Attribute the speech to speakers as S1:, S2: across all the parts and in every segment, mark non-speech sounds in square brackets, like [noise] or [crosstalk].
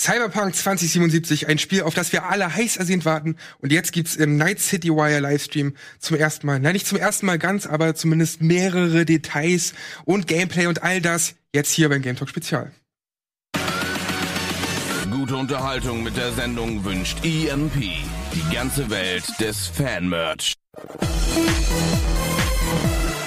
S1: Cyberpunk 2077, ein Spiel, auf das wir alle heiß ersehnt warten. Und jetzt gibt's im Night City Wire Livestream zum ersten Mal, nein, nicht zum ersten Mal ganz, aber zumindest mehrere Details und Gameplay und all das jetzt hier beim Game Talk Spezial.
S2: Gute Unterhaltung mit der Sendung wünscht EMP. Die ganze Welt des Fan-Merch.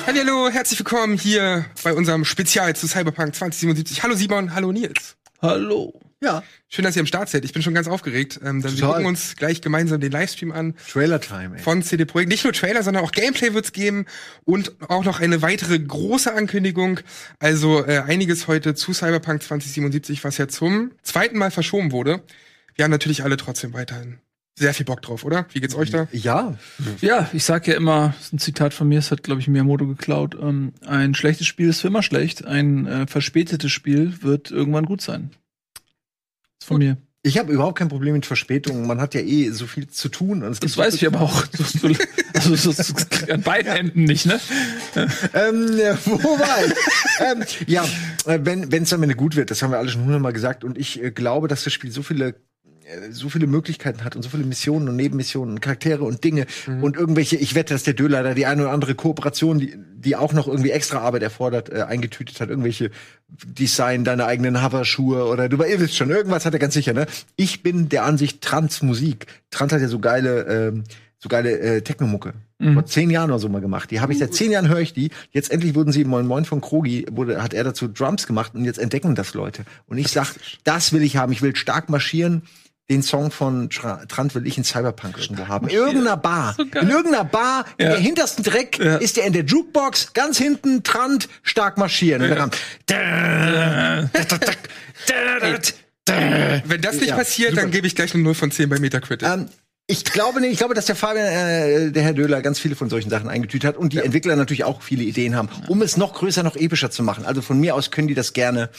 S1: Hallo, herzlich willkommen hier bei unserem Spezial zu Cyberpunk 2077. Hallo Simon, hallo Nils.
S3: Hallo.
S1: Ja. Schön, dass ihr am Start seid. Ich bin schon ganz aufgeregt. Ähm, dann wir gucken uns gleich gemeinsam den Livestream an.
S3: Trailer Time, ey.
S1: Von CD Projekt. Nicht nur Trailer, sondern auch Gameplay wird's geben und auch noch eine weitere große Ankündigung. Also äh, einiges heute zu Cyberpunk 2077, was ja zum zweiten Mal verschoben wurde. Wir haben natürlich alle trotzdem weiterhin sehr viel Bock drauf, oder? Wie geht's euch da?
S3: Ja.
S4: Ja, ich sag ja immer, das ist ein Zitat von mir, es hat, glaube ich, Miyamoto geklaut. Ähm, ein schlechtes Spiel ist für immer schlecht. Ein äh, verspätetes Spiel wird irgendwann gut sein von mir.
S3: Ich habe überhaupt kein Problem mit Verspätungen. Man hat ja eh so viel zu tun.
S4: Und das weiß ich aber auch. [laughs] also so, so, an beiden Enden nicht, ne?
S3: ähm, wobei, ähm, ja, äh, wenn wenn es am Ende gut wird, das haben wir alle schon hundertmal gesagt. Und ich äh, glaube, dass das Spiel so viele so viele Möglichkeiten hat und so viele Missionen und Nebenmissionen und Charaktere und Dinge mhm. und irgendwelche, ich wette, dass der Döler da die eine oder andere Kooperation, die, die auch noch irgendwie extra Arbeit erfordert, äh, eingetütet hat. Irgendwelche Design deiner eigenen Hoverschuhe oder du ihr wisst schon, irgendwas hat er ganz sicher, ne? Ich bin der Ansicht Trans-Musik. Trans hat ja so geile, ähm, so geile äh, Technomucke. Mhm. Vor zehn Jahren oder so mal gemacht. Die habe ich seit zehn Jahren höre ich die. Jetzt endlich wurden sie im Moin Moin von Krogi, wurde, hat er dazu Drums gemacht und jetzt entdecken das Leute. Und ich sag, das will ich haben. Ich will stark marschieren den Song von Trant will ich in Cyberpunk irgendwo haben. In irgendeiner Bar. So in irgendeiner Bar, ja. in der hintersten Dreck, ja. ist der in der Jukebox, ganz hinten, Trant, stark marschieren. Ja.
S1: Wenn das nicht passiert, dann gebe ich gleich eine 0 von 10 bei Metacritic. Ähm,
S3: ich glaube nicht, ich glaube, dass der Fabian, äh, der Herr Döhler, ganz viele von solchen Sachen eingetütet hat und die ja. Entwickler natürlich auch viele Ideen haben, um es noch größer, noch epischer zu machen. Also von mir aus können die das gerne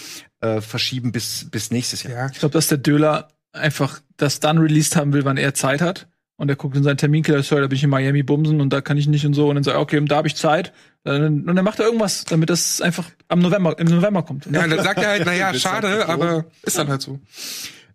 S3: äh, verschieben bis, bis nächstes Jahr.
S4: Ja. Ich glaube, dass der Döhler einfach das dann released haben will, wann er Zeit hat. Und er guckt in seinen Terminkiller, sorry, da bin ich in Miami bumsen und da kann ich nicht und so. Und dann sagt er, okay, da habe ich Zeit. Und dann macht er irgendwas, damit das einfach am November, im November kommt.
S1: Ja, dann sagt er halt, naja, [laughs] schade, aber ist dann halt so.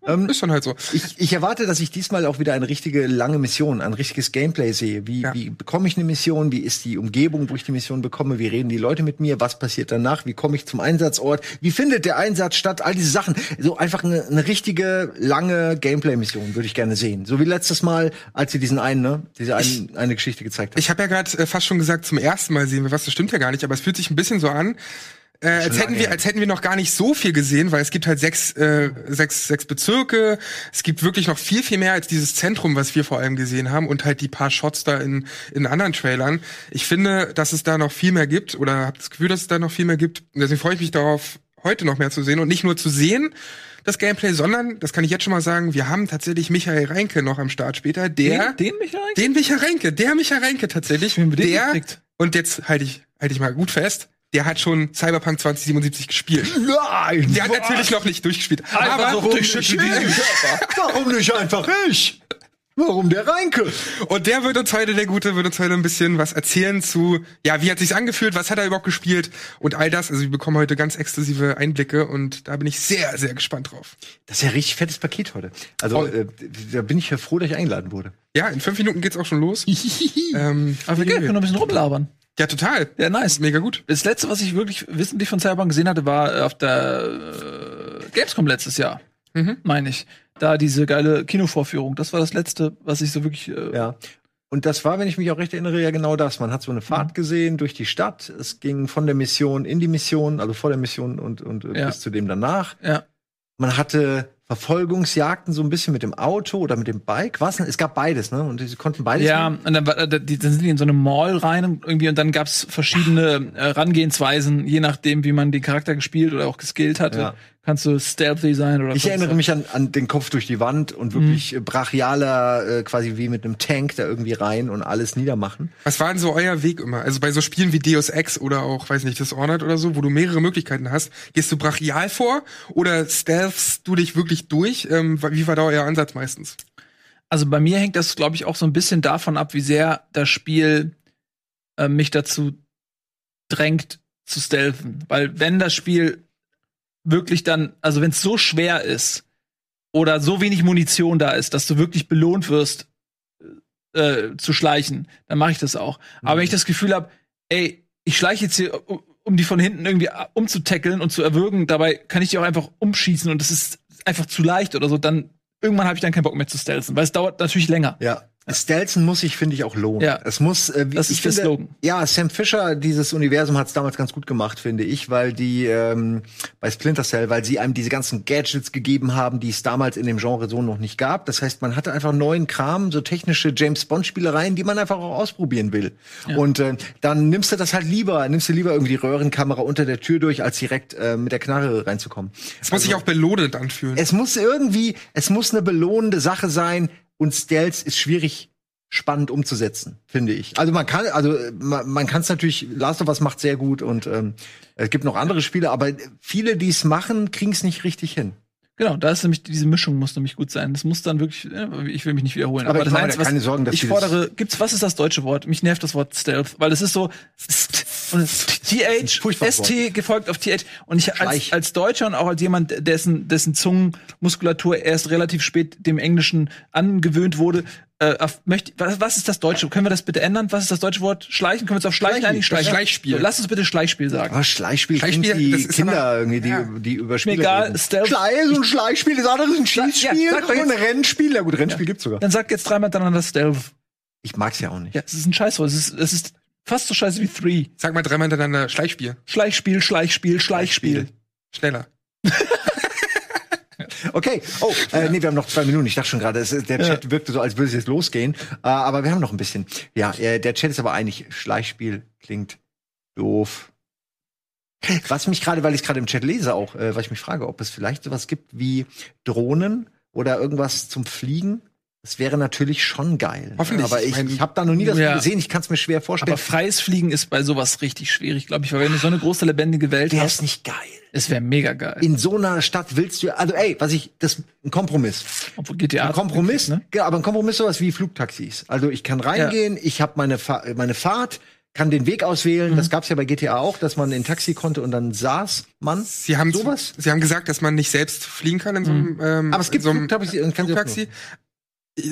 S3: Ähm, ist schon halt so. Ich, ich erwarte, dass ich diesmal auch wieder eine richtige lange Mission, ein richtiges Gameplay sehe. Wie, ja. wie bekomme ich eine Mission? Wie ist die Umgebung, wo ich die Mission bekomme? Wie reden die Leute mit mir? Was passiert danach? Wie komme ich zum Einsatzort? Wie findet der Einsatz statt? All diese Sachen. So einfach eine, eine richtige lange Gameplay-Mission würde ich gerne sehen. So wie letztes Mal, als sie diesen einen, ne, diese einen, eine Geschichte gezeigt haben.
S1: Ich habe ja gerade äh, fast schon gesagt, zum ersten Mal sehen wir was. Das stimmt ja gar nicht, aber es fühlt sich ein bisschen so an äh, als hätten wir, als hätten wir noch gar nicht so viel gesehen, weil es gibt halt sechs, äh, sechs, sechs Bezirke. Es gibt wirklich noch viel, viel mehr als dieses Zentrum, was wir vor allem gesehen haben und halt die paar Shots da in, in anderen Trailern. Ich finde, dass es da noch viel mehr gibt oder habe das Gefühl, dass es da noch viel mehr gibt. Deswegen freue ich mich darauf, heute noch mehr zu sehen und nicht nur zu sehen, das Gameplay, sondern, das kann ich jetzt schon mal sagen, wir haben tatsächlich Michael Reinke noch am Start später. Der,
S4: den, den Michael Reinke?
S1: Den Michael Reinke, der Michael Reinke tatsächlich. Der, und jetzt halte ich, halte ich mal gut fest, der hat schon Cyberpunk 2077 gespielt.
S3: Nein!
S1: Der hat natürlich noch nicht durchgespielt.
S3: Einfach aber warum, nicht ich? [laughs] warum nicht einfach ich? Warum der Reinke?
S1: Und der wird uns heute, der Gute, wird uns heute ein bisschen was erzählen zu, ja, wie hat sich's angefühlt, was hat er überhaupt gespielt und all das. Also wir bekommen heute ganz exklusive Einblicke und da bin ich sehr, sehr gespannt drauf.
S3: Das ist ja ein richtig fettes Paket heute. Also äh, da bin ich ja froh, dass ich eingeladen wurde.
S1: Ja, in fünf Minuten geht's auch schon los. [laughs]
S4: ähm, aber wir können noch ein bisschen rumlabern.
S1: Ja, total.
S4: Ja, nice. Mega gut. Das letzte, was ich wirklich wissentlich von Cyberpunk gesehen hatte, war äh, auf der äh, Gamescom letztes Jahr. Mhm. Meine ich. Da diese geile Kinovorführung. Das war das letzte, was ich so wirklich. Äh,
S3: ja. Und das war, wenn ich mich auch recht erinnere, ja genau das. Man hat so eine Fahrt mhm. gesehen durch die Stadt. Es ging von der Mission in die Mission, also vor der Mission und, und äh, ja. bis zu dem danach.
S4: Ja.
S3: Man hatte Verfolgungsjagden so ein bisschen mit dem Auto oder mit dem Bike. Was? Es gab beides, ne? Und sie konnten beides.
S4: Ja, nehmen. und dann, dann sind die in so eine Mall rein und irgendwie und dann gab's verschiedene äh, Herangehensweisen, je nachdem, wie man den Charakter gespielt oder auch geskillt hatte. Ja kannst du stealthy sein oder
S3: Ich erinnere mich an, an den Kopf durch die Wand und wirklich mhm. brachialer, äh, quasi wie mit einem Tank da irgendwie rein und alles niedermachen.
S1: Was war denn so euer Weg immer? Also bei so Spielen wie Deus Ex oder auch, weiß nicht, Dishonored oder so, wo du mehrere Möglichkeiten hast, gehst du brachial vor oder stealthst du dich wirklich durch? Ähm, wie war da euer Ansatz meistens?
S4: Also bei mir hängt das, glaube ich, auch so ein bisschen davon ab, wie sehr das Spiel äh, mich dazu drängt zu stealthen. Weil wenn das Spiel wirklich dann, also wenn es so schwer ist, oder so wenig Munition da ist, dass du wirklich belohnt wirst, äh, zu schleichen, dann mache ich das auch. Aber wenn ich das Gefühl habe, ey, ich schleiche jetzt hier, um- um die von hinten irgendwie umzutackeln und zu erwürgen, dabei kann ich die auch einfach umschießen und das ist einfach zu leicht oder so, dann irgendwann habe ich dann keinen Bock mehr zu stealthen, weil es dauert natürlich länger.
S3: Ja. Stelzen muss sich, finde ich, auch lohnen.
S4: Ja.
S3: Es muss, äh, wie-
S4: Das ist
S3: ich
S4: der
S3: finde,
S4: Slogan.
S3: Ja, Sam Fisher, dieses Universum hat es damals ganz gut gemacht, finde ich, weil die ähm, bei Splinter Cell, weil sie einem diese ganzen Gadgets gegeben haben, die es damals in dem Genre so noch nicht gab. Das heißt, man hatte einfach neuen Kram, so technische James Bond Spielereien, die man einfach auch ausprobieren will. Und äh, dann nimmst du das halt lieber, nimmst du lieber irgendwie die Röhrenkamera unter der Tür durch, als direkt äh, mit der Knarre reinzukommen.
S1: Es muss sich auch belohnend anfühlen.
S3: Es muss irgendwie, es muss eine belohnende Sache sein und Stealth ist schwierig spannend umzusetzen, finde ich. Also man kann, also äh, man, man kann es natürlich, Last of Us macht sehr gut und ähm, es gibt noch andere Spiele, aber viele, die es machen, kriegen es nicht richtig hin.
S4: Genau, da ist nämlich diese Mischung muss nämlich gut sein. Das muss dann wirklich, äh, ich will mich nicht wiederholen.
S3: Aber ich
S4: das
S3: mir
S4: Einzige,
S3: da keine Sorgen, dass
S4: ich fordere, gibt's was ist das deutsche Wort? Mich nervt das Wort Stealth, weil es ist so st [laughs] und TH ST gefolgt auf TH und ich als, als Deutscher und auch als jemand dessen dessen Zungenmuskulatur erst relativ spät dem Englischen angewöhnt wurde, äh, auf, möchte, was, was ist das deutsche? Können wir das bitte ändern? Was ist das deutsche Wort? Schleichen? Können wir uns auf Schleichen
S3: Schleichen.
S4: einigen? Schleichen.
S1: Schleichspiel.
S4: So, lass uns bitte Schleichspiel sagen.
S3: Aber Schleichspiel,
S1: Schleichspiel,
S3: wie
S1: das ist
S3: Kinder
S1: aber-
S3: irgendwie, die,
S1: ja.
S3: die über
S4: Mir
S3: Spiele
S4: egal. Stealth-
S3: Schleich ist ein Schleichspiel, das andere ist ein Schießspiel
S4: Ja,
S3: und ein
S4: jetzt-
S3: Rennspiel. Ja gut, Rennspiel gibt's sogar.
S4: Dann sag jetzt dreimal miteinander Stealth.
S3: Ich mag's ja auch nicht.
S4: Ja, es ist ein Scheißwort. Es ist, es ist fast so scheiße wie Three.
S1: Sag mal dreimal hintereinander Schleichspiel.
S4: Schleichspiel, Schleichspiel, Schleichspiel.
S1: Schneller. [laughs]
S3: Okay. Oh, äh, nee, wir haben noch zwei Minuten. Ich dachte schon gerade, der Chat wirkte so, als würde es jetzt losgehen. Äh, aber wir haben noch ein bisschen. Ja, äh, der Chat ist aber einig. Schleichspiel klingt doof. Was mich gerade, weil ich gerade im Chat lese auch, äh, weil ich mich frage, ob es vielleicht sowas gibt wie Drohnen oder irgendwas zum Fliegen. Das wäre natürlich schon geil.
S1: Hoffentlich.
S3: Aber ich,
S1: Ich
S3: habe da noch nie das
S4: Ja.
S3: gesehen. Ich kann es mir schwer vorstellen.
S4: Aber freies Fliegen ist bei sowas richtig schwierig, glaube ich, weil wenn du so eine große lebendige Welt
S3: wäre
S4: hast,
S3: es nicht geil.
S4: es wäre mega geil.
S3: In so einer Stadt willst du, also ey, was ich, das ein Kompromiss.
S4: Obwohl GTA
S3: Ein Kompromiss,
S4: ne?
S3: genau, aber ein Kompromiss sowas wie Flugtaxis. Also ich kann reingehen, ich habe meine, Fa meine Fahrt, kann den Weg auswählen.
S4: Mhm.
S3: Das gab's ja bei GTA auch, dass man in ein Taxi konnte und dann saß man.
S1: Sie haben
S3: sowas.
S1: Sie haben gesagt, dass man nicht selbst fliegen kann in so einem, ähm,
S3: Aber es gibt
S1: so einem
S3: Flugtaxi
S1: Flugtaxi.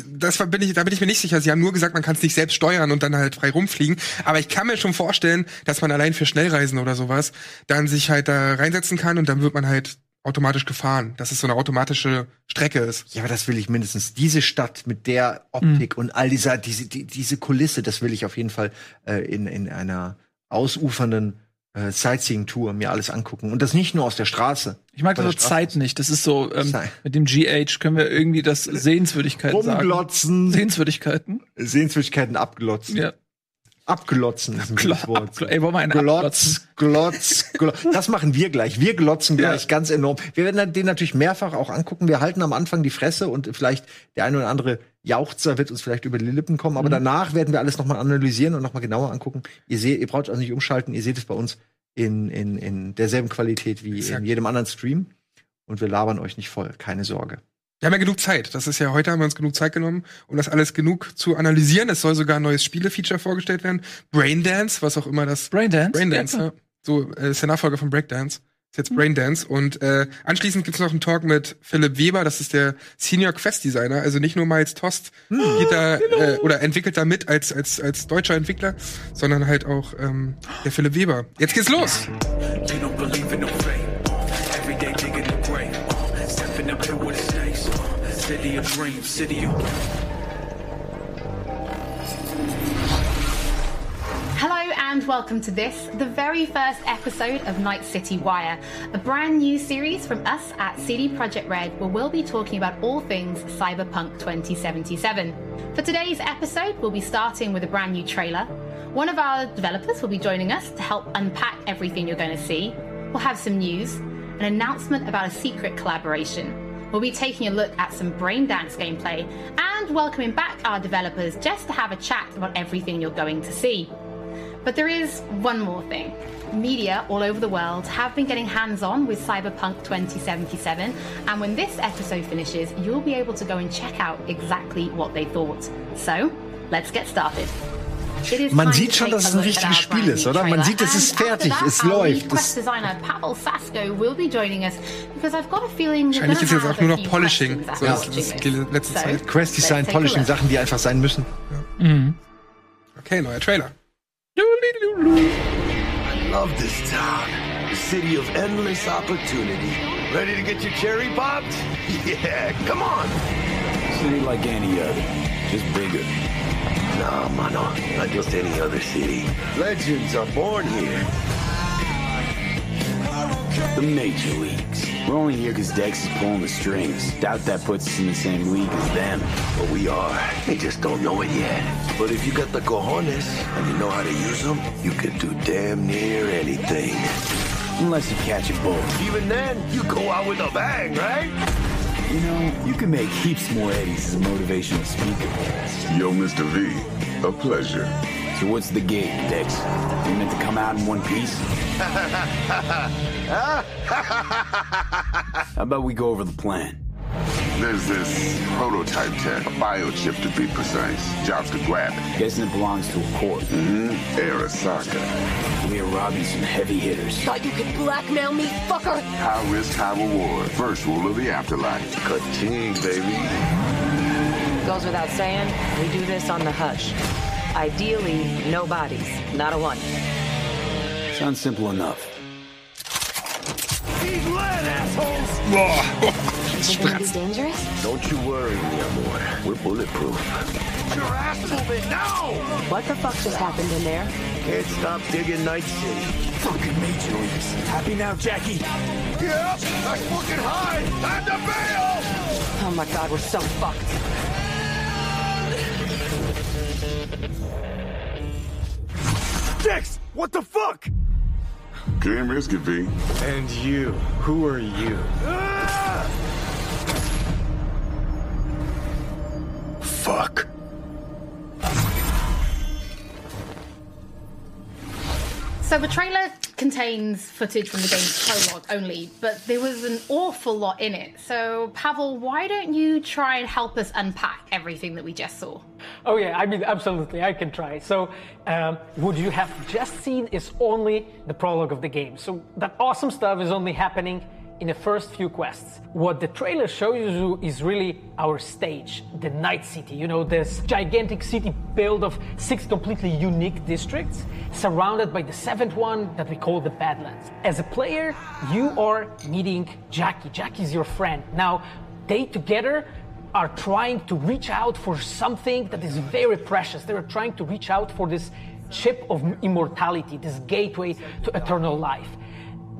S1: Das bin ich, da bin ich mir nicht sicher. Sie haben nur gesagt, man kann es nicht selbst steuern und dann halt frei rumfliegen. Aber ich kann mir schon vorstellen, dass man allein für Schnellreisen oder sowas dann sich halt da reinsetzen kann und dann wird man halt automatisch gefahren. Dass es so eine automatische Strecke ist.
S3: Ja, aber das will ich mindestens. Diese Stadt mit der Optik
S4: Mhm.
S3: und all dieser, diese, die, diese Kulisse, das will ich auf jeden Fall äh, in, in einer ausufernden äh, Sightseeing-Tour mir alles angucken. Und das nicht nur aus der Straße.
S4: Ich mag so
S3: Straße
S4: Zeit nicht. Das ist so, ähm, mit dem GH können wir irgendwie das Sehenswürdigkeiten sagen.
S3: Rumglotzen,
S4: Sehenswürdigkeiten.
S3: Sehenswürdigkeiten abglotzen.
S4: Ja.
S3: Abglotzen ist ein gutes Wort.
S4: abglo- ey, wollen wir einen?
S3: Glotz, Glotz, Glotz. Das machen wir gleich. Wir glotzen gleich ganz enorm. Wir werden den natürlich mehrfach auch angucken. Wir halten am Anfang die Fresse und vielleicht der eine oder andere Jauchzer wird uns vielleicht über die Lippen kommen.
S4: Mhm.
S3: Aber danach werden wir alles nochmal analysieren und nochmal genauer angucken. Ihr seht, ihr braucht also nicht umschalten. Ihr seht es bei uns in, in, in derselben Qualität wie in
S1: Exakt.
S3: jedem anderen Stream. Und wir labern euch nicht voll. Keine Sorge.
S1: Wir haben ja genug Zeit. Das ist ja heute haben wir uns genug Zeit genommen, um das alles genug zu analysieren. Es soll sogar ein neues Spielefeature vorgestellt werden. Braindance, was auch immer das
S4: Braindance?
S1: Braindance,
S4: Ja,
S1: ja. So, äh, ist der Nachfolger von Breakdance. Ist jetzt Braindance. Und äh, anschließend gibt's noch einen Talk mit Philipp Weber, das ist der Senior Quest Designer, also nicht nur Miles Tost geht da äh, oder entwickelt da mit als, als, als deutscher Entwickler, sondern halt auch ähm, der Philipp Weber. Jetzt geht's los!
S5: You
S6: and welcome to this, the very first episode of Night City Wire, a brand new series from us at CD Projekt Red where we'll be talking about all things Cyberpunk 2077. For today's episode, we'll be starting with a brand new trailer. One of our developers will be joining us to help unpack everything you're going to see. We'll have some news, an announcement about a secret collaboration. We'll be taking a look at some braindance gameplay and welcoming back our developers just to have a chat about everything you're going to see. But there is one more thing. Media all over the world have been getting hands on with Cyberpunk 2077, and when this episode finishes, you'll be able to go and check out exactly what they thought. So, let's get started.
S3: Man sieht schon, dass es ein richtiges Spiel ist, oder? Man sieht, es ist fertig, es läuft,
S6: lead
S3: es-
S6: Quest designer Pavel Sasko will be joining us because I've got a feeling we're
S1: Wahrscheinlich ist jetzt auch nur noch Polishing.
S6: questions
S1: So,
S6: after
S1: das ist die letzte
S6: So,
S1: Zeit.
S3: Quest Design,
S6: let's take a
S3: Polishing. Sachen, die einfach sein müssen. Mhm.
S1: Okay, neuer Trailer.
S7: I love this town. The city of endless opportunity. Ready to get your cherry popped? [laughs] Yeah, come on.
S5: City like any other, just bigger.
S7: No, mano, not just any other city. Legends are born here.
S5: The major leagues. We're only here because Dex is pulling the strings. Doubt that puts us in the same league as them.
S7: But we are. They just don't know it yet. But if you got the cojones and you know how to use them, you can do damn near anything.
S5: Unless you catch a bull.
S7: Even then, you go out with a bang, right?
S5: You know, you can make heaps more Eddies as a motivational speaker.
S8: Yo, Mr. V, a pleasure.
S5: So what's the gig, Dex? You meant to come out in one piece? [laughs] How about we go over the plan?
S8: There's this prototype tech, a biochip to be precise. Jobs to grab it.
S5: Guessing it belongs to a court.
S8: Mm-hmm. Arasaka.
S5: We are robbing some heavy hitters.
S9: Thought you could blackmail me, fucker?
S8: High risk, high reward. First rule of the afterlife.
S7: Ka-ching, baby.
S9: Goes without saying, we do this on the hush. Ideally, no bodies, not a one.
S5: Sounds simple enough.
S7: He's lead, assholes!
S9: Is it gonna dangerous?
S7: Don't you worry, mi amor. We're bulletproof. Your ass moving now!
S9: What the fuck just happened in there?
S7: Can't stop digging Night City.
S5: Fucking major leagues. Happy now, Jackie?
S7: Yep, that's fucking high! Time to bail!
S9: Oh my god, we're so fucked.
S7: Dex, what the fuck?
S8: Can't risk it, V.
S3: And you, who are you?
S7: Fuck.
S6: So the trailer contains footage from the game's prologue only, but there was an awful lot in it. So Pavel, why don't you try and help us unpack everything that we just saw?
S10: Oh yeah, I mean absolutely, I can try. So, um, what you have just seen is only the prologue of the game. So that awesome stuff is only happening in the first few quests. What the trailer shows you is really our stage, the Night City. You know, this gigantic city built of six completely unique districts, surrounded by the seventh one that we call the Badlands. As a player, you are meeting Jackie. Jackie is your friend. Now, they together are trying to reach out for something that is very precious. They are trying to reach out for this chip of immortality, this gateway to eternal life.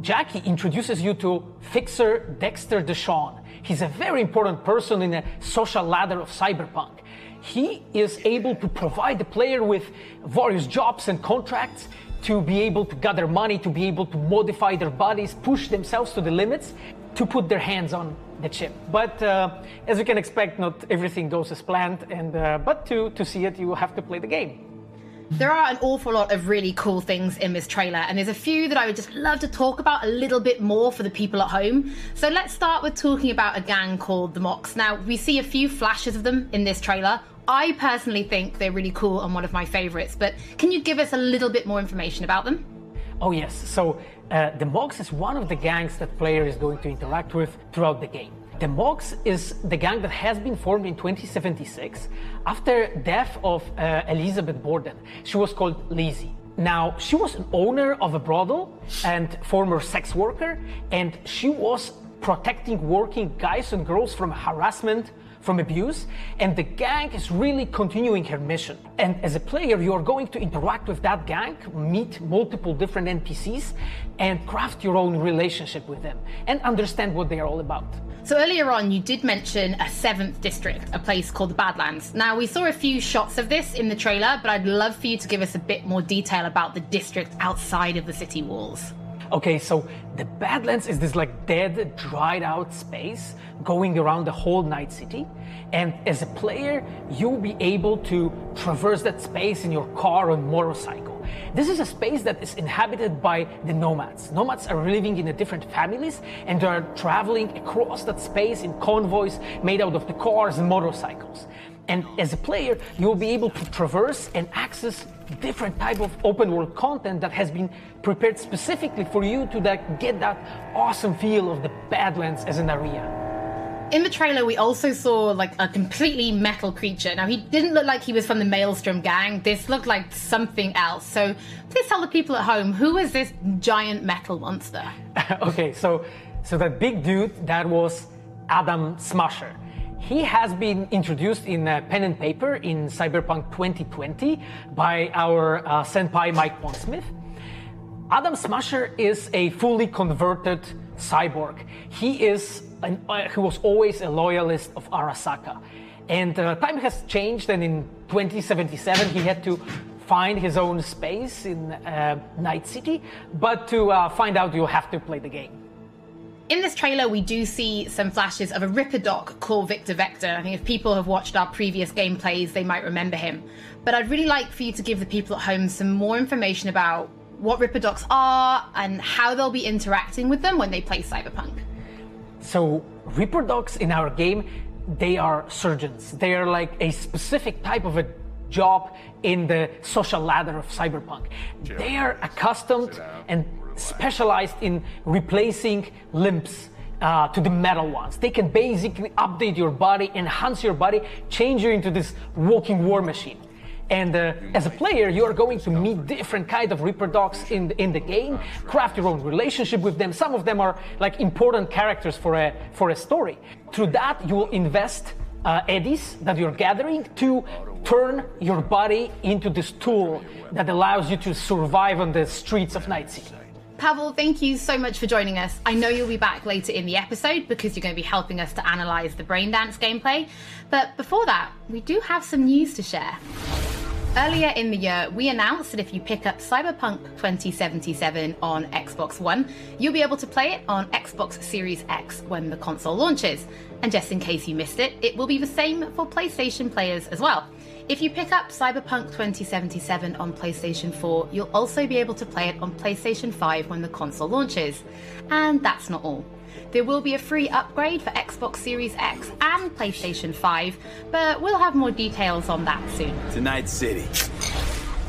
S10: Jackie introduces you to fixer Dexter Deshawn. He's a very important person in the social ladder of cyberpunk. He is able to provide the player with various jobs and contracts to be able to gather money, to be able to modify their bodies, push themselves to the limits, to put their hands on the chip. But uh, as you can expect, not everything goes as planned. And uh, but to to see it, you have to play the game.
S6: There are an awful lot of really cool things in this trailer, and there's a few that I would just love to talk about a little bit more for the people at home. So let's start with talking about a gang called the Mox. Now, we see a few flashes of them in this trailer. I personally think they're really cool and one of my favorites, but can you give us a little bit more information about them?
S10: Oh yes. So uh, the Mogs is one of the gangs that player is going to interact with throughout the game. The Mogs is the gang that has been formed in 2076 after death of uh, Elizabeth Borden. She was called Lizzie. Now, she was an owner of a brothel and former sex worker, and she was protecting working guys and girls from harassment, from abuse, and the gang is really continuing her mission. And as a player, you are going to interact with that gang, meet multiple different NPCs, and craft your own relationship with them and understand what they are all about.
S6: So earlier on, you did mention a seventh district, a place called the Badlands. Now, we saw a few shots of this in the trailer, but I'd love for you to give us a bit more detail about the district outside of the city walls.
S10: Okay, so the Badlands is this like dead, dried out space going around the whole Night City. And as a player, you'll be able to traverse that space in your car or motorcycle. This is a space that is inhabited by the nomads. Nomads are living in different families and they are traveling across that space in convoys made out of the cars and motorcycles. And as a player, you will be able to traverse and access different type of open world content that has been prepared specifically for you to that, get that awesome feel of the Badlands as an area.
S6: In the trailer, we also saw like a completely metal creature. Now, he didn't look like he was from the Maelstrom gang. This looked like something else. So, please tell the people at home who is this giant metal monster? [laughs]
S10: okay, so so that big dude that was Adam Smasher. He has been introduced in uh, pen and paper in Cyberpunk 2020 by our uh, senpai Mike Pondsmith. Adam Smasher is a fully converted cyborg. He is an, uh, he was always a loyalist of Arasaka. And uh, time has changed, and in 2077 he had to find his own space in uh, Night City. But to uh, find out, you have to play the game.
S6: In this trailer, we do see some flashes of a Ripper Doc called Victor Vector. I think if people have watched our previous gameplays, they might remember him. But I'd really like for you to give the people at home some more information about what Ripper Docs are and how they'll be interacting with them when they play Cyberpunk.
S10: So Reaper dogs in our game, they are surgeons. They are like a specific type of a job in the social ladder of cyberpunk. They are accustomed and specialized in replacing limbs. Uh, to the metal ones. They can basically update your body, enhance your body, change you into this walking war machine. And uh, as a player, you are going to meet different kind of Reaper dogs in the, in the game, craft your own relationship with them. Some of them are like important characters for a for a story. Through that, you will invest uh, eddies that you're gathering to turn your body into this tool that allows you to survive on the streets of Night City.
S6: Pavel, thank you so much for joining us. I know you'll be back later in the episode because you're going to be helping us to analyze the Braindance gameplay. But before that, we do have some news to share. Earlier in the year, we announced that if you pick up Cyberpunk 2077 on Xbox One, you'll be able to play it on Xbox Series X when the console launches. And just in case you missed it, it will be the same for PlayStation players as well. If you pick up Cyberpunk 2077 on PlayStation 4, you'll also be able to play it on PlayStation 5 when the console launches. And that's not all. There will be a free upgrade for Xbox Series X and PlayStation 5, but we'll have more details on that soon.
S7: Tonight City.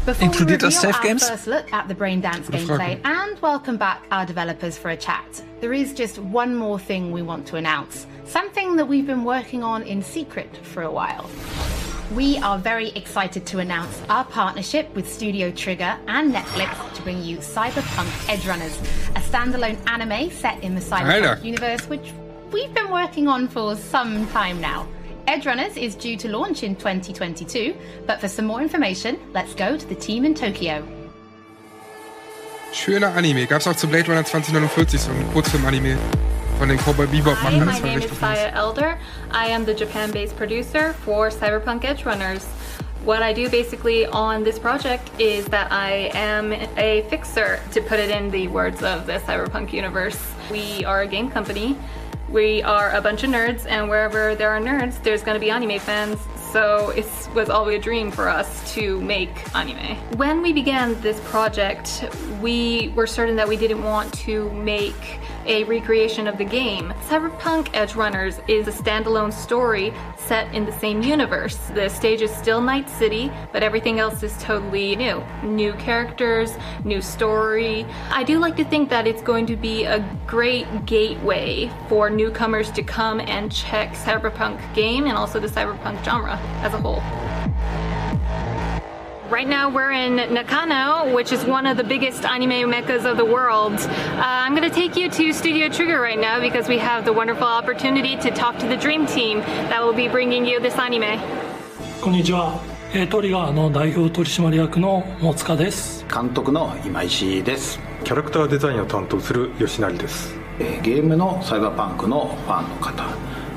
S6: Before
S4: Inkludiert
S6: we
S4: das
S6: reveal
S4: Safe
S6: our
S4: Games?
S6: first look at the Braindance
S1: Gute
S6: gameplay and welcome back our developers for a chat, there is just one more thing we want to announce. Something that we've been working on in secret for a while. We are very excited to announce our partnership with Studio Trigger and Netflix to bring you Cyberpunk Edgerunners, a standalone anime set in the Cyberpunk
S1: uh,
S6: universe, which we've been working on for some time now. Edgerunners is due to launch in 2022, but for some more information, let's go to the team in Tokyo.
S1: Schöner Anime. Gab's auch zu Blade Runner 2049, so ein Kurzfilm-Anime von den Cowboy
S11: Hi,
S1: Bebop-Machern.
S11: my name is. Saya Elder. I am the Japan-based producer for Cyberpunk Edge Runners. What I do basically on this project is that I am a fixer, to put it in the words of the Cyberpunk universe. We are a game company. We are a bunch of nerds, and wherever there are nerds, there's going to be anime fans. So it was always a dream for us to make anime. When we began this project, we were certain that we didn't want to make a recreation of the game. Cyberpunk Edge Runners is a standalone story set in the same universe. The stage is still Night City, but everything else is totally new. New characters, new story. I do like to think that it's going to be a great gateway for newcomers to come and check Cyberpunk game and also the Cyberpunk genre as a whole. Right now we're in Nakano, which is one of the biggest anime meccas of the world. Uh, I'm going to take you to Studio Trigger right now because we have the wonderful opportunity to talk to the Dream Team that will be bringing you this anime.
S12: こんにちは、えートリガーの代表取締役の大塚です
S13: 監督の今石です
S14: キャラクターデザインを担当する吉成です
S13: えーゲームのサイバーパンクのファンの方、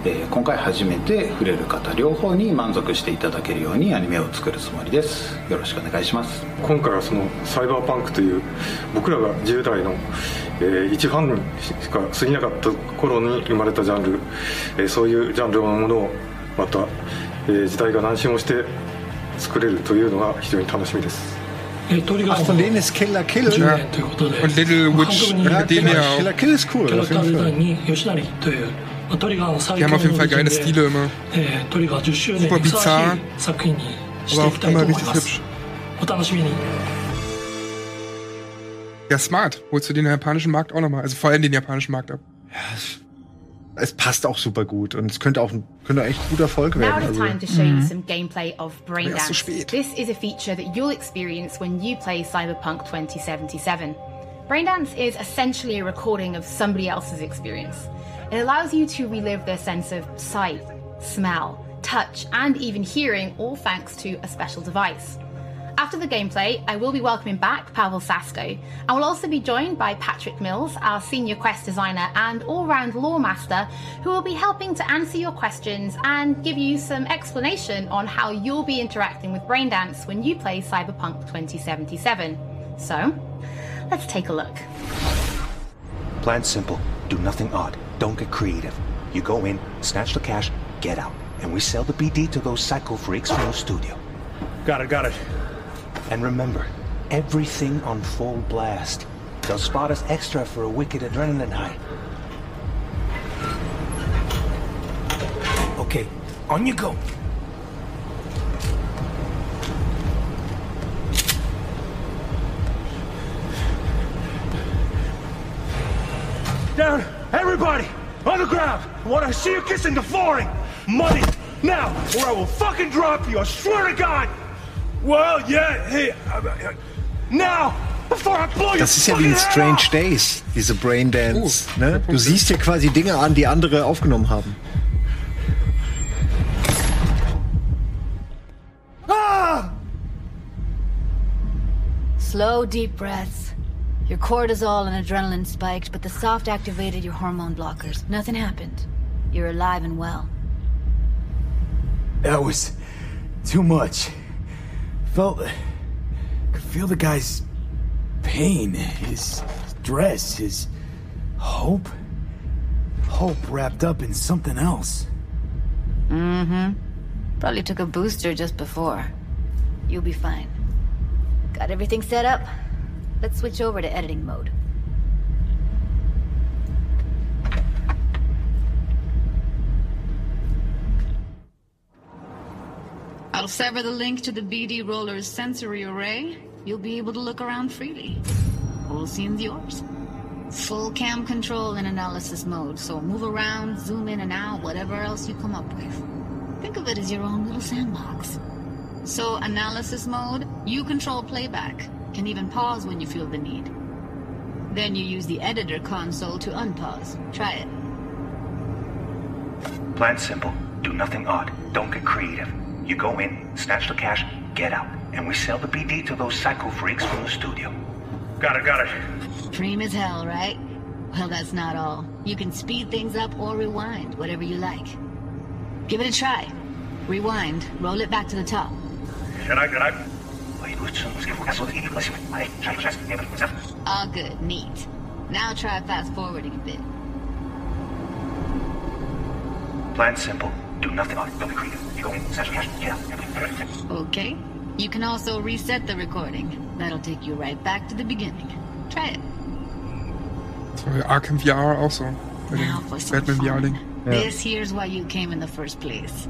S13: えー今回初めて触れる方両方に満足していただけるようにアニメを作るつもりですよろしくお願いします
S14: 今回はそのサイバーパンクという僕らが10代の、えー一ファンにしか過ぎなかった頃に生まれたジャンル、えーそういうジャンルのものをまた、えー時代が何周もして作れるというのが非常に楽しみです
S12: えートリガー
S3: von
S12: の
S3: denen ist Killer Kill.
S12: 10年ということで監督に
S3: キラ
S1: auch.
S3: キルスクール
S12: キャラクターデザインに吉成という
S1: Die haben auf jeden Fall geile Stile immer. Super bizarr, aber auch immer richtig hübsch. Ja, smart. Holst du den japanischen Markt auch nochmal? Also vor allem den japanischen Markt ab.
S3: Ja, es, es passt auch super gut und es könnte auch ein, könnte echt ein guter Erfolg werden.
S6: Now
S3: also it's
S6: time to show you mhm. some gameplay of
S3: Braindance.
S6: This is a feature that you'll experience when you play Cyberpunk 2077. Brain Dance is essentially a recording of somebody else's experience. It allows you to relive their sense of sight, smell, touch, and even hearing, all thanks to a special device. After the gameplay, I will be welcoming back Pavel Sasko, and will also be joined by Patrick Mills, our senior quest designer and all-round lore master, who will be helping to answer your questions and give you some explanation on how you'll be interacting with Braindance when you play Cyberpunk 2077. So, let's take a look.
S15: Plan simple. Do nothing odd. Don't get creative. You go in, snatch the cash, get out. And we sell the BD to those psycho freaks from the studio.
S16: Got it, got it.
S15: And remember, everything on full blast. They'll spot us extra for a wicked adrenaline high.
S7: Okay, on you go.
S16: Down! Everybody! On the ground! I want to see you kissing the flooring! Money! Now! Or I will fucking drop you! I swear to God! Well, yeah, hey, uh, uh, now! Before I blow your
S3: Das ist ja wie in! Strange Days, diese Braindance. ne? Du siehst ja quasi Dinge an, die andere aufgenommen haben.
S16: Ah!
S17: Slow, deep breaths. Your cortisol and adrenaline spiked, but the soft activated your hormone blockers. Nothing happened. You're alive and well.
S7: That was too much. Felt. Could feel the guy's pain, his stress, his hope. Hope wrapped up in something else.
S17: Mm-hmm. Probably took a booster just before. You'll be fine. Got everything set up? Let's switch over to editing mode. I'll sever the link to the BD Roller's sensory array. You'll be able to look around freely. Whole scene's yours. Full cam control in analysis mode, so move around, zoom in and out, whatever else you come up with. Think of it as your own little sandbox. So, analysis mode, you control playback, can even pause when you feel the need. Then you use the editor console to unpause. Try it.
S15: Plan simple. Do nothing odd. Don't get creative. You go in, snatch the cash, get out. And we sell the BD to those psycho freaks from the studio.
S16: Got it, got it.
S17: Dream as hell, right? Well, that's not all. You can speed things up or rewind, whatever you like. Give it a try. Rewind, roll it back to the top.
S16: Can I, can I?
S17: All good, neat. Now try fast forwarding a bit.
S15: Plan simple. Do nothing odd. Don't get creative. You go in, snatch cash, get.
S17: Okay. You can also reset the recording. That'll take you right back to the beginning. Try it.
S1: Das war bei Arkham VR auch so. Bei
S17: Now for some
S1: Batman VR-Ding.
S17: This here's why you came in the first place.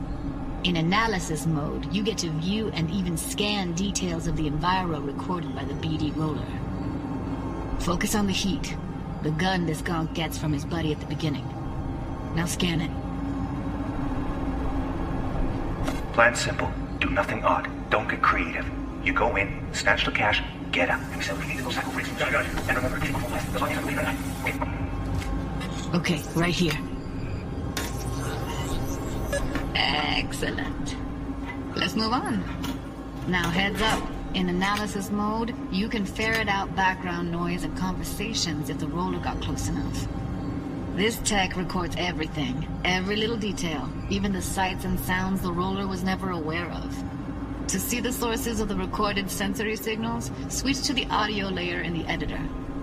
S17: In analysis mode, you get to view and even scan details of the enviro recorded by the BD roller. Focus on the heat, the gun this gonk gets from his buddy at the beginning. Now scan it.
S15: Plan simple. Do nothing odd. Don't get creative. You go in, snatch the cash, get out. And we sell the BD to those psycho freaks from the studio. And remember, everything on full blast. There's only a leave it.
S17: Okay, right here. Excellent. Let's move on. Now, heads up. In analysis mode, you can ferret out background noise and conversations if the roller got close enough. This tech records everything, every little detail, even the sights and sounds the roller was never aware of. To see the sources of the recorded sensory signals, switch to the audio layer in the editor.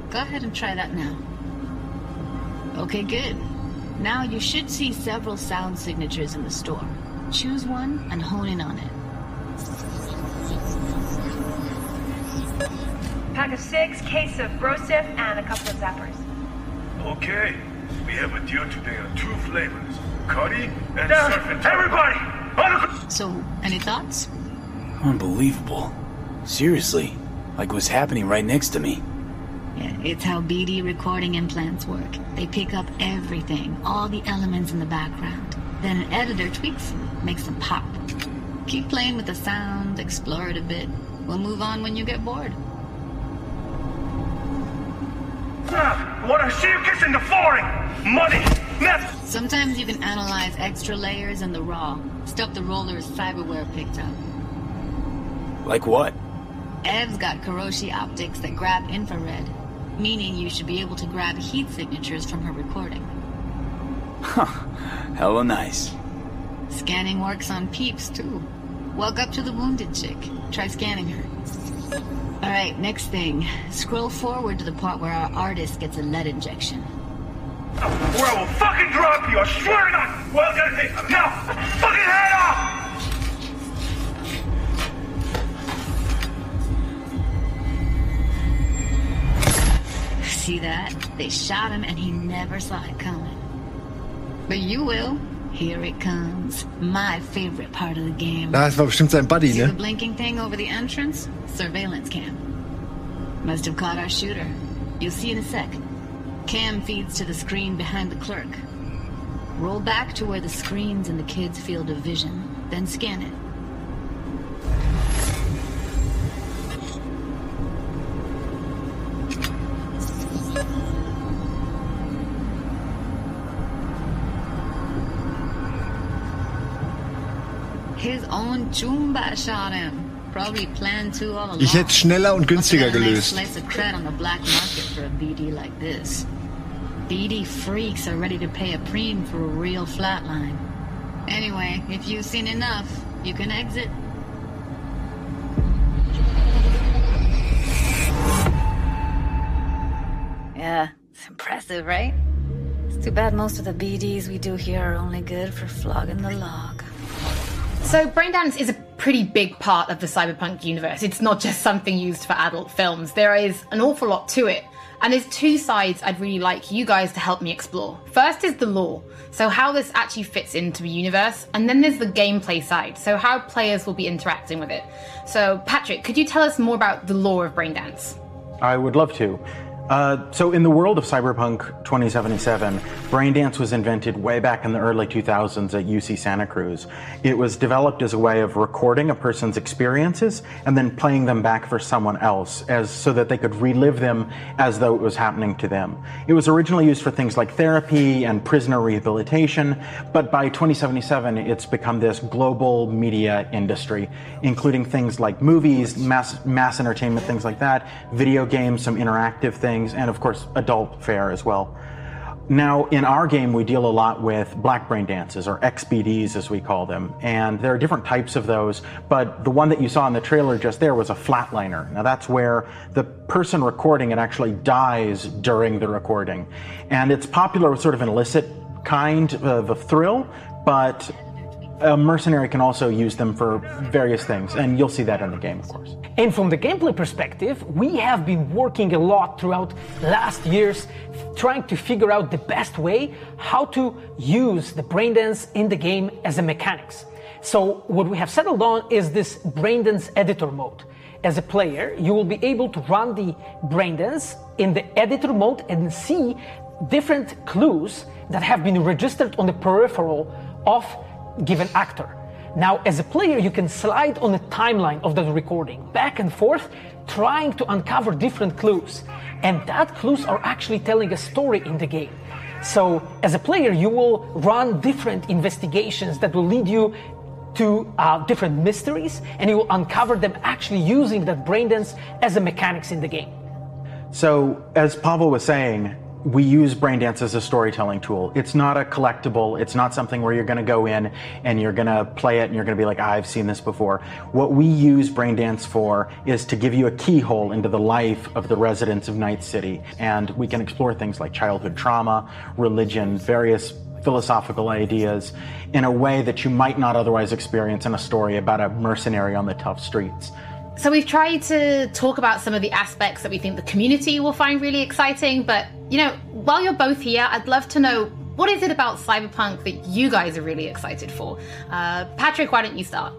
S17: Go ahead and try that now. Okay, good. Now you should see several sound signatures in the store. Choose one and hone in on it.
S18: Pack of six, case of Brosif, and a couple of zappers.
S16: Okay. We have a deal today on two flavors. Cuddy and surfing. Everybody!
S17: So, any thoughts?
S7: Unbelievable. Seriously, like what's happening right next to me.
S17: Yeah, it's how BD recording implants work. They pick up everything, all the elements in the background. Then an editor tweaks them, makes them pop. Keep playing with the sound, explore it a bit. We'll move on when you get bored.
S16: I want to see you kissing the flooring! Money! Never!
S17: Sometimes you can analyze extra layers in the raw, stuff the roller's cyberware picked up.
S7: Like what?
S17: Ev's got Karoshi optics that grab infrared, meaning you should be able to grab heat signatures from her recording.
S7: Huh. [laughs] Hella nice.
S17: Scanning works on peeps, too. Walk up to the wounded chick. Try scanning her. Alright, next thing. Scroll forward to the part where our artist gets a lead injection.
S16: Or I will fucking drop you! I swear to God! Well, hey, now! Fucking head off!
S17: See that? They shot him and he never saw it coming. But you will. Here it comes. My favorite part of the game.
S3: Das war bestimmt sein Buddy,
S17: See the blinking thing over the entrance? Surveillance cam. Must have caught our shooter. You'll see in a sec. Cam feeds to the screen behind the clerk. Roll back to where the screen's in the kid's field of vision, then scan it.
S3: Ich hätte schneller und günstiger
S17: Must have a nice
S3: gelöst.
S17: Slice of cred on the black market for a BD like this. BD freaks are ready to pay a preem for a real flatline. Anyway, if you've seen enough, you can exit.
S18: Yeah, it's impressive, right? It's too bad most of the BDs we do here are only good for flogging the log.
S6: So, Braindance is a pretty big part of the cyberpunk universe. It's not just something used for adult films. There is an awful lot to it. And there's two sides I'd really like you guys to help me explore. First is the lore, so how this actually fits into the universe, and then there's the gameplay side, so how players will be interacting with it. So, Patrick, could you tell us more about the lore of Braindance?
S19: I would love to. Uh, so, in the world of Cyberpunk 2077, Braindance was invented way back in the early 2000s at UC Santa Cruz. It was developed as a way of recording a person's experiences and then playing them back for someone else, as so that they could relive them as though it was happening to them. It was originally used for things like therapy and prisoner rehabilitation, but by 2077, it's become this global media industry, including things like movies, mass mass entertainment, things like that, video games, some interactive things, and of course, adult fare as well. Now, in our game, we deal a lot with black brain dances, or XBDs as we call them. And there are different types of those, but the one that you saw in the trailer just there was a flatliner. Now, that's where the person recording it actually dies during the recording. And it's popular with sort of an illicit kind of a thrill, but a mercenary can also use them for various things. And you'll see that in the game, of course.
S10: And from the gameplay perspective, we have been working a lot throughout last years trying to figure out the best way how to use the braindance in the game as a mechanics. So what we have settled on is this braindance editor mode. As a player, you will be able to run the braindance in the editor mode and see different clues that have been registered on the peripheral of given actor. Now, as a player, you can slide on the timeline of the recording back and forth, trying to uncover different clues. And that clues are actually telling a story in the game. So, as a player, you will run different investigations that will lead you to uh, different mysteries, and you will uncover them actually using that braindance as a mechanics in the game.
S19: So, as Pavel was saying, we use Braindance as a storytelling tool. It's not a collectible. It's not something where you're going to go in and you're going to play it and you're going to be like, I've seen this before. What we use Braindance for is to give you a keyhole into the life of the residents of Night City. And we can explore things like childhood trauma, religion, various philosophical ideas in a way that you might not otherwise experience in a story about a mercenary on the tough streets.
S6: So we've tried to talk about some of the aspects that we think the community will find really exciting, but you know, while you're both here, I'd love to know what is it about Cyberpunk that you guys are really excited for? Uh, Patrick, why don't you start?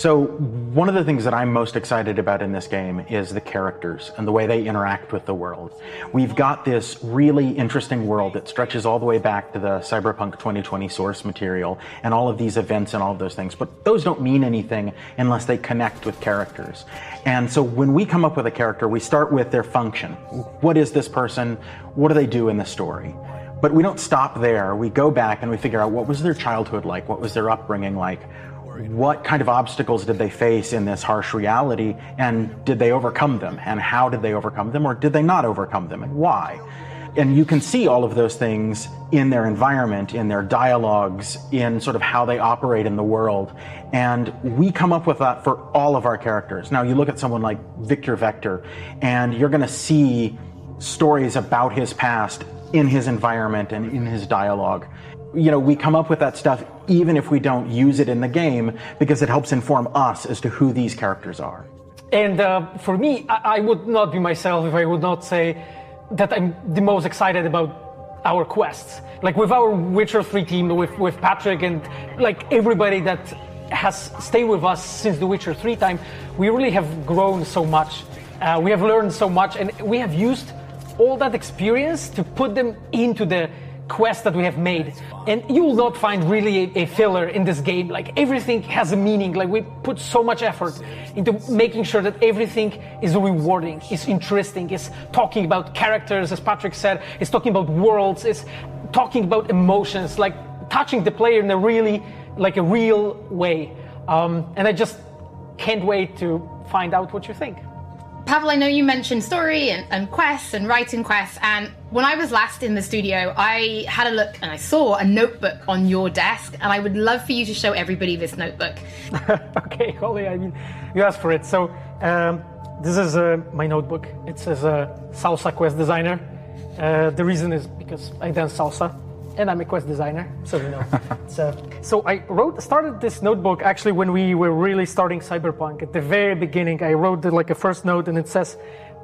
S19: So, one of the things that I'm most excited about in this game is the characters and the way they interact with the world. We've got this really interesting world that stretches all the way back to the Cyberpunk 2020 source material and all of these events and all of those things, but those don't mean anything unless they connect with characters. And so, when we come up with a character, we start with their function. What is this person? What do they do in the story? But we don't stop there. We go back and we figure out what was their childhood like? What was their upbringing like? What kind of obstacles did they face in this harsh reality? And did they overcome them? And how did they overcome them? Or did they not overcome them? And why? And you can see all of those things in their environment, in their dialogues, in sort of how they operate in the world. And we come up with that for all of our characters. Now, you look at someone like Victor Vector, and you're going to see stories about his past in his environment and in his dialogue. You know, we come up with that stuff even if we don't use it in the game because it helps inform us as to who these characters are.
S10: And uh, for me, I, I would not be myself if I would not say that I'm the most excited about our quests. Like with our Witcher 3 team, with, with Patrick and like everybody that has stayed with us since the Witcher 3 time, we really have grown so much. Uh, we have learned so much and we have used all that experience to put them into the quest that we have made. And you will not find really a, a, filler in this game. Like everything has a meaning. Like we put so much effort into making sure that everything is rewarding, is interesting, is talking about characters, as Patrick said, is talking about worlds, is talking about emotions, like touching the player in a really, like a real way. Um, and I just can't wait to find out what you think.
S6: Pavel, I know you mentioned story and, and, quests and writing quests, and when I was last in the studio, I had a look and I saw a notebook on your desk, and I would love for you to show everybody this notebook. [laughs]
S10: okay, Holly, I mean, you asked for it. So, um, this is uh, my notebook. It says uh, Salsa Quest Designer. Uh, the reason is because I dance salsa and I'm a quest designer, so you know. [laughs] so, so I wrote, started this notebook actually when we were really starting Cyberpunk. At the very beginning, I wrote the, like a first note, and it says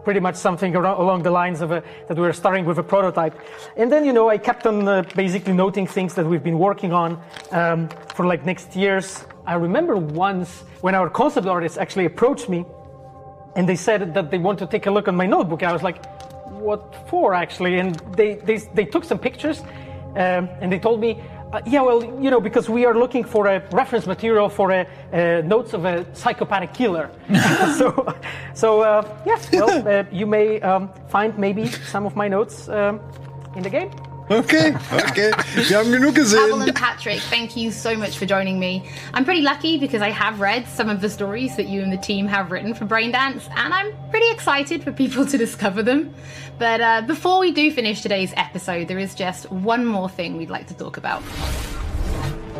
S10: pretty much something along the lines of a, that we were starting with a prototype. And then, you know, I kept on uh, basically noting things that we've been working on um, for like next years. I remember once when our concept artists actually approached me, and they said that they want to take a look on my notebook. I was like, what for actually? And they, they, they took some pictures um, and they told me, uh, yeah, well, you know, because we are looking for a reference material for a, uh, notes of a psychopathic killer. [laughs] [laughs] so, so uh, yes, well, uh, you may um, find maybe some of my notes um, in the game.
S3: Okay, okay. Wir haben genug gesehen.
S6: Pavel and Patrick, thank you so much for joining me. I'm pretty lucky because I have read some of the stories that you and the team have written for Braindance, and I'm pretty excited for people to discover them. But uh, before we do finish today's episode, there is just one more thing we'd like to talk about.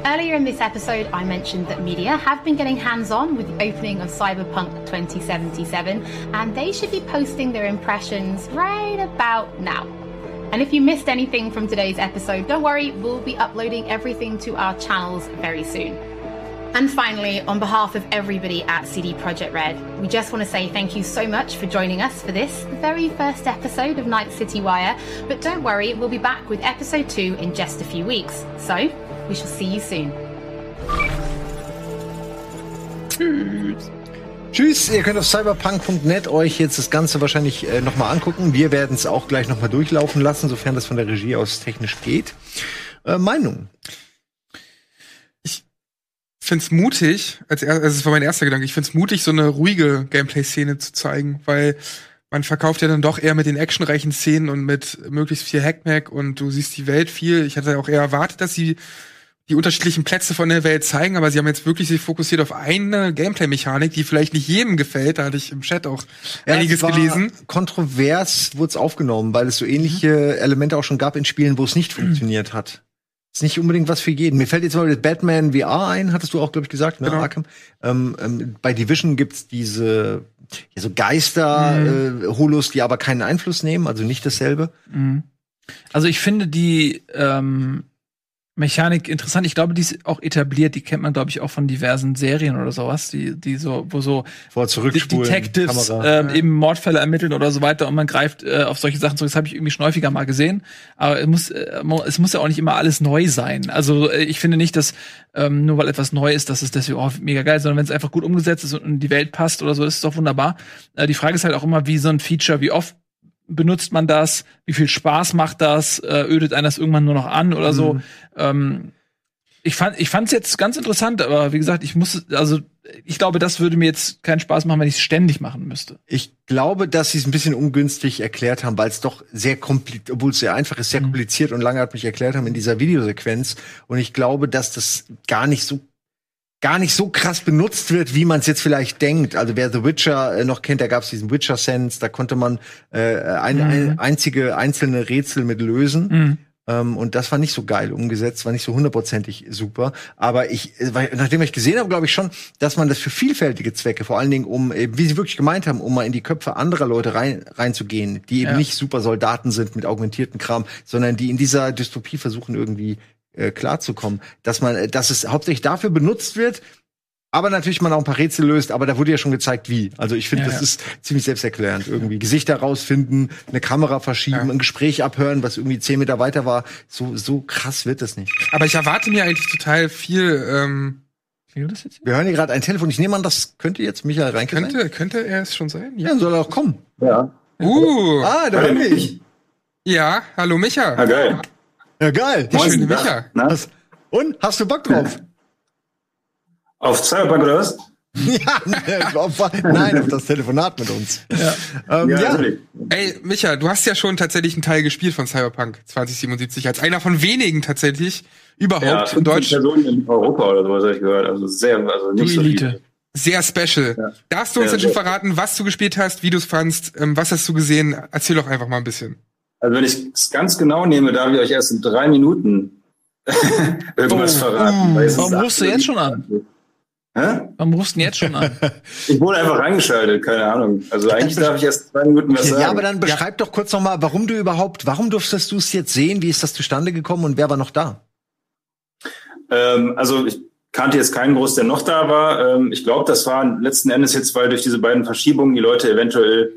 S6: Earlier in this episode, I mentioned that media have been getting hands on with the opening of Cyberpunk 2077, and they should be posting their impressions right about now. And if you missed anything from today's episode, don't worry, we'll be uploading everything to our channels very soon. And finally, on behalf of everybody at CD Projekt Red, we just want to say thank you so much for joining us for this, the very first episode of Night City Wire. But don't worry, we'll be back with episode 2 in just a few weeks. So, we shall see you soon.
S3: Tschüss. Tschüss, ihr könnt auf cyberpunk.net euch jetzt das Ganze wahrscheinlich äh, nochmal angucken. Wir werden es auch gleich nochmal durchlaufen lassen, sofern das von der Regie aus technisch geht. Äh, Meinung?
S1: Ich find's mutig, als er, also das war mein erster Gedanke, ich find's mutig, so eine ruhige Gameplay-Szene zu zeigen, weil man verkauft ja dann doch eher mit den actionreichen Szenen und mit möglichst viel Hackmack und du siehst die Welt viel. Ich hatte auch eher erwartet, dass sie die unterschiedlichen Plätze von der Welt zeigen, aber sie haben jetzt wirklich sich fokussiert auf eine Gameplay-Mechanik, die vielleicht nicht jedem gefällt. Da hatte ich im Chat auch ja, einiges gelesen.
S3: Kontrovers wurde es aufgenommen, weil es so ähnliche mhm. Elemente auch schon gab in Spielen, wo es nicht funktioniert hat. Ist nicht unbedingt was für jeden. Mir fällt jetzt mal Batman VR ein, hattest du auch, glaube ich, gesagt, ne, genau. Arkham. Ähm, ähm, bei Division gibt's diese ja, so Geister-Holos, mhm. äh, die aber keinen Einfluss nehmen, also nicht dasselbe.
S4: Mhm. Also ich finde die ähm Mechanik interessant. Ich glaube, die ist auch etabliert. Die kennt man, glaube ich, auch von diversen Serien oder sowas, die, die so, wo so
S3: Vor zurückspulen,
S4: Detectives
S3: Kamera.
S4: ähm, eben Mordfälle ermitteln oder so weiter und man greift äh, auf solche Sachen zurück. Das habe ich irgendwie schon häufiger mal gesehen. Aber es muss, äh, es muss ja auch nicht immer alles neu sein. Also äh, ich finde nicht, dass ähm, nur weil etwas neu ist, dass es deswegen auch mega geil ist, sondern wenn es einfach gut umgesetzt ist und in die Welt passt oder so, ist es doch wunderbar. Äh, die Frage ist halt auch immer, wie so ein Feature, wie oft benutzt man das, wie viel Spaß macht das, äh, ödet einen das irgendwann nur noch an oder so.
S3: Mhm.
S4: Ähm, ich fand ich fand's jetzt ganz interessant, aber wie gesagt, ich muss also ich glaube, das würde mir jetzt keinen Spaß machen, wenn ich es ständig machen müsste.
S3: Ich glaube, dass sie es ein bisschen ungünstig erklärt haben, weil es doch sehr kompliziert, obwohl es sehr einfach ist, sehr kompliziert und langatmig erklärt haben in dieser Videosequenz. Und ich glaube, dass das gar nicht so gar nicht so krass benutzt wird, wie man es jetzt vielleicht denkt. Also wer The Witcher äh, noch kennt, da gab es diesen Witcher Sense, da konnte man äh, ein,
S4: Mhm.
S3: ein, einzige einzelne Rätsel mit lösen.
S4: Mhm.
S3: Ähm, und das war nicht so geil umgesetzt, war nicht so hundertprozentig super. Aber ich, äh, weil, nachdem ich gesehen habe, glaube ich schon, dass man das für vielfältige Zwecke, vor allen Dingen um, wie sie wirklich gemeint haben, um mal in die Köpfe anderer Leute rein, reinzugehen, die eben
S4: Ja.
S3: nicht super Soldaten sind mit augmentierten Kram, sondern die in dieser Dystopie versuchen irgendwie äh, klarzukommen, dass man, äh, dass es hauptsächlich dafür benutzt wird. Aber natürlich man auch ein paar Rätsel löst, aber da wurde ja schon gezeigt, wie. Also ich finde,
S4: Ja,
S3: das
S4: ja.
S3: ist ziemlich selbsterklärend. Irgendwie Gesichter rausfinden, eine Kamera verschieben, ein Gespräch abhören, was irgendwie zehn Meter weiter war. So, so krass wird das nicht.
S1: Aber ich erwarte mir eigentlich total viel. Ähm,
S4: Wir
S3: hören hier gerade ein Telefon. Ich nehme an, das könnte jetzt Michael Reinke sein.
S1: könnte, könnte er es schon sein?
S3: Ja, soll er auch kommen.
S13: Ja.
S1: Uh.
S3: Ah, da bin ich.
S1: Ja, hallo Micha.
S13: Ah, geil.
S3: Ja, geil.
S1: Die schöne Micha.
S3: Was? Und? Hast du Bock drauf?
S13: Auf Cyberpunk oder was? [laughs]
S3: ja, ne, auf, nein, auf das Telefonat mit uns. Ähm,
S13: Ja,
S3: ja.
S1: Ey, Micha, du hast ja schon tatsächlich einen Teil gespielt von Cyberpunk 2077, als einer von wenigen tatsächlich überhaupt
S13: Ja,
S1: in
S13: 15
S1: Deutschland.
S13: Personen in Europa oder sowas habe ich gehört. Also sehr, also nicht so viel.
S1: Sehr special. Darfst du uns
S13: Ja,
S1: denn schon verraten, was du gespielt hast, wie du es fandst, ähm, was hast du gesehen? Erzähl doch einfach mal ein bisschen.
S13: Also wenn ich es ganz genau nehme, darf ich euch erst in drei Minuten [laughs] irgendwas
S4: Oh,
S13: verraten. ist
S4: Warum rufst du jetzt schon an?
S13: Hä?
S4: Warum rufst du denn jetzt schon an? [laughs]
S13: Ich wurde einfach reingeschaltet, keine Ahnung. Also eigentlich darf ich erst zwei Minuten was sagen.
S3: ja, aber dann beschreib doch kurz noch mal, warum du überhaupt, warum durftest du es jetzt sehen? Wie ist das zustande gekommen und wer war noch da?
S13: Ähm, also ich kannte jetzt keinen groß, der noch da war. Ähm, ich glaube, das war letzten Endes jetzt, weil durch diese beiden Verschiebungen die Leute eventuell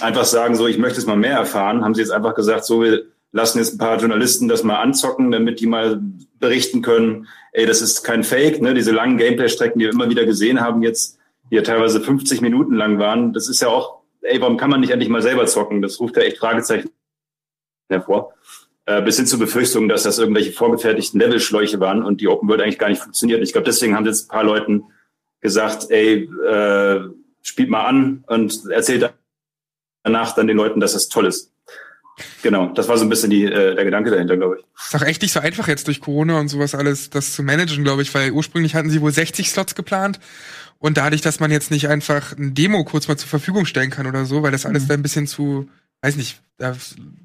S13: einfach sagen, so ich möchte es mal mehr erfahren, haben sie jetzt einfach gesagt, so wir lassen jetzt ein paar Journalisten das mal anzocken, damit die mal berichten können, ey, das ist kein Fake, ne? Diese langen Gameplay-Strecken, die wir immer wieder gesehen haben jetzt, die ja teilweise 50 Minuten lang waren, das ist ja auch, ey, warum kann man nicht endlich mal selber zocken? Das ruft ja echt Fragezeichen hervor. Äh, bis hin zur Befürchtung, dass das irgendwelche vorgefertigten Levelschläuche waren und die Open World eigentlich gar nicht funktioniert. Ich glaube, deswegen haben jetzt ein paar Leuten gesagt, ey, äh, spielt mal an und erzählt danach dann den Leuten, dass das toll ist. Genau, das war so ein bisschen die, äh, der Gedanke dahinter, glaube ich.
S1: Ist doch echt nicht so einfach jetzt durch Corona und sowas alles, das zu managen, glaube ich, weil ursprünglich hatten sie wohl 60 Slots geplant. Und dadurch, dass man jetzt nicht einfach ein Demo kurz mal zur Verfügung stellen kann oder so, weil das alles da ein bisschen zu, weiß nicht, da,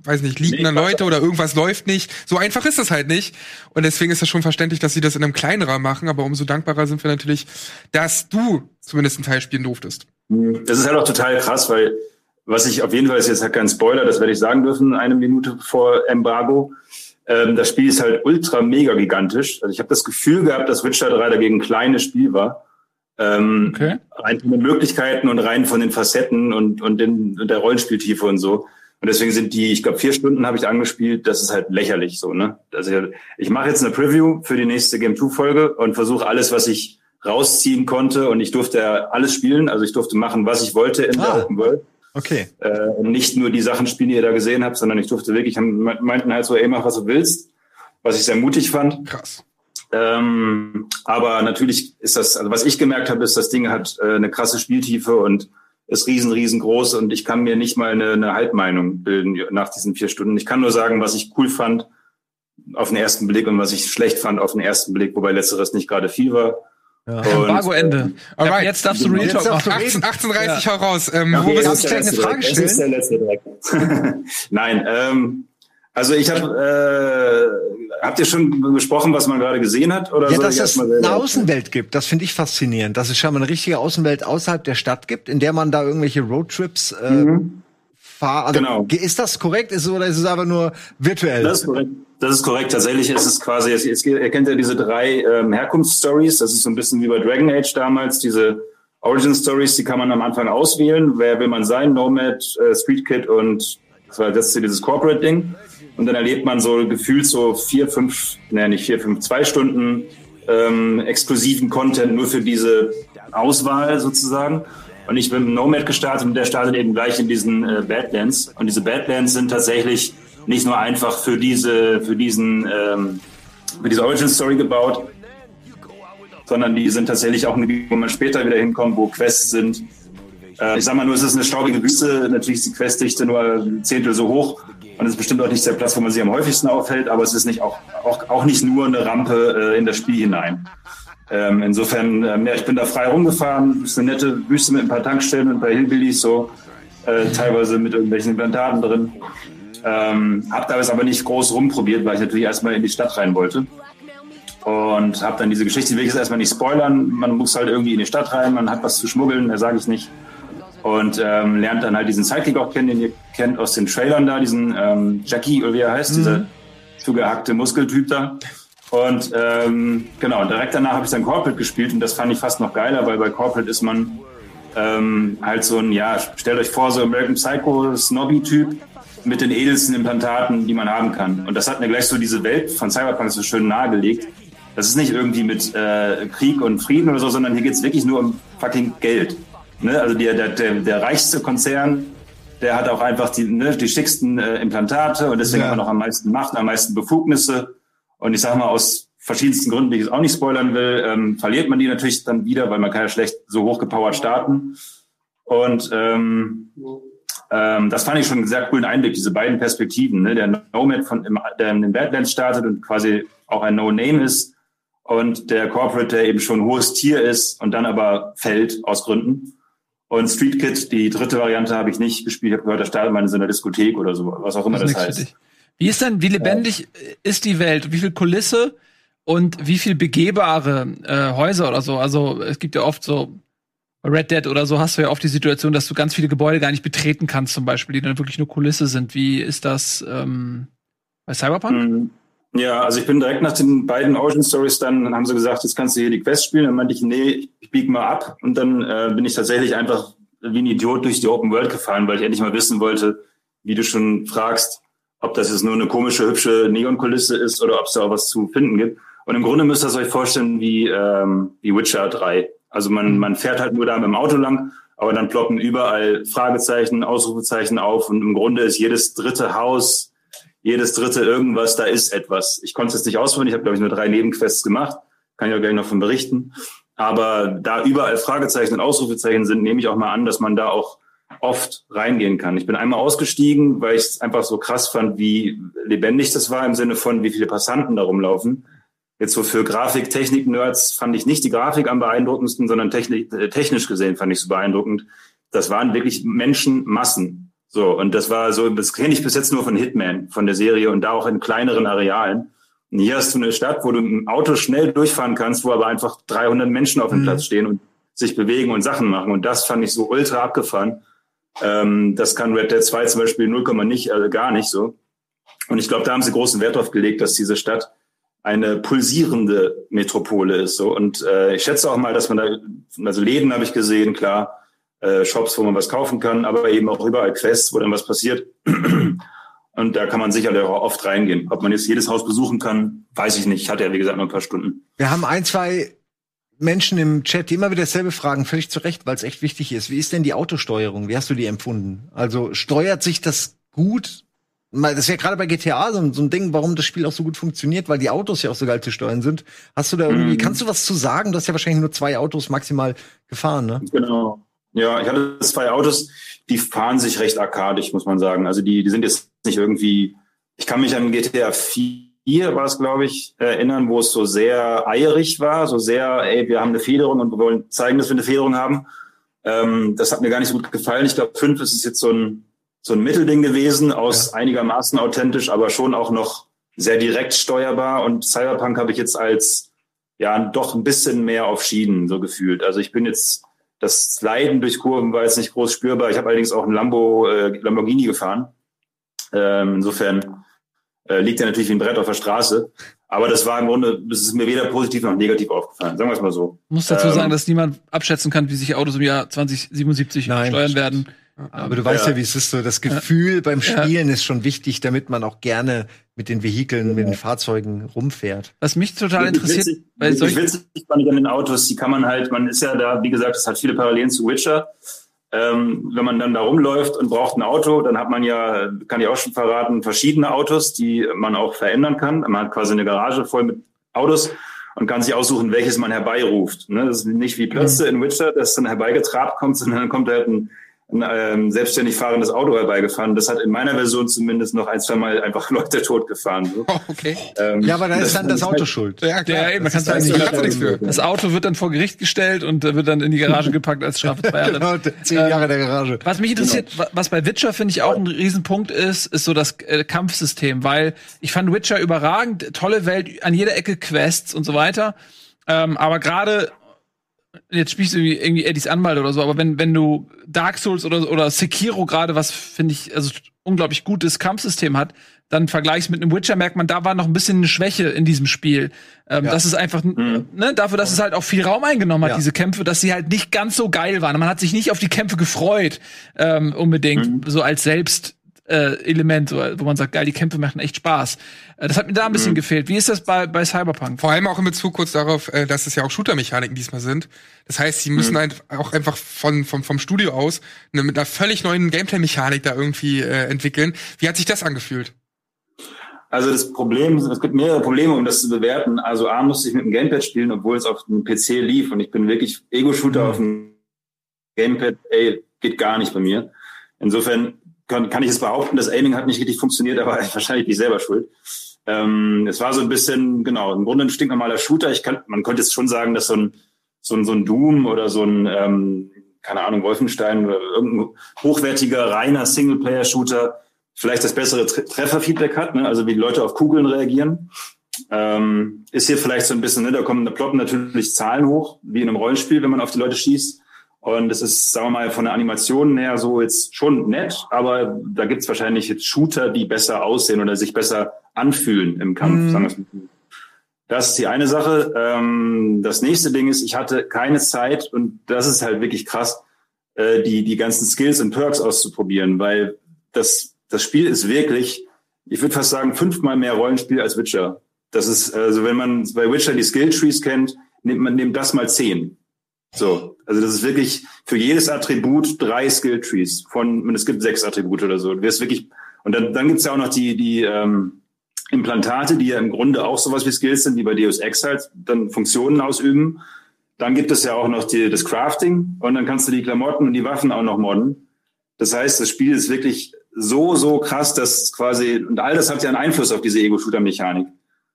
S1: weiß nicht, liegen
S13: Nee,
S1: dann. Leute oder irgendwas läuft nicht. So einfach ist das halt nicht. Und deswegen ist das schon verständlich, dass sie das in einem kleinen Rahmen machen, aber umso dankbarer sind wir natürlich, dass du zumindest einen Teil spielen durftest.
S13: Das ist halt auch total krass, weil was ich auf jeden Fall ist jetzt halt kein Spoiler, das werde ich sagen dürfen, eine Minute vor Embargo. Ähm, das Spiel ist halt ultra mega gigantisch. Also ich habe das Gefühl gehabt, dass Witcher 3 dagegen ein kleines Spiel war. Ähm,
S4: Okay.
S13: Rein von den Möglichkeiten und rein von den Facetten und, und, den, und der Rollenspieltiefe und so. Und deswegen sind die, ich glaube, vier Stunden habe ich angespielt, das ist halt lächerlich so, ne? Also ich mache jetzt eine Preview für die nächste Game 2 Folge und versuche alles, was ich rausziehen konnte und ich durfte ja alles spielen, also ich durfte machen, was ich wollte in der
S3: Ah.
S13: Open World.
S3: Okay.
S13: Äh, und nicht nur die Sachen spielen, die ihr da gesehen habt, sondern ich durfte wirklich, meinten halt so, ey, mach was du willst, was ich sehr mutig fand.
S1: Krass.
S13: Ähm, aber natürlich ist das, also was ich gemerkt habe, ist, das Ding hat äh, eine krasse Spieltiefe und ist riesen, riesengroß und ich kann mir nicht mal eine, eine Halbmeinung bilden nach diesen vier Stunden. Ich kann nur sagen, was ich cool fand auf den ersten Blick und was ich schlecht fand auf den ersten Blick, wobei letzteres nicht gerade viel war.
S3: Ja.
S4: Embargo-Ende. Ja,
S1: Alright.
S4: jetzt darfst du Real Talk machen.
S3: du reden.
S1: 18, 18.30 hau raus. Ähm,
S13: Okay,
S1: wo
S13: ist der
S3: gleich eine
S13: letzte
S3: Frage
S13: direkt. Das ist der letzte direkt. [laughs] Nein, ähm, also ich habe, äh, habt ihr schon besprochen, was man gerade gesehen hat? Oder
S3: Ja, dass es
S13: mal
S3: eine Außenwelt gibt, das finde ich faszinierend. Dass es scheinbar eine richtige Außenwelt außerhalb der Stadt gibt, in der man da irgendwelche Roadtrips äh, fahr. Also,
S13: Genau.
S3: Ist das korrekt? Ist es, oder ist es aber nur virtuell?
S13: Das ist korrekt. Das ist korrekt. Tatsächlich ist es quasi, es, es, ihr kennt ja diese drei ähm, Herkunftsstories. Das ist so ein bisschen wie bei Dragon Age damals, diese Origin Stories, die kann man am Anfang auswählen. Wer will man sein? Nomad, äh, Street Kid und das war das ist dieses Corporate Ding. Und dann erlebt man so gefühlt so vier, fünf, ne, nicht vier, fünf, zwei Stunden ähm, exklusiven Content nur für diese Auswahl sozusagen. Und ich bin Nomad gestartet und der startet eben gleich in diesen äh, Badlands. Und diese Badlands sind tatsächlich nicht nur einfach für diese, für diesen, ähm, für diese Origin Story gebaut, sondern die sind tatsächlich auch, eine, wo man später wieder hinkommt, wo Quests sind. Äh, ich sag mal nur, es ist eine staubige Wüste, natürlich ist die Questdichte nur ein Zehntel so hoch und es ist bestimmt auch nicht der Platz, wo man sich am häufigsten aufhält, aber es ist nicht auch, auch, auch nicht nur eine Rampe äh, in das Spiel hinein. Ähm, insofern, ähm, ja, ich bin da frei rumgefahren, ist eine nette Wüste mit ein paar Tankstellen und ein paar Hillbillies, so äh, teilweise mit irgendwelchen Implantaten drin. Ähm, hab da jetzt aber nicht groß rumprobiert, weil ich natürlich erstmal in die Stadt rein wollte. Und habe dann diese Geschichte, die will ich jetzt erstmal nicht spoilern. Man muss halt irgendwie in die Stadt rein, man hat was zu schmuggeln, mehr sage ich nicht. Und ähm, lernt dann halt diesen Sidekick auch kennen, den ihr kennt aus den Trailern da, diesen ähm, Jackie oder wie er heißt, mhm. dieser zugehackte Muskeltyp da. Und ähm, genau, direkt danach habe ich dann Corporate gespielt und das fand ich fast noch geiler, weil bei Corporate ist man ähm, halt so ein, ja, stellt euch vor, so American Psycho Snobby-Typ mit den edelsten Implantaten, die man haben kann. Und das hat mir gleich so diese Welt von Cyberpunk so schön nahegelegt. Das ist nicht irgendwie mit äh, Krieg und Frieden oder so, sondern hier geht's wirklich nur um fucking Geld. Ne? Also der, der, der, der reichste Konzern, der hat auch einfach die, ne, die schicksten äh, Implantate und deswegen ja. hat er noch am meisten Macht, am meisten Befugnisse. Und ich sage mal, aus verschiedensten Gründen, die ich jetzt auch nicht spoilern will, ähm, verliert man die natürlich dann wieder, weil man kann ja schlecht so hochgepowert starten. Und ähm, ähm, das fand ich schon einen sehr coolen Einblick, diese beiden Perspektiven. Ne? Der Nomad, von, der in den Badlands startet und quasi auch ein No-Name ist und der Corporate, der eben schon hohes Tier ist und dann aber fällt aus Gründen. Und Street Kid, die dritte Variante, habe ich nicht gespielt. Ich habe gehört, da startet man in so einer Diskothek oder so, was auch immer das, das heißt.
S4: Wie ist denn, wie lebendig ja. ist die Welt? Wie viel Kulisse und wie viel begehbare äh, Häuser oder so? Also es gibt ja oft so Red Dead oder so hast du ja oft die Situation, dass du ganz viele Gebäude gar nicht betreten kannst, zum Beispiel, die dann wirklich nur Kulisse sind. Wie ist das ähm, bei Cyberpunk?
S13: Mhm. Ja, also ich bin direkt nach den beiden Origin Stories dann, dann haben sie gesagt, jetzt kannst du hier die Quest spielen. Dann meinte ich, nee, ich biege mal ab. Und dann äh, bin ich tatsächlich einfach wie ein Idiot durch die Open World gefahren, weil ich endlich mal wissen wollte, wie du schon fragst, ob das jetzt nur eine komische, hübsche Neonkulisse ist oder ob es da auch was zu finden gibt. Und im Grunde müsst ihr euch vorstellen wie, ähm, wie Witcher 3. Also man, man fährt halt nur da mit dem Auto lang, aber dann ploppen überall Fragezeichen, Ausrufezeichen auf und im Grunde ist jedes dritte Haus jedes dritte irgendwas, da ist etwas. Ich konnte es nicht ausführen, ich habe, glaube ich, nur drei Nebenquests gemacht, kann ich auch gleich noch von berichten. Aber da überall Fragezeichen und Ausrufezeichen sind, nehme ich auch mal an, dass man da auch oft reingehen kann. Ich bin einmal ausgestiegen, weil ich es einfach so krass fand, wie lebendig das war im Sinne von, wie viele Passanten da rumlaufen. Jetzt so für Grafik, Technik, Nerds fand ich nicht die Grafik am beeindruckendsten, sondern technisch, äh, technisch gesehen fand ich so beeindruckend. Das waren wirklich Menschenmassen. So, und das war so, das kenne ich bis jetzt nur von Hitman, von der Serie und da auch in kleineren Arealen. Und hier hast du eine Stadt, wo du im Auto schnell durchfahren kannst, wo aber einfach 300 Menschen auf dem mhm. Platz stehen und sich bewegen und Sachen machen. Und das fand ich so ultra abgefahren. Ähm, das kann Red Dead 2 zum Beispiel 0, nicht, also gar nicht so. Und ich glaube, da haben sie großen Wert drauf gelegt, dass diese Stadt eine pulsierende Metropole ist. So. Und äh, ich schätze auch mal, dass man da, also Läden habe ich gesehen, klar, äh, Shops, wo man was kaufen kann, aber eben auch überall Quests, wo dann was passiert. [clears throat] Und da kann man sicherlich auch oft reingehen. Ob man jetzt jedes Haus besuchen kann, weiß ich nicht. Ich hatte ja, wie gesagt, nur ein paar Stunden.
S3: Wir haben ein, zwei Menschen im Chat, die immer wieder dasselbe fragen, völlig zu Recht, weil es echt wichtig ist. Wie ist denn die Autosteuerung? Wie hast du die empfunden? Also steuert sich das gut? Das ist ja gerade bei GTA so, ein Ding, warum das Spiel auch so gut funktioniert, weil die Autos ja auch so geil zu steuern sind. Hast du da irgendwie, mhm. kannst du was zu sagen? Du hast ja wahrscheinlich nur zwei Autos maximal gefahren, ne?
S13: Genau. Ja, ich hatte zwei Autos, die fahren sich recht arkadisch, muss man sagen. Also die, die sind jetzt nicht irgendwie, ich kann mich an GTA 4 war es, glaube ich, erinnern, wo es so sehr eierig war, so sehr, ey, wir haben eine Federung und wir wollen zeigen, dass wir eine Federung haben. Ähm, das hat mir gar nicht so gut gefallen. Ich glaube, 5 ist es jetzt so ein, so ein Mittelding gewesen, aus ja. einigermaßen authentisch, aber schon auch noch sehr direkt steuerbar. Und Cyberpunk habe ich jetzt als ja doch ein bisschen mehr auf Schienen so gefühlt. Also ich bin jetzt das Leiden durch Kurven war jetzt nicht groß spürbar. Ich habe allerdings auch einen Lambo, äh, Lamborghini gefahren. Ähm, insofern äh, liegt ja natürlich wie ein Brett auf der Straße. Aber das war im Grunde, das ist mir weder positiv noch negativ aufgefallen. Sagen wir es mal so.
S4: Ich muss dazu
S13: Ähm,
S4: sagen, dass niemand abschätzen kann, wie sich Autos im Jahr 2077 steuern werden.
S3: Aber du weißt ja, wie es ist so. Das Gefühl beim
S4: Ja.
S3: Spielen ist schon wichtig, damit man auch gerne mit den Vehikeln, mit den Fahrzeugen rumfährt.
S4: Was mich total interessiert,
S13: witzig-
S4: bei
S13: wirklich
S4: solchen
S13: witzig fand ich an den Autos, die kann man halt, man ist ja da, wie gesagt, es hat viele Parallelen zu Witcher. Ähm, wenn man dann da rumläuft und braucht ein Auto, dann hat man ja, kann ich auch schon verraten, verschiedene Autos, die man auch verändern kann. Man hat quasi eine Garage voll mit Autos und kann sich aussuchen, welches man herbeiruft. Ne? Das ist nicht wie Plötze in Witcher, das dann herbeigetrabt kommt, sondern dann kommt halt ein, ein ähm, selbstständig fahrendes Auto herbeigefahren. Das hat in meiner Version zumindest noch ein, zwei Mal einfach [laughs] Leute totgefahren. So.
S1: Okay.
S13: Ähm,
S3: Ja, aber da ist dann das
S13: ich
S3: Auto
S13: halt-
S3: schuld.
S1: Ja, klar.
S4: Ja, eben, man
S1: Das
S4: kann
S1: da kannst du nichts für.
S4: das Auto wird dann vor Gericht gestellt und äh, wird dann in die Garage [laughs] gepackt als Strafe. zwei Jahre.
S3: Genau, zehn Jahre der Garage.
S4: Was mich interessiert, wa- was bei Witcher finde ich auch ein Riesenpunkt ist, ist so das äh, Kampfsystem, weil ich fand Witcher überragend, tolle Welt, an jeder Ecke Quests und so weiter. Ähm, aber gerade jetzt spielst du irgendwie, Eddies Anwalt oder so, aber wenn wenn du Dark Souls oder oder Sekiro gerade was finde ich also unglaublich gutes Kampfsystem hat, dann vergleichst mit einem Witcher merkt man, da war noch ein bisschen eine Schwäche in diesem Spiel. Ähm, Das ist einfach ne, dafür, dass es halt auch viel Raum eingenommen hat,
S3: Ja.
S4: diese Kämpfe, dass sie halt nicht ganz so geil waren. Man hat sich nicht auf die Kämpfe gefreut, ähm, unbedingt, so als selbst äh, Element, so, wo man sagt, geil, die Kämpfe machen echt Spaß. Äh, das hat mir da ein bisschen gefehlt. Wie ist das bei, bei Cyberpunk?
S1: Vor allem auch in Bezug kurz darauf, äh, dass es ja auch Shooter-Mechaniken diesmal sind. Das heißt, sie müssen halt auch einfach von, vom, vom Studio aus eine, mit einer völlig neuen Gameplay-Mechanik da irgendwie äh, entwickeln. Wie hat sich das angefühlt?
S13: Also das Problem, es gibt mehrere Probleme, um das zu bewerten. Also A musste ich mit dem Gamepad spielen, obwohl es auf dem PC lief und ich bin wirklich Ego-Shooter auf dem Gamepad, ey, geht gar nicht bei mir. Insofern kann, kann ich es behaupten, das Aiming hat nicht richtig funktioniert, aber [laughs] wahrscheinlich bin ich selber schuld. Ähm, es war so ein bisschen, genau, im Grunde ein stinknormaler Shooter. Ich kann, man könnte jetzt schon sagen, dass so ein, so ein, so ein Doom oder so ein, ähm, keine Ahnung, Wolfenstein oder irgendein hochwertiger, reiner Singleplayer-Shooter vielleicht das bessere Tre Trefferfeedback hat, ne? also wie die Leute auf Kugeln reagieren. Ähm, ist hier vielleicht so ein bisschen, ne, da kommen, da ploppen natürlich Zahlen hoch, wie in einem Rollenspiel, wenn man auf die Leute schießt. Und es ist, sagen wir mal, von der Animation her so jetzt schon nett, aber da gibt's wahrscheinlich jetzt Shooter, die besser aussehen oder sich besser anfühlen im Kampf.
S1: Mhm.
S13: Sagen wir's mal. Das ist die eine Sache. Ähm, das nächste Ding ist, ich hatte keine Zeit und das ist halt wirklich krass, äh, die, die ganzen Skills und Perks auszuprobieren, weil das, das Spiel ist wirklich, ich würde fast sagen, fünfmal mehr Rollenspiel als Witcher. Das ist, also wenn man bei Witcher die Skill Trees kennt, nimmt man nimmt das mal zehn. So, also das ist wirklich für jedes Attribut drei Skill Trees von, und es gibt sechs Attribute oder so. Du wirst wirklich, und dann, dann gibt's ja auch noch die, die ähm, Implantate, die ja im Grunde auch sowas wie Skills sind, die bei Deus Ex halt dann Funktionen ausüben. Dann gibt es ja auch noch die, das Crafting und dann kannst du die Klamotten und die Waffen auch noch modden. Das heißt, das Spiel ist wirklich so, so krass, dass quasi, und all das hat ja einen Einfluss auf diese Ego-Shooter-Mechanik.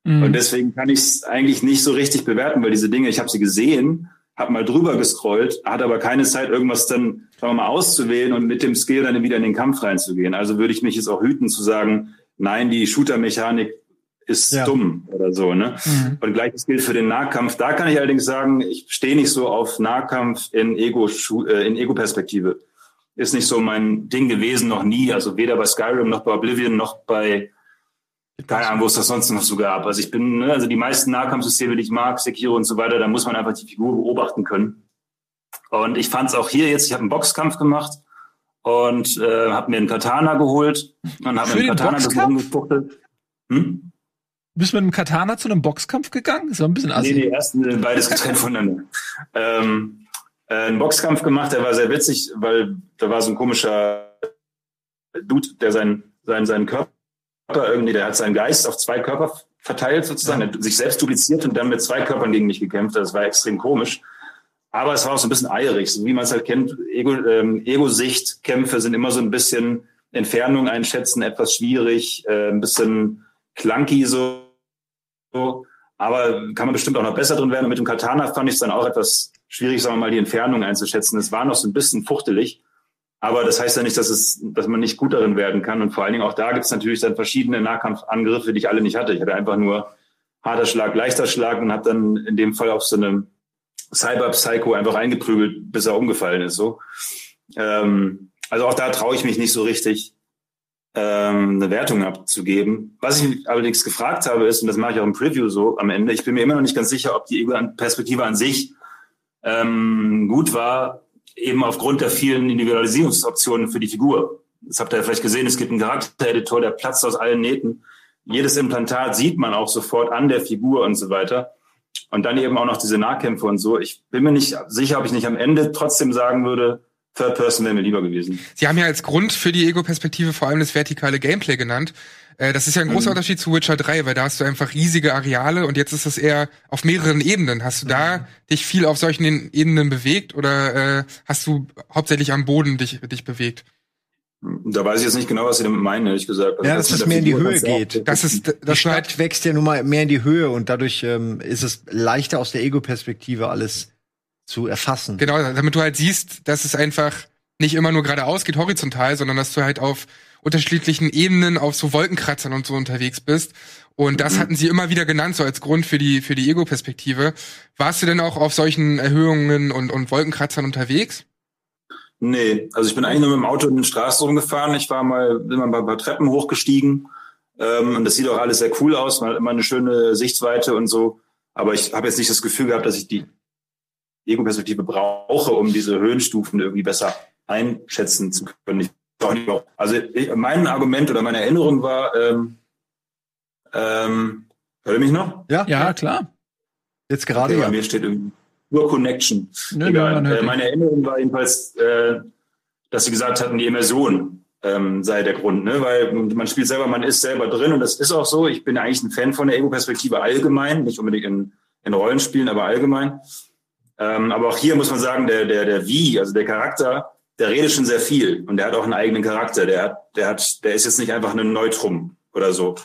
S4: Mhm.
S13: Und deswegen kann ich es eigentlich nicht so richtig bewerten, weil diese Dinge, ich habe sie gesehen, habe mal drüber gescrollt, hatte aber keine Zeit, irgendwas dann, sagen wir mal, auszuwählen und mit dem Skill dann wieder in den Kampf reinzugehen. Also würde ich mich jetzt auch hüten zu sagen, nein, die Shooter-Mechanik ist
S3: Ja.
S13: dumm oder so. Ne?
S4: Mhm.
S13: Und gleiches gilt für den Nahkampf. Da kann ich allerdings sagen, ich stehe nicht so auf Nahkampf in Ego, äh, in Ego-Perspektive. Ist nicht so mein Ding gewesen, noch nie. Also weder bei Skyrim noch bei Oblivion noch bei keine Ahnung, wo es das sonst noch so gab. Also ich bin, ne, also die meisten Nahkampfsysteme, die ich mag, Sekiro und so weiter, da muss man einfach die Figur beobachten können. Und ich fand es auch hier jetzt, ich habe einen Boxkampf gemacht und äh, habe mir einen Katana geholt und habe
S4: Für
S13: einen Katana rumgefuchtelt. Hm?
S4: Bist du mit einem Katana zu einem Boxkampf gegangen? Ist doch ein bisschen assi.
S13: Nee, nee, erst äh, beides getrennt voneinander. Ähm, äh, einen Boxkampf gemacht, der war sehr witzig, weil da war so ein komischer Dude, der seinen, seinen, seinen Körper irgendwie, der hat seinen Geist auf zwei Körper verteilt sozusagen, hat sich selbst dupliziert und dann mit zwei Körpern gegen mich gekämpft. Das war extrem komisch. Aber es war auch so ein bisschen eierig, so wie man es halt kennt. Ego, ähm, Ego-Sicht-Kämpfe sind immer so ein bisschen Entfernung einschätzen, etwas schwierig, äh, ein bisschen clunky so. so. Aber kann man bestimmt auch noch besser drin werden. Und mit dem Katana fand ich es dann auch etwas schwierig, sagen wir mal, die Entfernung einzuschätzen. Es war noch so ein bisschen fuchtelig. Aber das heißt ja nicht, dass es, dass man nicht gut darin werden kann. Und vor allen Dingen auch da gibt es natürlich dann verschiedene Nahkampfangriffe, die ich alle nicht hatte. Ich hatte einfach nur harter Schlag, leichter Schlag und habe dann in dem Fall auf so eine Cyber-Psycho einfach eingeprügelt, bis er umgefallen ist. So. Ähm, also auch da traue ich mich nicht so richtig. ähm, eine Wertung abzugeben. Was ich allerdings gefragt habe, ist, und das mache ich auch im Preview so am Ende, ich bin mir immer noch nicht ganz sicher, ob die Ego-Perspektive an sich ähm, gut war, eben aufgrund der vielen Individualisierungsoptionen für die Figur. Das habt ihr ja vielleicht gesehen, es gibt einen Charaktereditor, der platzt aus allen Nähten. Jedes Implantat sieht man auch sofort an der Figur und so weiter. Und dann eben auch noch diese Nahkämpfe und so. Ich bin mir nicht sicher, ob ich nicht am Ende trotzdem sagen würde, Third Person wäre mir lieber gewesen.
S1: Sie haben ja als Grund für die Ego-Perspektive vor allem das vertikale Gameplay genannt. Äh, das ist ja ein großer
S13: Mhm.
S1: Unterschied zu Witcher 3, weil da hast du einfach riesige Areale und jetzt ist es eher auf mehreren Ebenen. Hast du da dich viel auf solchen Ebenen bewegt oder äh, hast du hauptsächlich am Boden dich, dich bewegt?
S13: Da weiß ich jetzt nicht genau, was Sie damit meinen, ehrlich gesagt. Also
S3: Ja, dass es mehr in die Höhe geht.
S1: Das ist
S3: die Stadt wächst ja nun mal mehr in die Höhe und dadurch ähm, ist es leichter aus der Ego-Perspektive alles zu erfassen.
S1: Genau, damit du halt siehst, dass es einfach nicht immer nur geradeaus geht, horizontal, sondern dass du halt auf unterschiedlichen Ebenen, auf so Wolkenkratzern und so unterwegs bist. Und das hatten sie immer wieder genannt, so als Grund für die, für die Ego-Perspektive. Warst du denn auch auf solchen Erhöhungen und, und Wolkenkratzern unterwegs?
S13: Nee, also ich bin eigentlich nur mit dem Auto in den Straßen rumgefahren. Ich war mal, bin mal ein paar Treppen hochgestiegen. Ähm, und das sieht auch alles sehr cool aus. Man hat immer eine schöne Sichtweite und so. Aber ich habe jetzt nicht das Gefühl gehabt, dass ich die Ego-Perspektive brauche, um diese Höhenstufen irgendwie besser einschätzen zu können. Ich, also ich, mein Argument oder meine Erinnerung war, ähm, ähm, hört ihr mich noch?
S3: Ja,
S4: ja klar.
S3: Jetzt gerade
S13: okay,
S3: ja.
S13: Bei mir steht irgendwie nur Connection.
S4: Nö, nö,
S13: Egal.
S4: hört
S13: äh, meine Erinnerung war jedenfalls, äh, dass sie gesagt hatten, die Immersion ähm, sei der Grund, ne? weil man spielt selber, man ist selber drin und das ist auch so. Ich bin eigentlich ein Fan von der Ego-Perspektive allgemein, nicht unbedingt in, in Rollenspielen, aber allgemein. Ähm, aber auch hier muss man sagen, der, der, der Wie, also der Charakter, der redet schon sehr viel und der hat auch einen eigenen Charakter. Der hat, der hat, der ist jetzt nicht einfach ein Neutrum oder so.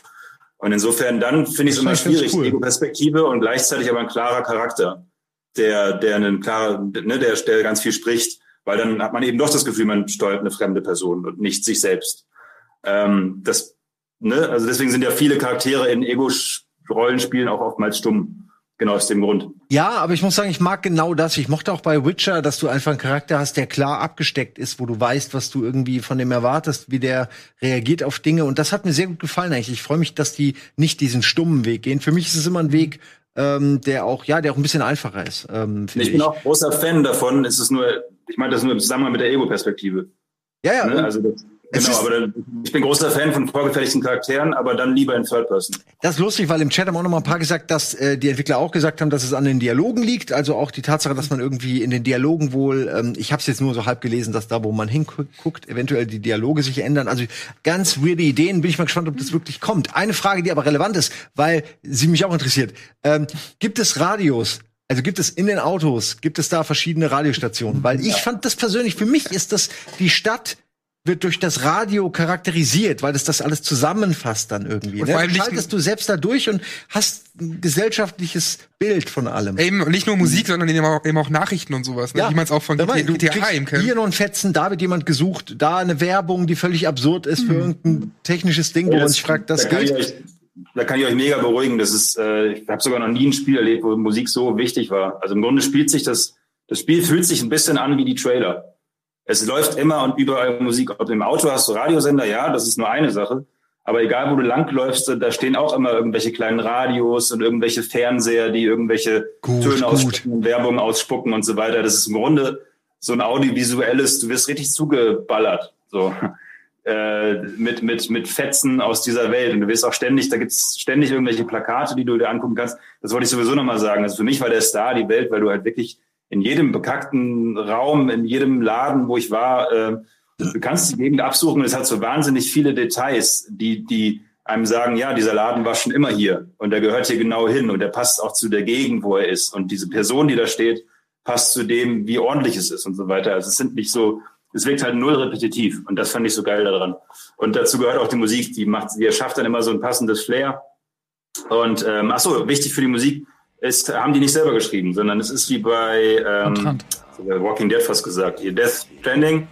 S13: Und insofern dann finde ich es immer schwierig,
S3: cool.
S13: Ego-Perspektive und gleichzeitig aber ein klarer Charakter, der, der einen klaren, ne, der, der ganz viel spricht, weil dann hat man eben doch das Gefühl, man steuert eine fremde Person und nicht sich selbst. Ähm, das, ne, also deswegen sind ja viele Charaktere in Ego-Rollenspielen auch oftmals stumm. Genau aus dem Grund.
S3: Ja, aber ich muss sagen, ich mag genau das. Ich mochte auch bei Witcher, dass du einfach einen Charakter hast, der klar abgesteckt ist, wo du weißt, was du irgendwie von dem erwartest, wie der reagiert auf Dinge. Und das hat mir sehr gut gefallen eigentlich. Ich freue mich, dass die nicht diesen stummen Weg gehen. Für mich ist es immer ein Weg, ähm, der auch, ja, der auch ein bisschen einfacher ist. Ähm, finde
S13: Ich bin auch großer Fan davon. Es ist nur, ich meine das nur im Zusammenhang mit der Ego-Perspektive.
S3: Ja, ja.
S13: Ne? Also das, genau, aber dann, ich bin großer Fan von vorgefertigten Charakteren, aber dann lieber in Third Person.
S3: Das ist lustig, weil im Chat haben auch noch mal ein paar gesagt, dass äh, die Entwickler auch gesagt haben, dass es an den Dialogen liegt. Also auch die Tatsache, dass man irgendwie in den Dialogen wohl, ähm, ich habe es jetzt nur so halb gelesen, dass da, wo man hinguckt, eventuell die Dialoge sich ändern. Also ganz weirde Ideen. Bin ich mal gespannt, ob das wirklich kommt. Eine Frage, die aber relevant ist, weil sie mich auch interessiert: ähm, Gibt es Radios? Also gibt es in den Autos, gibt es da verschiedene Radiostationen? Weil ich fand das persönlich, für mich ist das die Stadt wird durch das Radio charakterisiert, weil das das alles zusammenfasst dann irgendwie.
S1: Und
S3: Ne?
S1: vor allem
S3: Du
S1: nicht-
S3: schaltest du selbst da durch und hast ein gesellschaftliches Bild von allem.
S1: Eben nicht nur Musik, sondern eben auch, eben auch Nachrichten und sowas, ne? wie man es auch von
S3: Da
S1: GTA,
S3: du
S1: GTA eben kennt.
S3: Hier noch ein Fetzen, da wird jemand gesucht, da eine Werbung, die völlig absurd ist für irgendein technisches Ding, wo man sich fragt, das
S13: da kann ich
S3: geht.
S13: euch, da kann ich euch mega beruhigen. Das ist, äh, ich habe sogar noch nie ein Spiel erlebt, wo Musik so wichtig war. Also im Grunde spielt sich das, das Spiel fühlt sich ein bisschen an wie die Trailer. Es läuft immer und überall Musik. Ob im Auto hast du Radiosender, ja, das ist nur eine Sache. Aber egal, wo du langläufst, da stehen auch immer irgendwelche kleinen Radios und irgendwelche Fernseher, die irgendwelche Töne ausspucken, Werbung ausspucken und so weiter. Das ist im Grunde so ein audiovisuelles, du wirst richtig zugeballert. So. [laughs] Äh, mit, mit, mit Fetzen aus dieser Welt. Und du wirst auch ständig, da gibt's ständig irgendwelche Plakate, die du dir angucken kannst. Das wollte ich sowieso nochmal sagen. Also für mich war der Star die Welt, weil du halt wirklich in jedem bekackten Raum, in jedem Laden, wo ich war, äh, du kannst die Gegend absuchen es hat so wahnsinnig viele Details, die, die einem sagen, ja, dieser Laden war schon immer hier und der gehört hier genau hin und der passt auch zu der Gegend, wo er ist. Und diese Person, die da steht, passt zu dem, wie ordentlich es ist und so weiter. Also es sind nicht so, es wirkt halt null repetitiv und das fand ich so geil daran. Und dazu gehört auch die Musik, die macht, die erschafft dann immer so ein passendes Flair. Und ähm, ach so, wichtig für die Musik ist, haben die nicht selber geschrieben, sondern es ist wie bei ähm, Walking Dead fast gesagt, hier Death Stranding,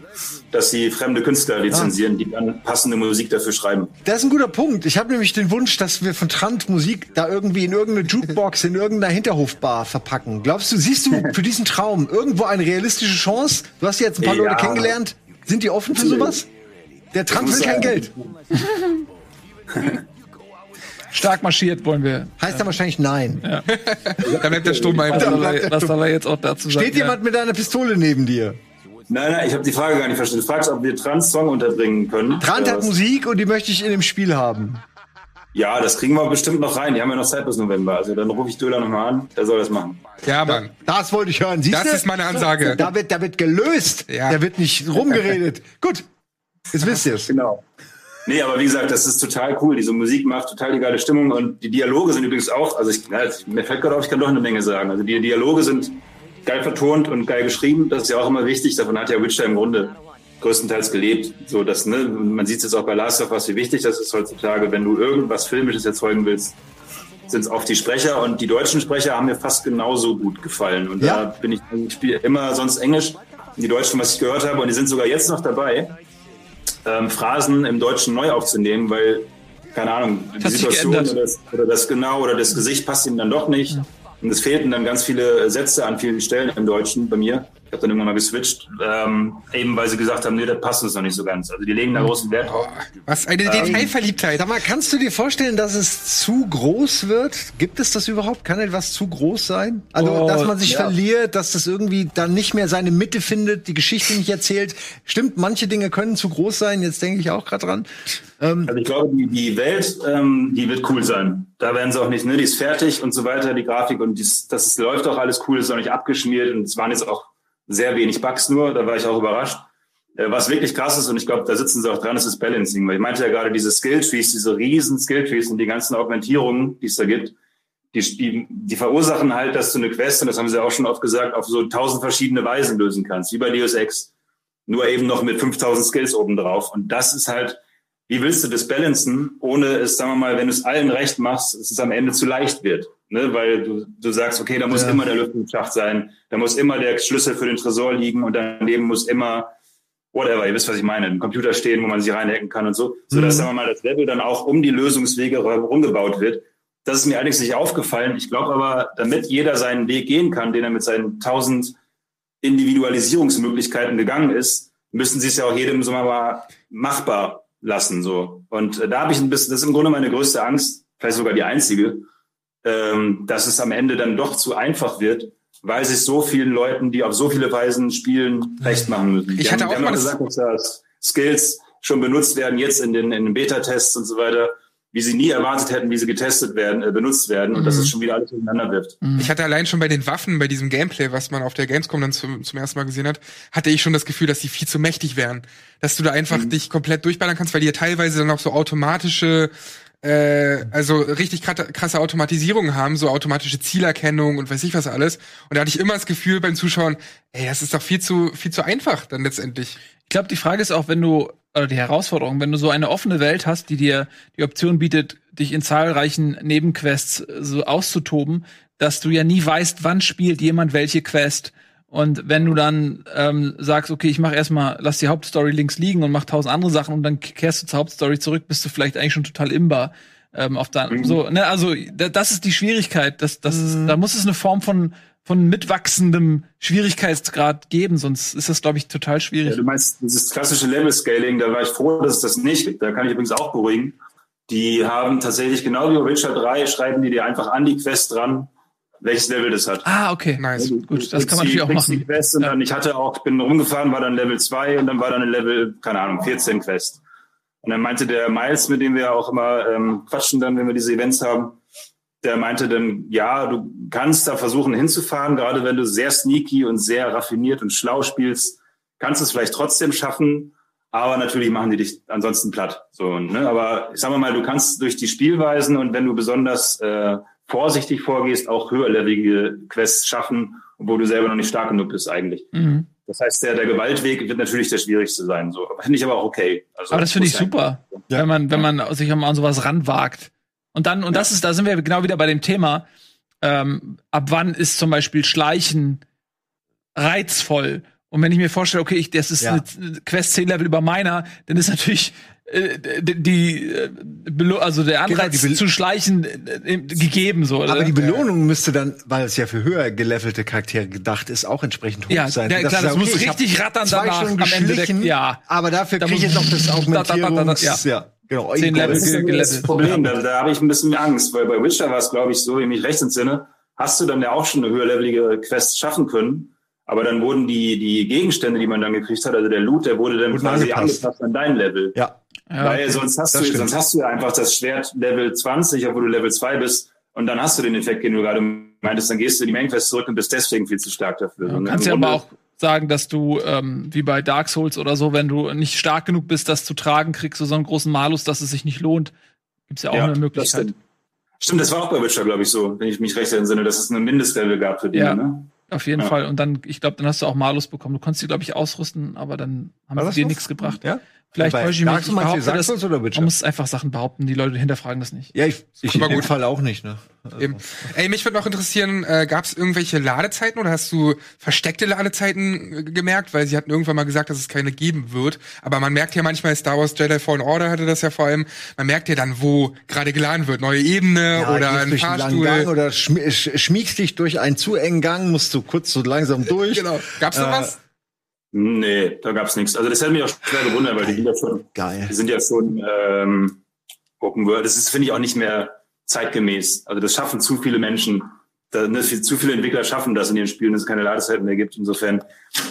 S13: dass sie fremde Künstler lizenzieren, die dann passende Musik dafür schreiben.
S3: Das ist ein guter Punkt. Ich habe nämlich den Wunsch, dass wir von Trant Musik da irgendwie in irgendeine Jukebox, in irgendeiner Hinterhofbar verpacken. Glaubst du, siehst du für diesen Traum irgendwo eine realistische Chance? Du hast ja jetzt ein paar
S13: Ja.
S3: Leute kennengelernt. Sind die offen für sowas? Der Trump will kein Geld. [laughs]
S4: Stark marschiert wollen wir.
S3: Heißt ja wahrscheinlich nein.
S4: Ja. [laughs]
S1: Da bleibt der
S4: soll er- was soll er jetzt auch dazu sagen?
S3: Steht jemand mit einer Pistole neben dir?
S13: Nein, nein, ich habe die Frage gar nicht verstanden. Du fragst, ob wir Trans-Song unterbringen können.
S3: Trant
S13: Oder
S3: hat? Musik und die möchte ich in dem Spiel haben.
S13: Ja, das kriegen wir bestimmt noch rein. Die haben ja noch Zeit bis November. Also dann rufe ich Döler nochmal an. Der soll das machen.
S1: Ja, Mann.
S3: Das wollte ich hören. Siehst
S1: Das
S3: du?
S1: ist meine Ansage.
S3: Da wird, da wird gelöst.
S1: Ja.
S3: Da wird nicht rumgeredet. [laughs] Gut. Jetzt wisst ihr es.
S13: Genau. Nee, aber wie gesagt, das ist total cool. Diese Musik macht total die geile Stimmung und die Dialoge sind übrigens auch, also ich, ja, mir fällt gerade auf, ich kann doch eine Menge sagen. Also die Dialoge sind geil vertont und geil geschrieben. Das ist ja auch immer wichtig. Davon hat ja Witcher im Grunde größtenteils gelebt. So, dass, ne, man sieht es jetzt auch bei Last of Us, wie wichtig das ist heutzutage. Wenn du irgendwas Filmisches erzeugen willst, sind es oft die Sprecher und die deutschen Sprecher haben mir fast genauso gut gefallen. Und
S3: Ja.
S13: da bin ich, ich spiele immer sonst Englisch. Und die Deutschen, was ich gehört habe, und die sind sogar jetzt noch dabei, ähm, Phrasen im Deutschen neu aufzunehmen, weil, keine Ahnung, die Situation oder das, oder das genau oder das Gesicht passt ihm dann doch nicht. Und es fehlten dann ganz viele Sätze an vielen Stellen im Deutschen bei mir. Ich habe dann irgendwann mal geswitcht, ähm, eben weil sie gesagt haben, nee, das passt uns noch nicht so ganz. Also die legen da großen Wert drauf.
S1: Was eine
S13: Ähm,
S1: Detailverliebtheit.
S3: Sag mal, kannst du dir vorstellen, dass es zu groß wird? Gibt es das überhaupt? Kann etwas zu groß sein? Also,
S4: Oh,
S3: dass man sich
S13: ja.
S3: verliert, dass das irgendwie dann nicht mehr seine Mitte findet, die Geschichte nicht erzählt. Stimmt, manche Dinge können zu groß sein. Jetzt denke ich auch gerade dran. Ähm,
S13: Also ich glaube, die, die Welt, ähm, die wird cool sein. Da werden sie auch nicht, ne, die ist fertig und so weiter, die Grafik und dies, das läuft auch alles cool, ist auch nicht abgeschmiert und es waren jetzt auch sehr wenig Bugs nur, da war ich auch überrascht. Äh, was wirklich krass ist, und ich glaube, da sitzen sie auch dran, ist das Balancing, weil ich meinte ja gerade diese Skilltrees, diese riesen Skilltrees und die ganzen Augmentierungen, die es da gibt, die, die, die verursachen halt, dass du eine Quest, und das haben sie auch schon oft gesagt, auf so tausend verschiedene Weisen lösen kannst, wie bei Deus Ex. Nur eben noch mit 5000 Skills obendrauf. Und das ist halt, wie willst du das balancen, ohne es, sagen wir mal, wenn du es allen recht machst, dass es am Ende zu leicht wird. Ne? Weil du, du sagst, okay, da muss
S3: Ja.
S13: immer der Lüftungsschacht sein, da muss immer der Schlüssel für den Tresor liegen und daneben muss immer, whatever, ihr wisst, was ich meine, ein Computer stehen, wo man sich reinhacken kann und so, sodass,
S3: Mhm.
S13: sagen wir mal, das Level dann auch um die Lösungswege rumgebaut wird. Das ist mir allerdings nicht aufgefallen. Ich glaube aber, damit jeder seinen Weg gehen kann, den er mit seinen tausend Individualisierungsmöglichkeiten gegangen ist, müssen sie es ja auch jedem so mal machbar lassen. So. Und äh, da habe ich ein bisschen, das ist im Grunde meine größte Angst, vielleicht sogar die einzige, ähm, dass es am Ende dann doch zu einfach wird, weil sich so vielen Leuten, die auf so viele Weisen spielen, recht machen müssen.
S1: Ich hatte
S13: haben,
S1: auch mal
S13: gesagt, dass da Skills schon benutzt werden, jetzt in den, in den Beta-Tests und so weiter, wie sie nie erwartet hätten, wie sie getestet werden, äh, benutzt werden und dass
S1: Mhm.
S13: es schon wieder alles durcheinander wirft.
S1: Ich hatte allein schon bei den Waffen, bei diesem Gameplay, was man auf der Gamescom dann zum, zum ersten Mal gesehen hat, hatte ich schon das Gefühl, dass die viel zu mächtig wären. Dass du da einfach
S13: Mhm.
S1: dich komplett durchballern kannst, weil die ja teilweise dann auch so automatische, äh, also richtig krasse, krasse Automatisierung haben, so automatische Zielerkennung und weiß ich was alles. Und da hatte ich immer das Gefühl beim Zuschauen, ey, das ist doch viel zu, viel zu einfach dann letztendlich.
S4: Ich glaube, die Frage ist auch, wenn du, oder die Herausforderung, wenn du so eine offene Welt hast, die dir die Option bietet, dich in zahlreichen Nebenquests äh, so auszutoben, dass du ja nie weißt, wann spielt jemand welche Quest. Und wenn du dann ähm, sagst, okay, ich mach erstmal, lass die Hauptstory links liegen und mach tausend andere Sachen und dann kehrst du zur Hauptstory zurück, bist du vielleicht eigentlich schon total imbar. Ähm, auf dann, so, ne, also da, das ist die Schwierigkeit. Das, das ist, da muss es eine Form von von mitwachsendem Schwierigkeitsgrad geben, sonst ist das, glaube ich, total schwierig.
S13: Ja, du meinst dieses klassische Level-Scaling, da war ich froh, dass es das nicht gibt. Da kann ich übrigens auch beruhigen. Die haben tatsächlich, genau wie bei Witcher 3, schreiben die dir einfach an die Quest dran, welches Level das hat.
S4: Ah, okay.
S1: Nice.
S4: Gut, das kann man natürlich auch machen.
S13: Quest und dann, ich hatte auch, ich bin rumgefahren, war dann Level 2 und dann war dann ein Level, keine Ahnung, 14 Quest. Und dann meinte der Miles, mit dem wir auch immer ähm, quatschen dann, wenn wir diese Events haben, der meinte dann, ja, du kannst da versuchen hinzufahren, gerade wenn du sehr sneaky und sehr raffiniert und schlau spielst, kannst du es vielleicht trotzdem schaffen, aber natürlich machen die dich ansonsten platt. So, ne? Aber ich sag mal, du kannst durch die Spielweisen und wenn du besonders äh, vorsichtig vorgehst, auch höherlevelige Quests schaffen, obwohl du selber noch nicht stark genug bist eigentlich.
S4: Mhm.
S13: Das heißt, der, der Gewaltweg wird natürlich der schwierigste sein. So. Finde ich aber auch okay. Also,
S4: Aber das finde ich super, wenn man, wenn man sich mal an sowas ranwagt. Und dann, und das ist, da sind wir genau wieder bei dem Thema, ähm, ab wann ist zum Beispiel Schleichen reizvoll? Und wenn ich mir vorstelle, okay, ich, das ist
S3: Ja.
S4: eine Quest 10 Level über meiner, dann ist natürlich äh, die, äh, also der Anreiz
S3: Genau, die Bel-
S4: zu schleichen äh, äh, gegeben so.
S3: Aber
S4: oder?
S3: die Belohnung müsste dann, weil es ja für höher gelevelte Charaktere gedacht ist, auch entsprechend hoch
S4: Ja,
S3: sein.
S4: ja, klar, das
S3: sagst,
S4: muss richtig rattern
S3: zwei
S4: danach
S3: Stunden
S4: am Ende der- ja.
S3: aber dafür
S4: Da
S3: kriege ich jetzt noch das [laughs]
S4: da, da, da, da,
S3: Augmentierungs...
S4: ja.
S3: ja, genau.
S4: Zehn Level
S13: Das ist
S4: ge-
S13: ja das. Problem, da, da habe ich ein bisschen Angst, weil bei Witcher war es, glaube ich, so, wie ich mich recht entsinne, hast du dann ja auch schon eine höherlevelige Quest schaffen können, aber dann wurden die, die Gegenstände, die man dann gekriegt hat, also der Loot, der wurde dann
S3: Wurden
S13: quasi
S3: angepasst.
S13: angepasst an dein Level.
S3: Ja.
S4: Ja,
S13: weil sonst hast, du,
S3: stimmt.
S13: sonst hast du ja einfach das Schwert Level 20, obwohl du Level 2 bist, und dann hast du den Effekt, den du gerade meintest, dann gehst du in die Main Quest zurück und bist deswegen viel zu stark dafür. Und
S4: kannst ja aber auch sagen, dass du, ähm, wie bei Dark Souls oder so, wenn du nicht stark genug bist, das zu tragen, kriegst du so einen großen Malus, dass es sich nicht lohnt. Gibt's ja auch eine
S13: das
S4: Möglichkeit.
S13: Stimmt. stimmt, das war auch bei Witcher, glaube ich, so, wenn ich mich recht entsinne, dass es eine Mindestlevel gab für die.
S4: Ja.
S13: Ne?
S4: Auf jeden
S13: Ja.
S4: Fall. Und dann, ich glaube, dann hast du auch Malus bekommen. Du konntest sie, glaube ich, ausrüsten, aber dann haben sie
S3: das
S4: dir nichts gebracht.
S3: Ja?
S4: Vielleicht täusche ich
S3: Dark
S4: mich.
S3: Souls
S4: Ich
S3: meinst du Dark
S4: das,
S3: Souls oder Witcher?
S4: man muss einfach Sachen behaupten, die Leute hinterfragen das nicht.
S3: Ja, ich, ich
S1: Immer
S3: in dem
S1: gut.
S3: Fall auch nicht. Ne?
S1: Eben. Ey, mich würde noch interessieren, äh, gab es irgendwelche Ladezeiten oder hast du versteckte Ladezeiten äh, gemerkt? Weil sie hatten irgendwann mal gesagt, dass es keine geben wird. Aber man merkt ja manchmal, Star Wars Jedi Fallen Order hatte das ja vor allem, man merkt ja dann, wo gerade geladen wird. Neue Ebene
S3: Ja,
S1: oder ein
S3: langen Gang
S1: Fahrstuhl.
S3: oder schm sch schmiegst dich durch einen zu engen Gang, musst du kurz so langsam durch. [laughs]
S1: Genau. Gab's noch
S3: Äh,
S1: was?
S13: Nee, da gab's nichts. Also das hätte mich auch schwer gewundert, weil die sind ja schon,
S3: Geil.
S13: die sind ja schon ähm, Open World. Das ist, finde ich, auch nicht mehr zeitgemäß. Also das schaffen zu viele Menschen. Da, ne, zu viele Entwickler schaffen das in ihren Spielen, dass es keine Ladezeiten mehr gibt. Insofern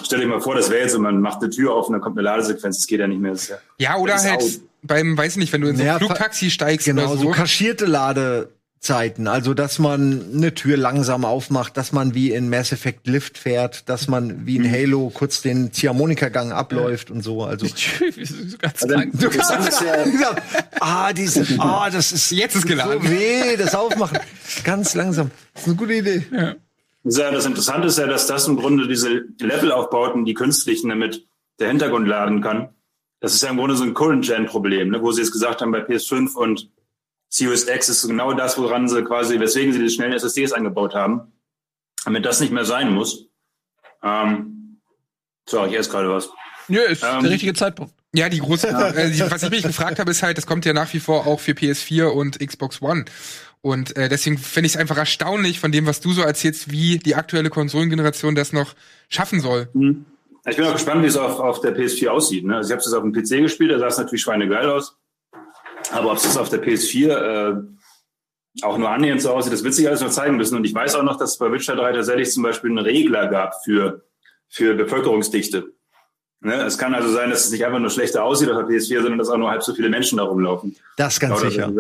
S13: stell dir mal vor, das wäre jetzt so, man macht eine Tür auf und dann kommt eine Ladesequenz. Das geht ja nicht mehr. Ja,
S1: Ja, oder halt
S13: out.
S1: beim, weiß ich nicht, wenn du in so ein
S3: Naja,
S1: Flugtaxi steigst
S3: Genau,
S1: oder
S3: so
S1: so.
S3: kaschierte Ladezeiten. Also, dass man eine Tür langsam aufmacht, dass man wie in Mass Effect Lift fährt, dass man wie
S1: Mhm.
S3: in Halo kurz den Ziehharmonika-Gang abläuft und so. Also,
S4: Ganz
S13: Also,
S3: du kannst
S13: ja,
S3: ah, diese, ah, das ist
S1: Jetzt ist geladen.
S3: so weh, das Aufmachen. Ganz langsam. Das ist eine gute Idee.
S13: Ja, das Interessante ist ja, dass das im Grunde diese Levelaufbauten, die künstlichen, damit der Hintergrund laden kann, das ist ja im Grunde so ein Current-Gen-Problem, ne, wo sie jetzt gesagt haben, bei PS5 und Series X ist genau das, woran sie quasi, weswegen sie die schnellen SSDs eingebaut haben, damit das nicht mehr sein muss. Ähm, so, ich esse gerade was.
S4: Nö, ist
S13: Ähm,
S4: der richtige Zeitpunkt.
S1: Ja, die große, äh, die, was ich mich gefragt habe, ist halt, das kommt ja nach wie vor auch für PS4 und Xbox One. Und äh, deswegen finde ich es einfach erstaunlich von dem, was du so erzählst, wie die aktuelle Konsolengeneration das noch schaffen soll.
S13: Mhm. Ich bin auch gespannt, wie es auf, auf der PS4 aussieht. Ne? Also ich habe es auf dem PC gespielt, da sah es natürlich schweinegeil aus. Aber ob es das auf der PS4 äh, auch nur annähernd so aussieht, das wird sich alles noch zeigen müssen. Und ich weiß auch noch, dass es bei Witcher 3 tatsächlich zum Beispiel einen Regler gab für, für Bevölkerungsdichte. Ne? Es kann also sein, dass es nicht einfach nur schlechter aussieht auf der PS4, sondern dass auch nur halb so viele Menschen da rumlaufen.
S3: Das ganz
S13: Lauter
S3: sicher.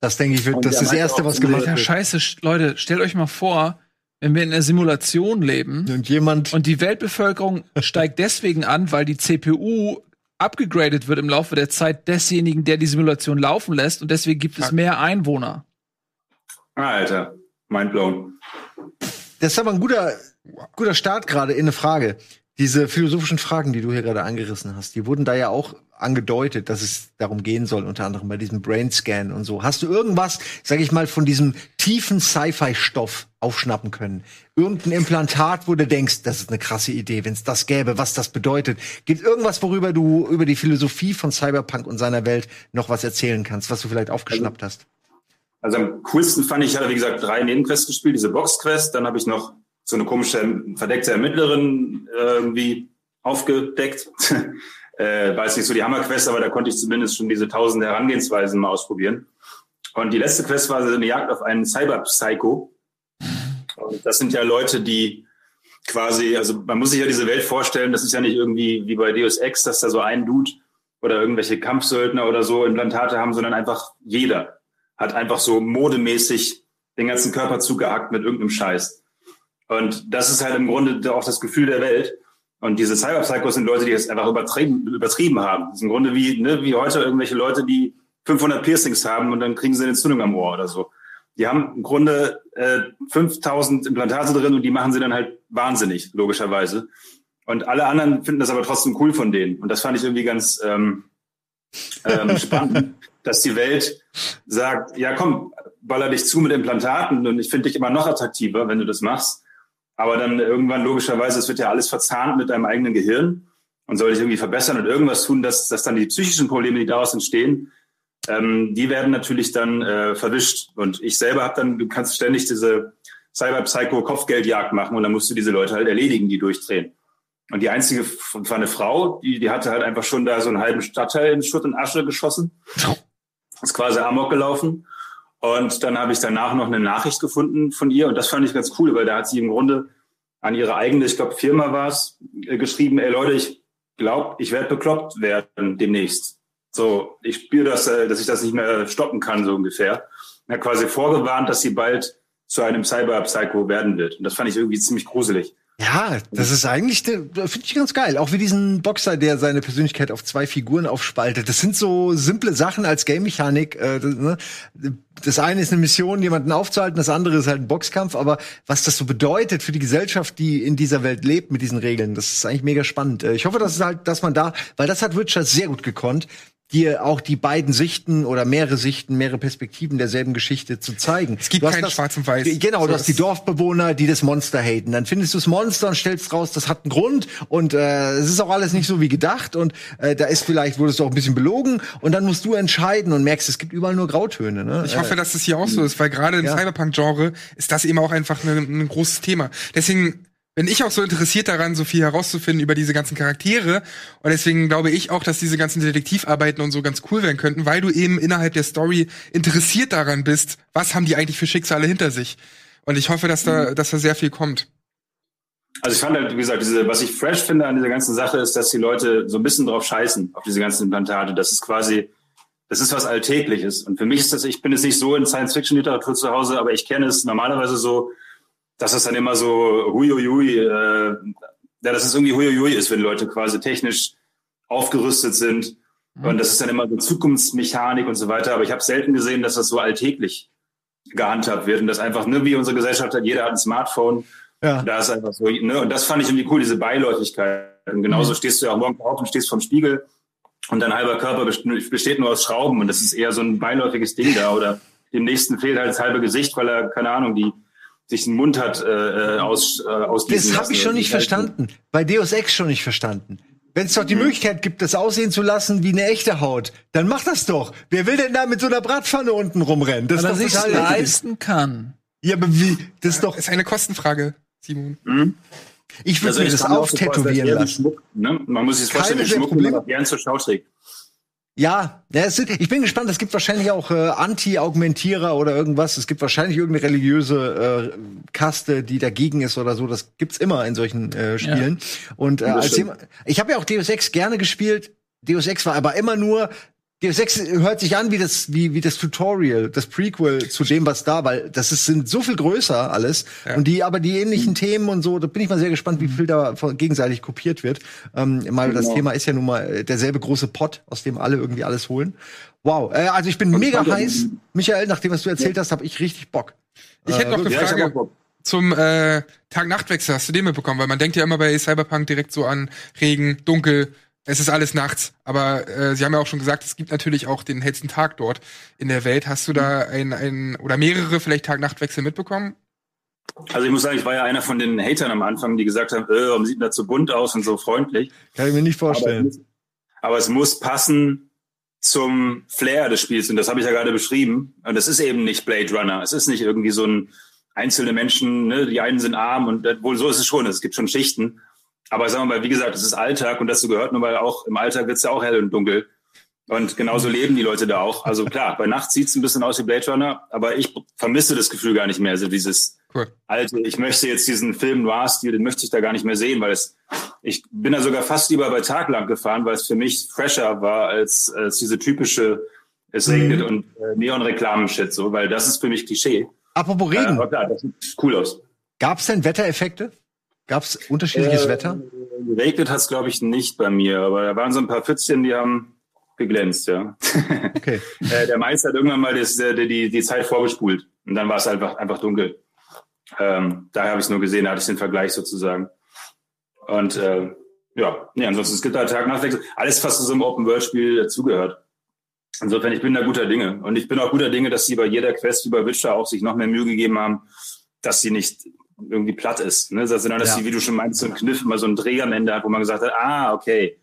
S3: Das denke ich, wird das ist das Erste, was gemacht
S4: Ja,
S3: wird.
S4: scheiße, sch- Leute, stellt euch mal vor, wenn wir in einer Simulation leben
S3: Und jemand,
S4: und die Weltbevölkerung [laughs] steigt deswegen an, weil die CPU abgegradet wird im Laufe der Zeit desjenigen, der die Simulation laufen lässt und deswegen gibt es mehr Einwohner.
S13: Ah, Alter, mindblown.
S3: das ist aber ein guter, guter Start gerade in eine Frage. Diese philosophischen Fragen, die du hier gerade angerissen hast, die wurden da ja auch angedeutet, dass es darum gehen soll, unter anderem bei diesem Brainscan und so. Hast du irgendwas, sag ich mal, von diesem tiefen Sci-Fi-Stoff aufschnappen können? Irgendein Implantat, wo du denkst, das ist eine krasse Idee, wenn es das gäbe, was das bedeutet? Gibt irgendwas, worüber du über die Philosophie von Cyberpunk und seiner Welt noch was erzählen kannst, was du vielleicht aufgeschnappt hast?
S13: Also am coolsten fand ich, ich hatte wie gesagt drei Nebenquests gespielt, diese Boxquest, dann habe ich noch so eine komische verdeckte Ermittlerin äh, irgendwie aufgedeckt. [laughs] äh, war jetzt nicht so die Hammerquest, aber da konnte ich zumindest schon diese tausende Herangehensweisen mal ausprobieren. Und die letzte Quest war so eine Jagd auf einen Cyberpsycho. Und das sind ja Leute, die quasi, also man muss sich ja diese Welt vorstellen, das ist ja nicht irgendwie wie bei Deus Ex, dass da so ein Dude oder irgendwelche Kampfsöldner oder so Implantate haben, sondern einfach jeder hat einfach so modemäßig den ganzen Körper zugehackt mit irgendeinem Scheiß. Und das ist halt im Grunde auch das Gefühl der Welt. Und diese Cyberpsychos sind Leute, die es einfach übertrieben, übertrieben haben. Das ist im Grunde wie, ne, wie heute irgendwelche Leute, die 500 Piercings haben und dann kriegen sie eine Entzündung am Ohr oder so. Die haben im Grunde äh, 5000 Implantate drin und die machen sie dann halt wahnsinnig, logischerweise. Und alle anderen finden das aber trotzdem cool von denen. Und das fand ich irgendwie ganz ähm, ähm, [laughs] spannend, dass die Welt sagt, ja komm, baller dich zu mit Implantaten und ich finde dich immer noch attraktiver, wenn du das machst. Aber dann irgendwann logischerweise, es wird ja alles verzahnt mit deinem eigenen Gehirn. und soll dich irgendwie verbessern und irgendwas tun, dass, dass dann die psychischen Probleme, die daraus entstehen, ähm, die werden natürlich dann äh, verwischt. Und ich selber habe dann, du kannst ständig diese Cyber-Psycho-Kopfgeldjagd machen und dann musst du diese Leute halt erledigen, die durchdrehen. Und die einzige war eine Frau, die, die hatte halt einfach schon da so einen halben Stadtteil in Schutt und Asche geschossen. Ist quasi Amok gelaufen. Und dann habe ich danach noch eine Nachricht gefunden von ihr und das fand ich ganz cool, weil da hat sie im Grunde an ihre eigene, ich glaube Firma war es, äh, geschrieben, ey Leute, ich glaube, ich werde bekloppt werden demnächst. So, ich spüre das, äh, dass ich das nicht mehr stoppen kann, so ungefähr. Er hat quasi vorgewarnt, dass sie bald zu einem Cyber-Psycho werden wird. Und das fand ich irgendwie ziemlich gruselig.
S3: Ja, das ist eigentlich, finde ich ganz geil. Auch wie diesen Boxer, der seine Persönlichkeit auf zwei Figuren aufspaltet. Das sind so simple Sachen als Game-Mechanik. Äh, ne? Das eine ist eine Mission, jemanden aufzuhalten, das andere ist halt ein Boxkampf. Aber was das so bedeutet für die Gesellschaft, die in dieser Welt lebt mit diesen Regeln, das ist eigentlich mega spannend. Äh, ich hoffe, dass es halt, dass man da, weil das hat Witcher sehr gut gekonnt, dir auch die beiden Sichten oder mehrere Sichten, mehrere Perspektiven derselben Geschichte zu zeigen.
S1: Es gibt
S3: Du hast
S1: kein
S3: das-
S1: Schwarz und Weiß.
S3: Genau,
S1: So
S3: du hast die Dorfbewohner, die das Monster haten. Dann findest du das Monster und stellst raus, das hat einen Grund und äh, es ist auch alles nicht so wie gedacht und äh, da ist vielleicht wurdest du auch ein bisschen belogen und dann musst du entscheiden und merkst, es gibt überall nur Grautöne. Ne?
S1: Ich hoffe, dass das hier auch so ist, weil gerade im
S3: Ja.
S1: Cyberpunk-Genre ist das eben auch einfach ein, ein großes Thema. Deswegen bin ich auch so interessiert daran, so viel herauszufinden über diese ganzen Charaktere. Und deswegen glaube ich auch, dass diese ganzen Detektivarbeiten und so ganz cool werden könnten, weil du eben innerhalb der Story interessiert daran bist, was haben die eigentlich für Schicksale hinter sich. Und ich hoffe, dass da, dass da sehr viel kommt.
S13: Also ich fand halt, wie gesagt, diese, was ich fresh finde an dieser ganzen Sache ist, dass die Leute so ein bisschen drauf scheißen, auf diese ganzen Implantate. Das ist quasi, das ist was Alltägliches. Und für mich ist das, ich bin jetzt nicht so in Science-Fiction-Literatur zu Hause, aber ich kenne es normalerweise so, dass es dann immer so huiuiui, äh, ja, dass es irgendwie huiuiui ist, wenn Leute quasi technisch aufgerüstet sind. Und das ist dann immer so Zukunftsmechanik und so weiter. Aber ich habe selten gesehen, dass das so alltäglich gehandhabt wird und das einfach, ne, wie unsere Gesellschaft hat, jeder hat ein Smartphone.
S3: Ja.
S13: Da ist einfach so, ne, und das fand ich irgendwie cool, diese Beiläufigkeit. Und genauso
S3: Mhm.
S13: stehst du ja auch morgens auf und stehst vorm Spiegel und dein halber Körper best- besteht nur aus Schrauben und das ist eher so ein beiläufiges Ding da oder dem nächsten fehlt halt das halbe Gesicht, weil er, keine Ahnung, die sich den Mund hat äh, äh, aus, äh, ausgießen
S3: Das habe ich schon nicht verstanden. Bei Deus Ex schon nicht verstanden. Wenn es doch die Möglichkeit gibt, das aussehen zu lassen wie eine echte Haut, dann mach das doch. Wer will denn da mit so einer Bratpfanne unten rumrennen? Das
S4: Weil
S3: ist doch
S4: leisten kann.
S3: Ja, aber wie? Das ist doch.
S1: ist eine Kostenfrage, Simon.
S3: Ich würde
S13: Also
S3: mir das
S13: so
S3: auftätowieren
S13: wie
S3: lassen.
S13: Schmuck, ne? Man muss sich das vorstellen,
S3: Keine
S13: wie Schmuck,
S3: Probleme.
S13: man gern zur Schau trägt.
S3: Ja, ja ich bin gespannt. Es gibt wahrscheinlich auch äh, Anti-Augmentierer oder irgendwas. Es gibt wahrscheinlich irgendeine religiöse äh, Kaste, die dagegen ist oder so. Das gibt's immer in solchen äh, Spielen. Und äh, als jemand, ich habe ja auch Deus Ex gerne gespielt. Deus Ex war aber immer nur Deus Ex hört sich an wie das wie wie das Tutorial, das Prequel zu dem was da, weil das ist sind so viel größer alles und die aber die ähnlichen Themen und so, da bin ich mal sehr gespannt, wie viel da gegenseitig kopiert wird. Ähm, mal das
S13: Genau.
S3: Thema ist ja nun mal äh, derselbe große Pot, aus dem alle irgendwie alles holen. Wow, äh, also ich bin mega
S13: fand ja-
S3: heiß. Michael, nach dem was du erzählt hast, habe ich richtig Bock.
S1: Ich hätte noch eine.
S13: Ja,
S1: Frage zum äh, Tag-Nacht-Wechsel. Hast du den mitbekommen? Weil man denkt ja immer bei Cyberpunk direkt so an Regen, Dunkel. Es ist alles nachts. Aber äh, Sie haben ja auch schon gesagt, es gibt natürlich auch den hellsten Tag dort in der Welt. Hast du da ein, ein oder mehrere vielleicht Tag-Nacht-Wechsel mitbekommen?
S13: Also ich muss sagen, ich war ja einer von den Hatern am Anfang, die gesagt haben, äh, warum sieht denn das so bunt aus und so freundlich.
S3: Kann ich mir nicht
S13: Aber,
S3: vorstellen.
S13: es muss- aber es muss passen zum Flair des Spiels und das habe ich ja gerade beschrieben. Und das ist eben nicht Blade Runner. Es ist nicht irgendwie so ein einzelne Menschen, ne? die einen sind arm und äh, wohl so ist es schon. Es gibt schon Schichten. Aber sagen wir mal, wie gesagt, es ist Alltag und dazu gehört nun mal auch, im Alltag wird es ja auch hell und dunkel. Und genauso leben die Leute da auch. Also klar, bei Nacht sieht es ein bisschen aus wie Blade Runner, aber ich vermisse das Gefühl gar nicht mehr. Also dieses
S1: Cool.
S13: alte, ich möchte jetzt diesen Film Noir-Stil, den möchte ich da gar nicht mehr sehen, weil es, ich bin da sogar fast lieber bei Tag lang gefahren, weil es für mich fresher war als, als diese typische, es regnet und äh, Neon-Reklamen-Shit, so, weil das ist für mich Klischee.
S3: Apropos
S13: Äh,
S3: Regen,
S13: aber klar, das sieht cool aus.
S3: gab's denn Wettereffekte? Gab's unterschiedliches
S13: Äh,
S3: Wetter?
S13: Geregnet hat es, glaube ich, nicht bei mir, aber da waren so ein paar Pfützchen, die haben geglänzt, ja. [laughs] [laughs]
S3: Okay.
S13: äh, der Meister hat irgendwann mal das, äh, die, die Zeit vorgespult und dann war es einfach, einfach dunkel. Ähm, daher habe ich es nur gesehen, da hatte ich den Vergleich sozusagen. Und äh, ja, nee, ansonsten es gibt da Tag Nachtwechsel. Alles, was zu so einem Open-World-Spiel dazugehört. Insofern, ich bin da guter Dinge. Und ich bin auch guter Dinge, dass sie bei jeder Quest bei Witcher auch sich noch mehr Mühe gegeben haben, dass sie nicht irgendwie platt ist. Ne? Also, dass
S3: Ja.
S13: die, wie du schon meinst, so ein Kniff immer so einen Dreh am Ende hat, wo man gesagt hat, ah, okay.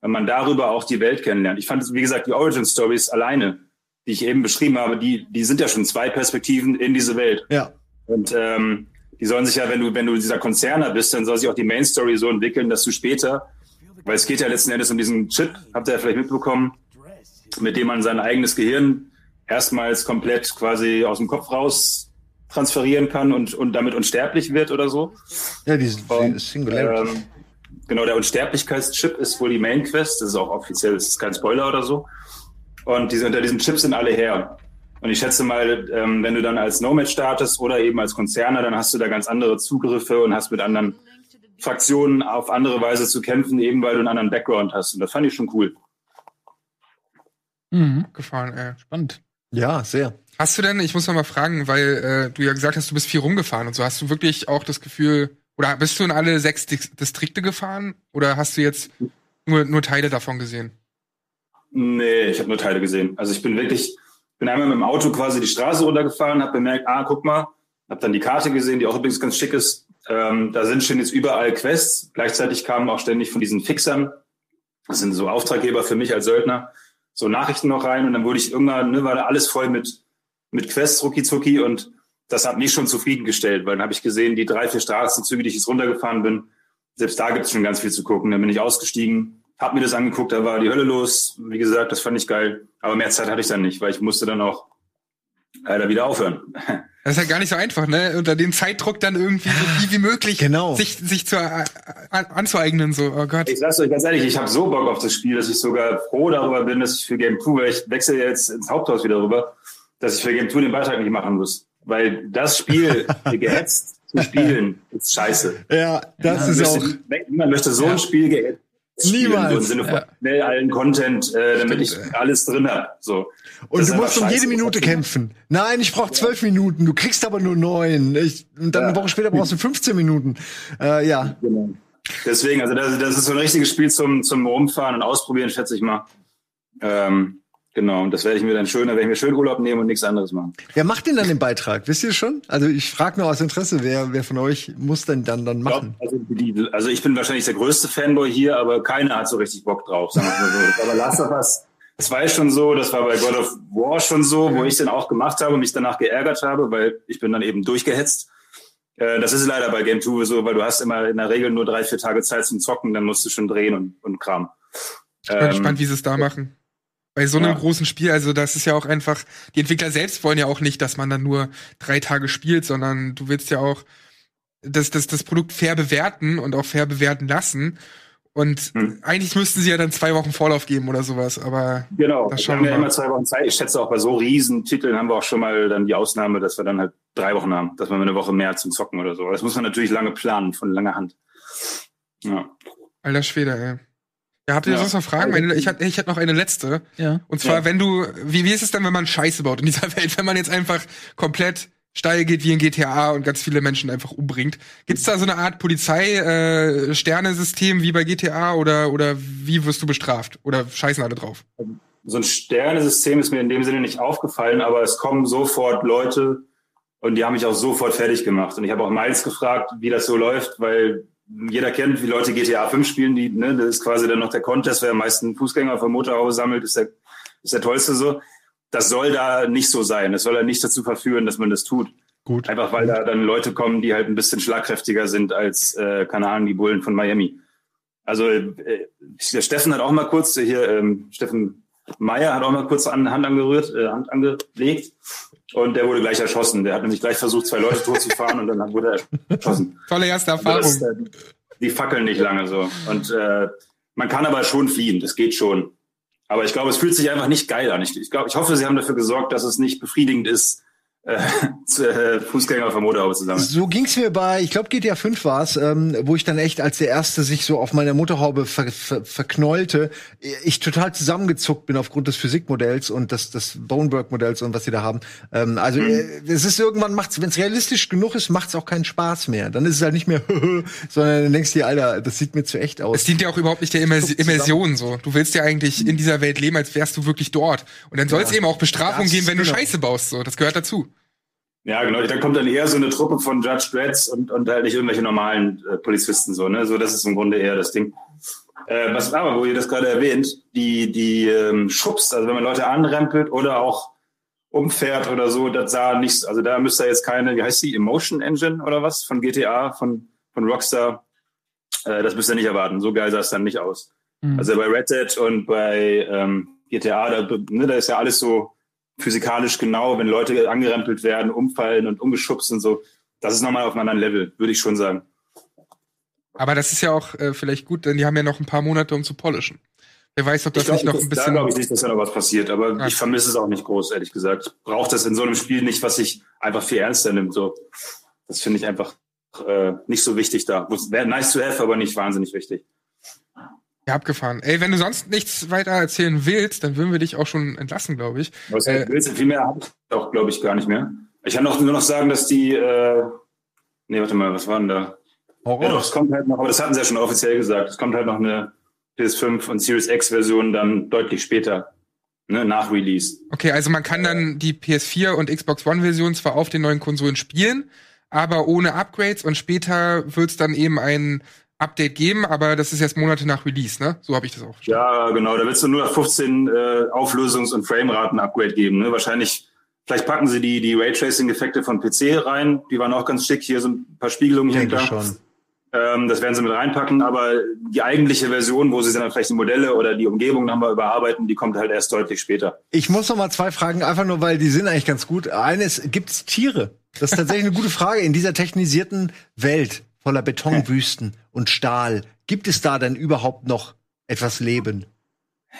S13: Wenn man darüber auch die Welt kennenlernt. Ich fand, wie gesagt, die Origin Stories alleine, die ich eben beschrieben habe, die, die sind ja schon zwei Perspektiven in diese Welt.
S3: Ja.
S13: Und ähm, die sollen sich ja, wenn du, wenn du dieser Konzerner bist, dann soll sich auch die Main Story so entwickeln, dass du später, weil es geht ja letzten Endes um diesen Chip, habt ihr ja vielleicht mitbekommen, mit dem man sein eigenes Gehirn erstmals komplett quasi aus dem Kopf raus transferieren kann und, und damit unsterblich wird oder so.
S3: Ja, die Singularity.
S13: Ähm, genau, der Unsterblichkeitschip ist wohl die Main Quest. Das ist auch offiziell, das ist kein Spoiler oder so. Und diese, unter diesen Chips sind alle her. Und ich schätze mal, ähm, wenn du dann als Nomad startest oder eben als Konzerner, dann hast du da ganz andere Zugriffe und hast mit anderen Fraktionen auf andere Weise zu kämpfen, eben weil du einen anderen Background hast. Und das fand ich schon cool.
S1: Mhm. Gefallen, ey.
S4: Spannend.
S3: Ja, sehr.
S1: Hast du denn, ich muss mal fragen, weil äh, du ja gesagt hast, du bist viel rumgefahren und so, hast du wirklich auch das Gefühl, oder bist du in alle sechs Dis Distrikte gefahren? Oder hast du jetzt nur, nur Teile davon gesehen?
S13: Nee, ich habe nur Teile gesehen. Also ich bin wirklich, bin einmal mit dem Auto quasi die Straße runtergefahren, habe bemerkt, ah, guck mal, habe dann die Karte gesehen, die auch übrigens ganz schick ist. Ähm, da sind schon jetzt überall Quests. Gleichzeitig kamen auch ständig von diesen Fixern, das sind so Auftraggeber für mich als Söldner, so Nachrichten noch rein und dann wurde ich irgendwann, ne, war da alles voll mit, mit Quests, rucki zucki und das hat mich schon zufriedengestellt, weil dann habe ich gesehen, die drei, vier Straßenzüge, die ich jetzt runtergefahren bin, selbst da gibt es schon ganz viel zu gucken. Dann bin ich ausgestiegen, habe mir das angeguckt, da war die Hölle los. Wie gesagt, das fand ich geil. Aber mehr Zeit hatte ich dann nicht, weil ich musste dann auch leider wieder aufhören. [laughs]
S1: Das ist ja gar nicht so einfach, ne? Unter dem Zeitdruck dann irgendwie so viel wie möglich
S3: Genau.
S1: sich, sich zu, äh, an, anzueignen, so, oh Gott.
S13: Ich sag's euch ganz ehrlich, ich habe so Bock auf das Spiel, dass ich sogar froh darüber bin, dass ich für Game 2, weil ich wechsle jetzt ins Haupthaus wieder rüber, dass ich für Game 2 den Beitrag nicht machen muss. Weil das Spiel [laughs] gehetzt zu spielen, ist scheiße.
S3: Ja, das ist auch.
S13: Niemand möchte so ein Spiel gehetzt spielen,
S3: Niemals.
S13: so im Sinne von schnell allen Content, äh, damit ich alles drin hab. So.
S3: Und
S13: Das
S3: du musst um jede. Minute kämpfen. Nein, ich brauche zwölf Minuten. Du kriegst aber nur neun. Ich, und dann eine Woche später brauchst du 15 Minuten. Äh, ja.
S13: Genau. Deswegen, also das, das ist so ein richtiges Spiel zum, zum Rumfahren und Ausprobieren, schätze ich mal. Ähm, genau, und das werde ich mir dann schön, da werde ich mir schön Urlaub nehmen und nichts anderes machen.
S3: Wer macht denn dann den Beitrag? Wisst ihr schon? Also ich frage nur aus Interesse, wer, wer von euch muss denn dann dann machen?
S13: Also, die, also ich bin wahrscheinlich der größte Fanboy hier, aber keiner hat so richtig Bock drauf, sagen wir mal so. Das war bei Last of Us 2 schon so, das war bei God of War schon so, wo ich den auch gemacht habe und mich danach geärgert habe, weil ich bin dann eben durchgehetzt. Äh, Das ist leider bei Game 2 so, weil du hast immer in der Regel nur drei, vier Tage Zeit zum Zocken, dann musst du schon drehen und, und Kram.
S1: Ich bin
S13: Ähm,
S1: gespannt, wie sie es da machen. Bei so einem
S13: Ja.
S1: großen Spiel, also das ist ja auch einfach, die Entwickler selbst wollen ja auch nicht, dass man dann nur drei Tage spielt, sondern du willst ja auch das, das, das Produkt fair bewerten und auch fair bewerten lassen. Und
S13: Hm.
S1: eigentlich müssten sie ja dann zwei Wochen Vorlauf geben oder sowas, aber
S13: Genau,
S1: das
S13: wir
S1: schauen
S13: haben
S1: wir
S13: ja
S1: mal.
S13: immer zwei Wochen Zeit. Ich schätze auch bei so riesen Titeln haben wir auch schon mal dann die Ausnahme, dass wir dann halt drei Wochen haben, dass wir eine Woche mehr zum Zocken oder so. Das muss man natürlich lange planen, von langer Hand. Ja.
S1: Alter Schwede, ey. Ja, habt ihr
S13: Ja.
S1: sonst noch Fragen? Meine, ich hatte ich hatte noch eine letzte.
S4: Ja.
S1: Und zwar,
S13: Ja.
S1: wenn du, wie, wie ist es dann, wenn man Scheiße baut in dieser [laughs] Welt? Wenn man jetzt einfach komplett steil geht wie in GTA und ganz viele Menschen einfach umbringt. Gibt's da so eine Art Polizei-Sternesystem wie bei GTA oder, oder wie wirst du bestraft? Oder scheißen alle drauf?
S13: So ein Sternesystem ist mir in dem Sinne nicht aufgefallen, aber es kommen sofort Leute und die haben mich auch sofort fertig gemacht. Und ich habe auch Miles gefragt, wie das so läuft, weil jeder kennt, wie Leute GTA 5 spielen, die, ne, das ist quasi dann noch der Contest, wer am meisten Fußgänger vom Motorhaube sammelt, ist der, ist der tollste so. Das soll da nicht so sein. Das soll ja nicht dazu verführen, dass man das tut.
S3: Gut.
S13: Einfach weil da dann Leute kommen, die halt ein bisschen schlagkräftiger sind als, äh, keine Ahnung, die Bullen von Miami. Also äh, der Steffen hat auch mal kurz, hier, ähm, Steffen Meyer hat auch mal kurz an, Hand angerührt, äh, Hand angelegt und der wurde gleich erschossen. Der hat nämlich gleich versucht, zwei Leute totzufahren und dann wurde er erschossen.
S1: Tolle erste
S13: Also
S1: Erfahrung.
S13: das, äh, die fackeln nicht lange so. Und äh, man kann aber schon fliehen, das geht schon. Aber ich glaube, es fühlt sich einfach nicht geil an. Ich, ich, glaube, ich hoffe, sie haben dafür gesorgt, dass es nicht befriedigend ist, äh, [laughs] äh, Fußgänger vom Motorhaube zu sammeln.
S3: So ging's mir bei, ich glaube GTA 5 war's, ähm, wo ich dann echt als der erste sich so auf meiner Motorhaube ver ver verknollte, ich total zusammengezuckt bin aufgrund des Physikmodells und des, des Bonework-Modells und was sie da haben. Ähm, also äh, es ist irgendwann macht's, wenn es realistisch genug ist, macht's auch keinen Spaß mehr. Dann ist es halt nicht mehr, [laughs] sondern dann denkst du dir, Alter, das sieht mir zu echt aus.
S1: Es dient ja auch überhaupt nicht der
S3: zusammen.
S1: Immersion so. Du willst ja eigentlich in dieser Welt leben, als wärst du wirklich dort. Und dann soll es
S3: Ja.
S1: eben auch Bestrafung
S3: Das,
S1: geben, wenn du
S3: genau.
S1: Scheiße baust. So, das gehört dazu.
S13: Ja, genau. Da kommt dann eher so eine Truppe von Judge Dredds und, und halt nicht irgendwelche normalen äh, Polizisten so, ne? So, das ist im Grunde eher das Ding. Äh, was aber, wo ihr das gerade erwähnt, die, die ähm, Schubs, also wenn man Leute anrempelt oder auch umfährt oder so, das sah nicht, also da müsste jetzt keine, wie heißt die, Emotion Engine oder was von GTA, von, von Rockstar, äh, das müsst ihr nicht erwarten. So geil sah es dann nicht aus.
S4: Mhm.
S13: Also bei Red Dead und bei ähm, GTA, da, ne, da ist ja alles so physikalisch genau, wenn Leute angerempelt werden, umfallen und umgeschubst und so. Das ist nochmal auf einem anderen Level, würde ich schon sagen.
S1: Aber das ist ja auch äh, vielleicht gut, denn die haben ja noch ein paar Monate, um zu polischen. Wer weiß, ob das
S13: glaub,
S1: nicht noch
S13: das,
S1: ein
S13: Da
S1: bisschen.
S13: glaube ich nicht, dass da noch was passiert, aber
S1: Ja.
S13: ich vermisse es auch nicht groß, ehrlich gesagt. Ich brauche das in so einem Spiel nicht, was sich einfach viel ernster nimmt. So. Das finde ich einfach äh, nicht so wichtig da. Wäre nice to have, aber nicht wahnsinnig wichtig.
S1: Ja, abgefahren. Ey, wenn du sonst nichts weiter erzählen willst, dann würden wir dich auch schon entlassen, glaube ich.
S13: Was
S1: Äh,
S13: willst du? Viel mehr habe ich auch, glaube ich, gar nicht mehr. Ich kann noch, nur noch sagen, dass die, äh, nee, warte mal, was war denn da? Ja, doch, es kommt halt noch, aber das hatten sie ja schon offiziell gesagt, es kommt halt noch eine PS5 und Series X Version dann deutlich später, ne, nach Release.
S1: Okay, also man kann dann die PS4 und Xbox One Version zwar auf den neuen Konsolen spielen, aber ohne Upgrades und später wird's dann eben ein Update geben, aber das ist erst Monate nach Release, ne? So habe ich das auch.
S13: Ja, genau, da wird es nur 15 äh, Auflösungs- und Frameraten-Upgrade geben, ne? Wahrscheinlich, vielleicht packen sie die, die Raytracing-Effekte von PC rein, die waren auch ganz schick, hier so ein paar Spiegelungen hier und
S3: Denke
S13: da.
S3: schon.
S13: Ähm, das werden sie mit reinpacken, aber die eigentliche Version, wo sie dann vielleicht die Modelle oder die Umgebung nochmal überarbeiten, die kommt halt erst deutlich später.
S3: Ich muss noch mal zwei Fragen, einfach nur, weil die sind eigentlich ganz gut. Eines, gibt es Tiere? Das ist tatsächlich eine gute Frage. In dieser technisierten Welt voller Betonwüsten und Stahl, gibt es da denn überhaupt noch etwas Leben?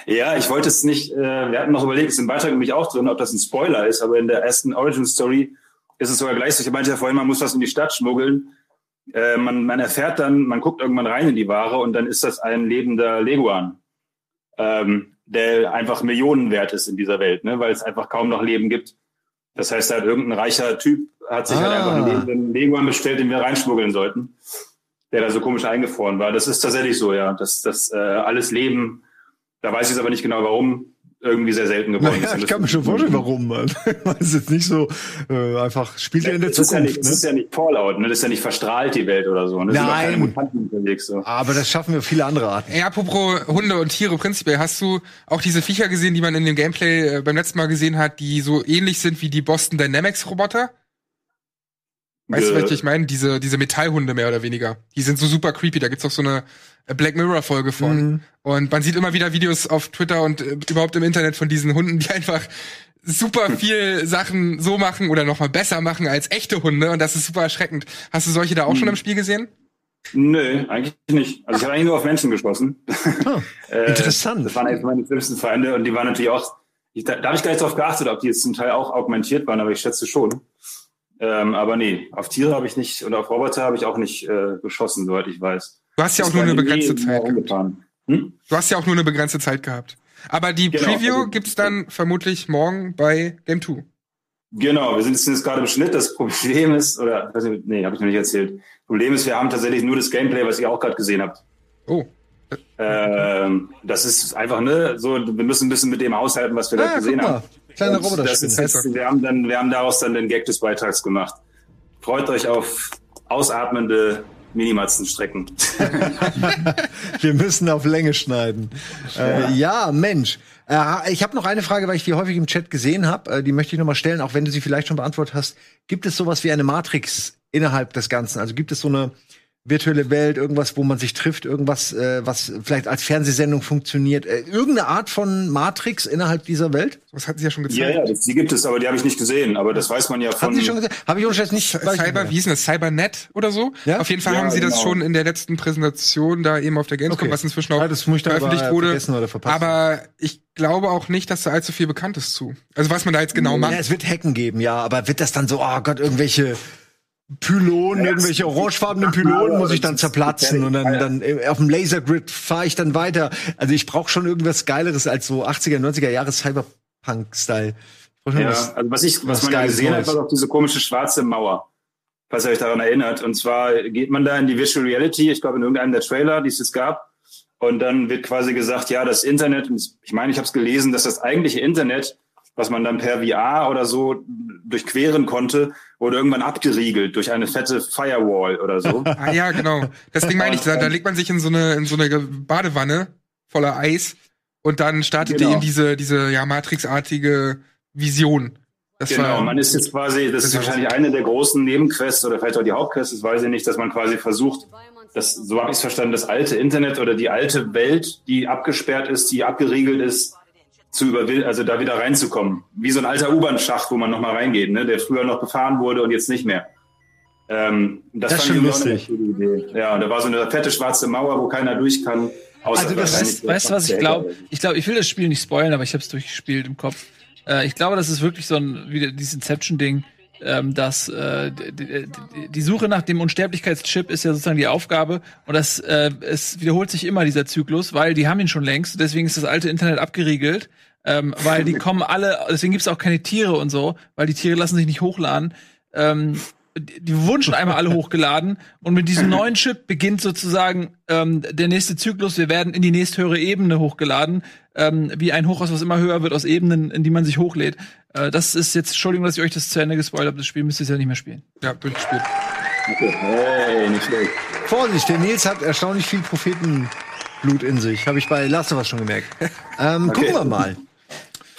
S13: Ja, ich wollte es nicht, äh, wir hatten noch überlegt, es ist im Beitrag nämlich auch drin, ob das ein Spoiler ist, aber in der ersten Origin Story ist es sogar gleich so. Ich meinte ja vorhin, man muss was in die Stadt schmuggeln. Äh, man, man erfährt dann, man guckt irgendwann rein in die Ware und dann ist das ein lebender Leguan, ähm, der einfach Millionen wert ist in dieser Welt, ne, weil es einfach kaum noch Leben gibt. Das heißt, halt irgendein reicher Typ hat sich halt
S3: Ah.
S13: einfach einen lebenden Leguan bestellt, den wir reinschmuggeln sollten, der da so komisch eingefroren war. Das ist tatsächlich so, ja. Das, das äh, alles Leben, da weiß ich jetzt aber nicht genau warum, irgendwie sehr selten geworden ist.
S3: Naja,
S13: Und
S3: ich
S13: das-
S3: kann mir schon vorstellen, warum. [laughs] Man. Das ist jetzt nicht so äh, einfach, spielt ja in der
S13: Es ist ja,
S3: Zukunft.
S13: nicht, es ist ja nicht Fallout, ne? Das ist ja nicht verstrahlt, die Welt oder so. Ne?
S3: Nein.
S13: So.
S3: Aber das schaffen wir viele andere Arten.
S1: Ja, apropos Hunde und Tiere prinzipiell, hast du auch diese Viecher gesehen, die man in dem Gameplay äh, beim letzten Mal gesehen hat, die so ähnlich sind wie die Boston Dynamics Roboter? Weißt du, was ich meine? Diese, diese Metallhunde mehr oder weniger. Die sind so super creepy. Da gibt's auch so eine Black Mirror Folge von.
S3: Mhm.
S1: Und man sieht immer wieder Videos auf Twitter und äh, überhaupt im Internet von diesen Hunden, die [laughs] einfach super viel Sachen so machen oder noch mal besser machen als echte Hunde. Und das ist super erschreckend. Hast du solche da auch
S13: Mhm.
S1: schon im Spiel gesehen?
S13: Nö, eigentlich nicht. Also ich habe eigentlich nur auf Menschen geschossen. [laughs] Äh,
S3: interessant.
S13: Das waren eigentlich meine schlimmsten Feinde und die waren natürlich auch, ich, da, da habe ich gar nicht drauf geachtet, ob die jetzt zum Teil auch augmentiert waren, aber ich schätze schon. Ähm, aber nee, auf Tiere habe ich nicht und auf Roboter habe ich auch nicht äh, geschossen, soweit ich weiß.
S1: Du hast ja auch
S13: Das
S1: nur
S13: war
S1: eine begrenzte Zeit.
S13: rumgefahren. Hm?
S1: Du hast ja auch nur eine begrenzte Zeit gehabt. Aber die
S13: Genau,
S1: Preview
S13: also-
S1: gibt's dann vermutlich morgen bei Game 2.
S13: Genau, wir sind jetzt gerade im Schnitt. Das Problem ist, oder nee, habe ich noch nicht erzählt. Problem ist, wir haben tatsächlich nur das Gameplay, was ihr auch gerade gesehen habt.
S1: Oh.
S13: Ähm, das ist einfach, ne, so, wir müssen ein bisschen mit dem aushalten, was wir
S3: Ah,
S13: gerade gesehen haben.
S3: Kleiner
S13: Und
S3: Roboter
S13: das ist jetzt, wir haben dann, wir haben daraus dann den Gag des Beitrags gemacht. Freut euch auf ausatmende Minimatzenstrecken. [laughs]
S3: Wir müssen auf Länge schneiden. Äh, ja, Mensch. Äh, ich habe noch eine Frage, weil ich die häufig im Chat gesehen habe. Äh, die möchte ich noch mal stellen, auch wenn du sie vielleicht schon beantwortet hast. Gibt es sowas wie eine Matrix innerhalb des Ganzen? Also gibt es so eine virtuelle Welt, irgendwas, wo man sich trifft, irgendwas, äh, was vielleicht als Fernsehsendung funktioniert? Äh, irgendeine Art von Matrix innerhalb dieser Welt?
S1: Was hatten sie ja schon gezeigt.
S13: ja, ja, das, die gibt es, aber die habe ich nicht gesehen. Aber das weiß man ja von.
S3: Haben Sie schon gesagt? Habe ich uns jetzt nicht.
S1: Cyber, wie hieß denn das? Cybernet oder so?
S3: Ja?
S1: Auf jeden Fall
S13: Ja,
S1: haben sie das
S13: genau.
S1: schon in der letzten Präsentation da eben auf der Gamescom,
S3: Okay.
S1: was inzwischen auch
S3: Ja, das muss ich da
S1: veröffentlicht
S3: aber
S1: wurde.
S3: vergessen oder verpasst
S1: aber ich glaube auch nicht, dass da allzu viel bekannt ist zu. Also was man da jetzt genau macht.
S3: Ja, es wird Hacken geben, ja, aber wird das dann so, oh Gott, irgendwelche Pylonen, irgendwelche orangefarbenen Pylonen muss ich dann zerplatzen und dann, dann äh, auf dem Lasergrid fahre ich dann weiter. Also ich brauche schon irgendwas Geileres als so 80er, 90er Jahre Cyberpunk-Style.
S13: Ja,
S3: was-
S13: also was ich, was,
S3: was
S13: man ja gesehen
S3: Neues.
S13: hat, war doch diese komische schwarze Mauer. Falls ihr euch daran erinnert. Und zwar geht man da in die Virtual Reality, ich glaube in irgendeinem der Trailer, die es jetzt gab. Und dann wird quasi gesagt, ja, das Internet, und ich meine, ich habe es gelesen, dass das eigentliche Internet was man dann per VR oder so durchqueren konnte, wurde irgendwann abgeriegelt durch eine fette Firewall oder so. [laughs]
S1: Ah ja, genau. Das Ding meine ich, da, da legt man sich in so eine, in so eine Badewanne voller Eis und dann startet
S13: Genau.
S1: ihr in diese, diese ja, Matrix-artige Vision. Das
S13: genau,
S1: war,
S13: man ist jetzt quasi, das ist
S1: Das ist-
S13: wahrscheinlich eine der großen Nebenquests oder vielleicht auch die Hauptquest, das weiß ich nicht, dass man quasi versucht, das, so habe ich es verstanden, das alte Internet oder die alte Welt, die abgesperrt ist, die abgeriegelt ist, zu überwinden, also da wieder reinzukommen. Wie so ein alter U-Bahn-Schacht, wo man nochmal reingeht, ne? der früher noch befahren wurde und jetzt nicht mehr. Ähm, das,
S3: Das ist
S13: fand
S3: schon
S13: ich auch eine
S3: lustig.
S13: gute Idee. Ja, und da war so eine fette schwarze Mauer, wo keiner durch kann. Außer
S4: Also das ist, weißt du, was ich glaube? Ich glaube, ich will das Spiel nicht spoilen, aber ich habe es durchgespielt im Kopf. Äh, ich glaube, das ist wirklich so ein wieder dieses Inception-Ding, ähm, dass äh, die, Suche nach dem Unsterblichkeitschip ist ja sozusagen die Aufgabe und das äh, es wiederholt sich immer dieser Zyklus, weil die haben ihn schon längst. Deswegen ist das alte Internet abgeriegelt, ähm, weil die [laughs] kommen alle. Deswegen gibt's auch keine Tiere und so, weil die Tiere lassen sich nicht hochladen. Ähm, die die wurden schon einmal alle [laughs] hochgeladen und mit diesem neuen Chip beginnt sozusagen ähm, der nächste Zyklus. Wir werden in die nächsthöhere Ebene hochgeladen, ähm, wie ein Hochhaus, was immer höher wird aus Ebenen, in die man sich hochlädt. Äh, das ist jetzt, Entschuldigung, dass ich euch das zu Ende gespoilt habe. Das Spiel müsst ihr ja nicht mehr spielen.
S1: Ja, durchgespielt.
S13: Okay. Hey, nicht schlecht.
S3: Vorsicht, der Nils hat erstaunlich viel Prophetenblut in sich. Habe ich bei Last of Us schon gemerkt. Ähm,
S1: Okay.
S3: Gucken wir mal.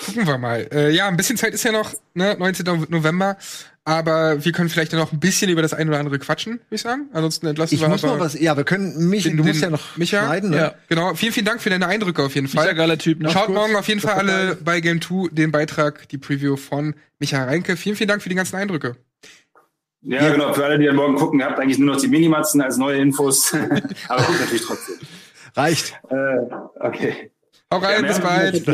S1: Gucken wir mal. Äh, ja, ein bisschen Zeit ist ja noch, ne, 19. November. Aber wir können vielleicht noch ein bisschen über das ein oder andere quatschen, würde ich sagen. Ansonsten entlassen
S3: Ich
S1: wir
S3: muss
S1: aber
S3: noch was. Ja, wir können mich.
S1: den-
S3: du musst
S1: den
S3: ja noch
S1: Micha.
S3: schneiden. Ne?
S1: Ja, genau. Vielen, vielen Dank für deine Eindrücke auf jeden Fall.
S4: Micha, geiler Typ, ne?
S1: Schaut
S4: Kurz,
S1: morgen auf jeden
S4: das
S1: Fall alle bei Game 2 den Beitrag, die Preview von Micha Reinke. Vielen, vielen Dank für die ganzen Eindrücke.
S13: Ja, genau. Für alle, die dann morgen gucken, ihr habt eigentlich nur noch die Minimatzen als neue Infos. [laughs] Aber gut, natürlich trotzdem.
S3: Reicht.
S13: Äh, okay.
S1: Hau rein,
S13: Ja,
S1: bis bald.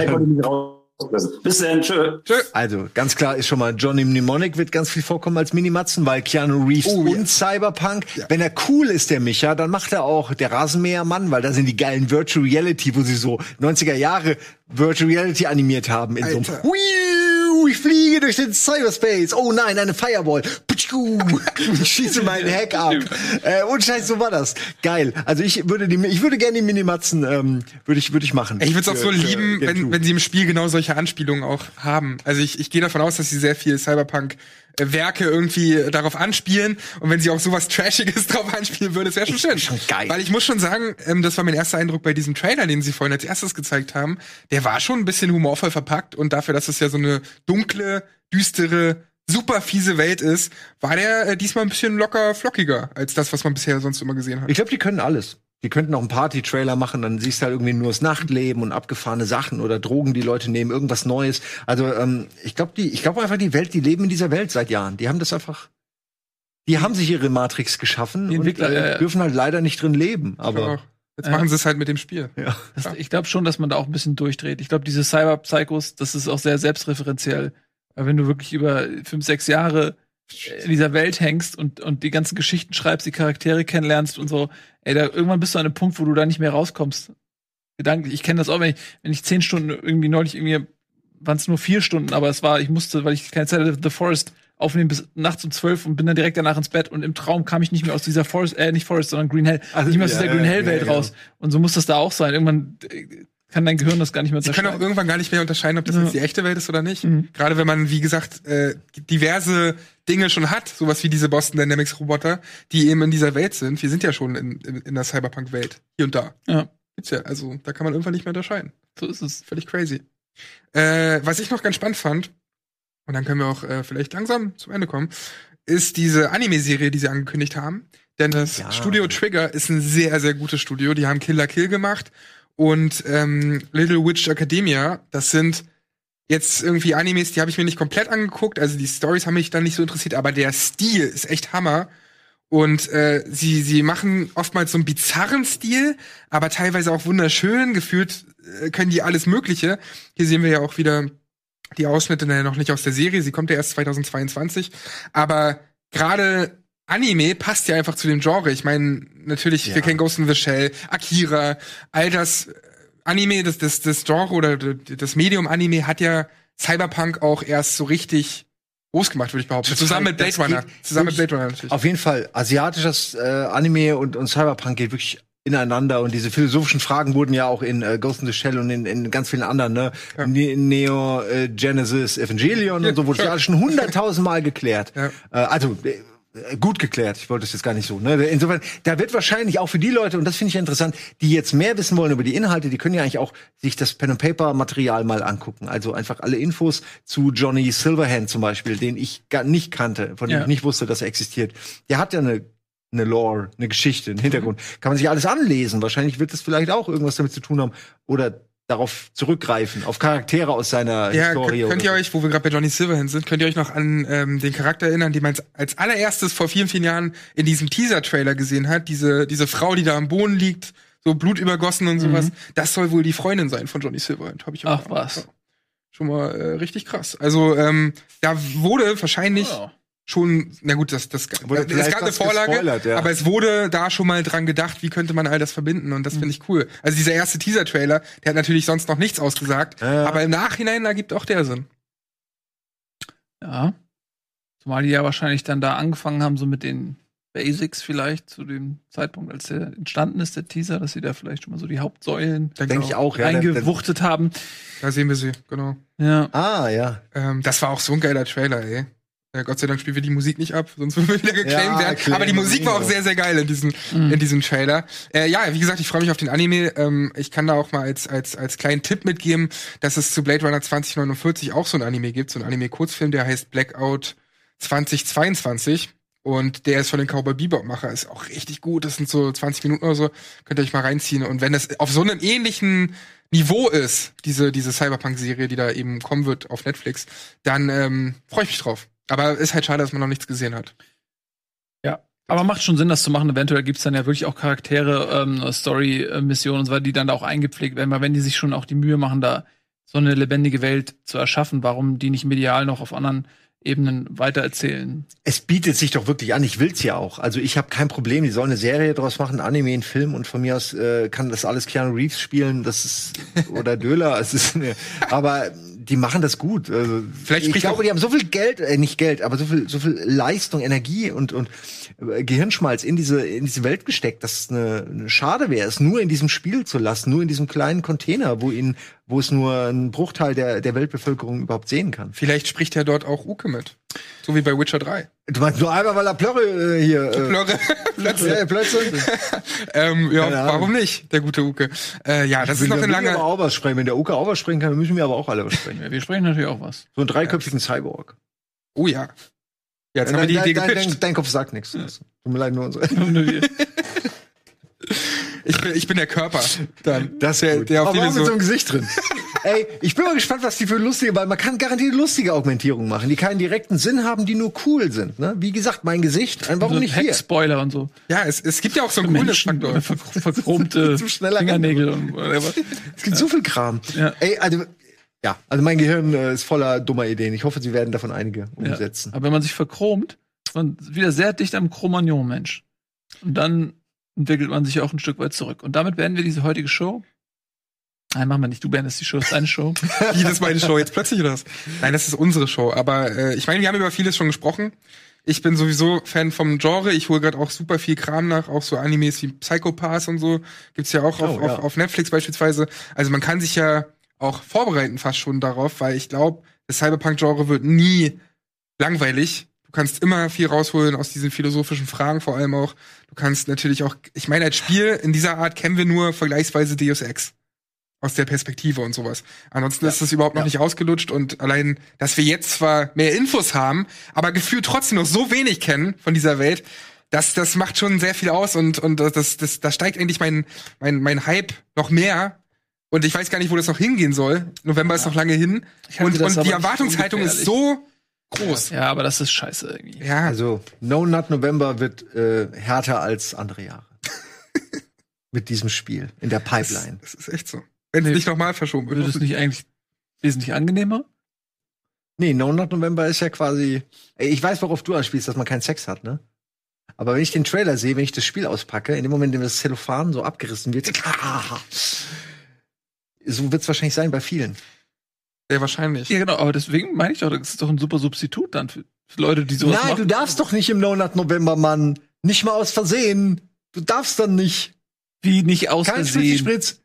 S13: Bis dann, tschö.
S3: Also, ganz klar ist schon mal, Johnny Mnemonic wird ganz viel vorkommen als Minimatzen, weil Keanu Reeves
S1: Oh,
S3: und Cyberpunk, wenn er cool ist, der Micha, dann macht er auch der Rasenmähermann, weil da sind die geilen Virtual Reality, wo sie so 90er Jahre Virtual Reality animiert haben in so einem
S1: Alter.
S3: Ich fliege durch den Cyberspace. Oh nein, eine Firewall. Putschku. [laughs] Ich schieße meinen Hack ab. Äh, und scheiße, so war das. Geil. Also ich würde die, ich würde gerne die Minimatzen, ähm, würde ich, würde ich machen.
S1: Ich würde es auch so lieben, wenn, wenn sie im Spiel genau solche Anspielungen auch haben. Also ich, ich gehe davon aus, dass sie sehr viel Cyberpunk-Werke irgendwie darauf anspielen. Und wenn sie auch sowas Trashiges [laughs] drauf anspielen würden, das wäre schon schön.
S3: schon geil.
S1: Weil ich muss schon sagen, ähm, das war mein erster Eindruck bei diesem Trailer, den sie vorhin als erstes gezeigt haben. Der war schon ein bisschen humorvoll verpackt. Und dafür, dass es ja so eine dunkle, düstere, super fiese Welt ist, war der äh, diesmal ein bisschen locker flockiger als das, was man bisher sonst immer gesehen hat.
S3: Ich glaube, die können alles. Die könnten auch einen Party-Trailer machen, dann siehst du halt irgendwie nur das Nachtleben und abgefahrene Sachen oder Drogen, die Leute nehmen, irgendwas Neues. Also ähm, ich glaube, die, ich glaube einfach die Welt, die leben in dieser Welt seit Jahren. Die haben das einfach, die haben sich ihre Matrix geschaffen
S4: Die
S3: und
S4: Entwickler,
S3: äh,
S4: ja,
S3: dürfen halt leider nicht drin leben. Aber
S1: jetzt machen sie es halt mit dem Spiel.
S3: ja.
S4: Das, ich glaube schon, dass man da auch ein bisschen durchdreht. Ich glaube, diese Cyber-Psychos, das ist auch sehr selbstreferenziell. Weil wenn du wirklich über fünf, sechs Jahre in dieser Welt hängst und, und die ganzen Geschichten schreibst, die Charaktere kennenlernst und so, ey, da irgendwann bist du an einem Punkt, wo du da nicht mehr rauskommst. Gedanklich. Ich kenne das auch, wenn ich, wenn ich zehn Stunden irgendwie neulich irgendwie, waren es nur vier Stunden, aber es war, ich musste, weil ich keine Zeit hatte, The Forest aufnehmen bis nachts um zwölf und bin dann direkt danach ins Bett und im Traum kam ich nicht mehr aus dieser Forest, äh, nicht Forest, sondern Green Hell,
S3: Also,
S4: nicht mehr aus
S3: ja,
S4: dieser
S3: ja,
S4: Green Hell Welt
S3: ja.
S4: raus. Und so muss das da auch sein. Irgendwann äh, kann dein Gehirn das gar nicht mehr
S1: Sie können auch
S4: unterscheiden.
S1: irgendwann gar nicht mehr unterscheiden, ob das
S4: Ja.
S1: jetzt die echte Welt ist oder nicht.
S4: Mhm.
S1: Gerade wenn man, wie gesagt, äh, diverse Dinge schon hat, sowas wie diese Boston Dynamics Roboter, die eben in dieser Welt sind. Wir sind ja schon in, in, in der Cyberpunk-Welt. Hier und da.
S4: Ja.
S1: Gibt's ja. Also, da kann man irgendwann nicht mehr unterscheiden.
S4: So ist es.
S1: Völlig crazy. Äh, was ich noch ganz spannend fand, und dann können wir auch äh, vielleicht langsam zum Ende kommen, ist diese Anime-Serie, die sie angekündigt haben. Denn das
S3: Ja.
S1: Studio Trigger ist ein sehr, sehr gutes Studio. Die haben Killer Kill gemacht und ähm, Little Witch Academia. Das sind jetzt irgendwie Animes, die habe ich mir nicht komplett angeguckt. Also die Stories haben mich dann nicht so interessiert, aber der Stil ist echt Hammer. Und äh, sie, sie machen oftmals so einen bizarren Stil, aber teilweise auch wunderschön. Gefühlt äh, können die alles Mögliche. Hier sehen wir ja auch wieder die Ausschnitte naja, noch nicht aus der Serie. Sie kommt ja erst 2022. Aber gerade Anime passt ja einfach zu dem Genre. Ich meine, natürlich,
S3: Ja.
S1: wir kennen Ghost in the Shell, Akira, all das äh, Anime, das, das, das Genre oder das Medium Anime hat ja Cyberpunk auch erst so richtig groß gemacht, würde ich behaupten.
S3: Total,
S1: Zusammen mit Blade Runner. Zusammen mit Blade Runner natürlich.
S3: Auf jeden Fall, asiatisches äh, Anime und, und Cyberpunk geht wirklich ineinander und diese philosophischen Fragen wurden ja auch in äh, Ghost in the Shell und in, in ganz vielen anderen, ne? Ne Neo äh, Genesis Evangelion und so wurde ja schon hunderttausendmal geklärt. Äh, also äh, gut geklärt. Ich wollte es jetzt gar nicht so. Ne? Insofern, da wird wahrscheinlich auch für die Leute, und das finde ich ja interessant, die jetzt mehr wissen wollen über die Inhalte, die können ja eigentlich auch sich das Pen and Paper Material mal angucken. Also einfach alle Infos zu Johnny Silverhand zum Beispiel, den ich gar nicht kannte, von dem
S4: Ja.
S3: ich nicht wusste, dass er existiert. Der hat ja eine eine Lore, eine Geschichte, einen Hintergrund. Kann man sich alles anlesen. Wahrscheinlich wird es vielleicht auch irgendwas damit zu tun haben oder darauf zurückgreifen, auf Charaktere aus seiner
S1: Ja,
S3: Historie.
S1: könnt, könnt ihr
S3: oder
S1: euch, wo wir gerade bei Johnny Silverhand sind, könnt ihr euch noch an ähm, den Charakter erinnern, den man als allererstes vor vielen, vielen Jahren in diesem Teaser-Trailer gesehen hat? Diese, diese Frau, die da am Boden liegt, so blutübergossen und sowas.
S4: Mhm.
S1: Das soll wohl die Freundin sein von Johnny Silverhand, habe ich auch
S4: Ach was.
S1: schon mal äh, richtig krass. Also ähm, da wurde wahrscheinlich schon, na gut, das, das,
S3: Wurde
S1: es gab eine Vorlage,
S3: ja.
S1: aber es wurde da schon mal dran gedacht, wie könnte man all das verbinden und das
S3: Mhm.
S1: finde ich cool. Also dieser erste Teaser-Trailer, der hat natürlich sonst noch nichts ausgesagt, aber im Nachhinein ergibt auch der Sinn.
S4: Ja. Zumal die ja wahrscheinlich dann da angefangen haben, so mit den Basics vielleicht zu dem Zeitpunkt, als der entstanden ist, der Teaser, dass sie da vielleicht schon mal so die Hauptsäulen
S3: Denk ich auch, ja.
S4: eingewuchtet haben.
S1: Da sehen wir sie, genau.
S4: Ja.
S3: Ah, ja.
S1: Ähm, das war auch so ein geiler Trailer, ey. Äh, Gott sei Dank spielen wir die Musik nicht ab, sonst [laughs] würden wir wieder geclaimed
S3: Ja,
S1: werden.
S3: claim
S1: Aber die Musik war auch sehr, sehr geil in diesem,
S4: Mhm.
S1: in diesem Trailer. Äh, ja, wie gesagt, ich freue mich auf den Anime. Ähm, ich kann da auch mal als, als, als kleinen Tipp mitgeben, dass es zu Blade Runner 2049 auch so ein Anime gibt, so ein Anime-Kurzfilm, der heißt Blackout 2022. Und der ist von den Cowboy Bebop-Macher, ist auch richtig gut. Das sind so 20 Minuten oder so. Könnt ihr euch mal reinziehen. Und wenn das auf so einem ähnlichen Niveau ist, diese, diese Cyberpunk-Serie, die da eben kommen wird auf Netflix, dann ähm, freue ich mich drauf. Aber ist halt schade, dass man noch nichts gesehen hat.
S4: Ja. Aber macht schon Sinn, das zu machen. Eventuell gibt's dann ja wirklich auch Charaktere, ähm, Story-Missionen und so weiter, die dann da auch eingepflegt werden. Weil wenn die sich schon auch die Mühe machen, da so eine lebendige Welt zu erschaffen, warum die nicht medial noch auf anderen Ebenen weitererzählen?
S3: Es bietet sich doch wirklich an. Ich will's ja auch. Also ich habe kein Problem. Die sollen eine Serie draus machen, Anime, einen Film und von mir aus äh, kann das alles Keanu Reeves spielen. Das ist oder Döler. Es ist eine, aber die machen das gut. Also,
S1: Vielleicht
S3: ich glaube, die haben so viel Geld, äh, nicht Geld, aber so viel, so viel Leistung, Energie und und äh, Gehirnschmalz in diese in diese Welt gesteckt, dass es eine, eine Schade wäre, es nur in diesem Spiel zu lassen, nur in diesem kleinen Container, wo ihn, wo es nur ein Bruchteil der der Weltbevölkerung überhaupt sehen kann.
S1: Vielleicht spricht ja dort auch Uke mit. So wie bei Witcher 3.
S3: Du meinst nur einmal, weil er Plörre äh, hier. Äh,
S1: Plörre. [laughs] Plötze.
S3: Ja, Plötze. [laughs]
S1: ähm, ja, warum nicht, der gute Uke? Äh, ja, das
S3: Ich
S1: ist noch ein langer.
S3: aber auch was sprechen. Wenn der Uke auch was sprechen kann, dann müssen wir aber auch alle was sprechen.
S4: Ja, wir sprechen natürlich auch was.
S3: So einen dreiköpfigen Cyborg.
S1: Oh ja. Ja, jetzt haben wir die Idee
S3: dein, dein, dein, dein Kopf sagt nichts. Tut mir leid, nur unsere. [laughs]
S1: Ich bin, ich bin der Körper. Dann.
S3: Das
S1: der, der auf
S3: aber auch mit so
S1: so.
S3: einem Gesicht drin. [laughs] Ey, ich bin mal gespannt, was die für lustige, weil man kann garantiert lustige Augmentierungen machen, die keinen direkten Sinn haben, die nur cool sind. Ne? Wie gesagt, mein Gesicht, warum
S4: so
S3: nicht hier?
S4: Spoiler und so.
S1: Ja, es, es gibt ja auch so einen coolen Faktor.
S4: ver verchromte [laughs] Fingernägel und whatever.
S3: Es gibt so viel Kram.
S4: Ja.
S3: Ey, also, ja, also mein Gehirn äh, ist voller dummer Ideen. Ich hoffe, sie werden davon einige
S4: Ja.
S3: umsetzen.
S4: Aber wenn man sich verchromt, ist man wieder sehr dicht am Chromagnon-Mensch. Und dann entwickelt man sich auch ein Stück weit zurück. Und damit beenden wir diese heutige Show. Nein, machen wir nicht. Du beendest die Show, ist deine Show. [laughs]
S1: Wie, das ist meine Show jetzt plötzlich oder was? Nein, das ist unsere Show. Aber äh, ich meine, wir haben über vieles schon gesprochen. Ich bin sowieso Fan vom Genre. Ich hole gerade auch super viel Kram nach, auch so Animes wie Psycho Pass und so. Gibt's ja auch auf,
S3: Oh, ja.
S1: Auf, auf Netflix beispielsweise. Also man kann sich ja auch vorbereiten fast schon darauf, weil ich glaube, das Cyberpunk-Genre wird nie langweilig. Du kannst immer viel rausholen aus diesen philosophischen Fragen vor allem auch. Du kannst natürlich auch, ich meine, als Spiel in dieser Art kennen wir nur vergleichsweise Deus Ex aus der Perspektive und sowas. Ansonsten ist das überhaupt noch nicht ausgelutscht und allein, dass wir jetzt zwar mehr Infos haben, aber gefühlt trotzdem noch so wenig kennen von dieser Welt, das, das macht schon sehr viel aus und, und das, das, da steigt eigentlich mein, mein, mein Hype noch mehr. Und ich weiß gar nicht, wo das noch hingehen soll. November ist noch lange hin. Und,
S4: das
S1: und die Erwartungshaltung ist so groß.
S4: Ja, aber das ist scheiße irgendwie.
S1: Ja,
S3: Also, No Nut November wird äh, härter als andere Jahre. [laughs] Mit diesem Spiel in der Pipeline.
S1: das ist echt so. Wenn es nicht nochmal verschoben wird.
S4: Würde es nicht eigentlich wesentlich angenehmer?
S3: Nee, No Nut November ist ja quasi. Ich weiß, worauf du anspielst, dass man keinen Sex hat, ne? Aber wenn ich den Trailer sehe, wenn ich das Spiel auspacke, in dem Moment, in dem das Zellophan so abgerissen wird, [laughs] so wird es wahrscheinlich sein bei vielen.
S1: Sehr wahrscheinlich.
S4: Ja, genau, aber deswegen meine ich doch, das ist doch ein super Substitut dann für, für Leute, die sowas
S3: Nein,
S4: machen.
S3: du darfst doch nicht im No Nut November, Mann. Nicht mal aus Versehen. Du darfst dann nicht.
S4: Wie nicht aus
S3: Kein
S4: Versehen.
S3: Spritz.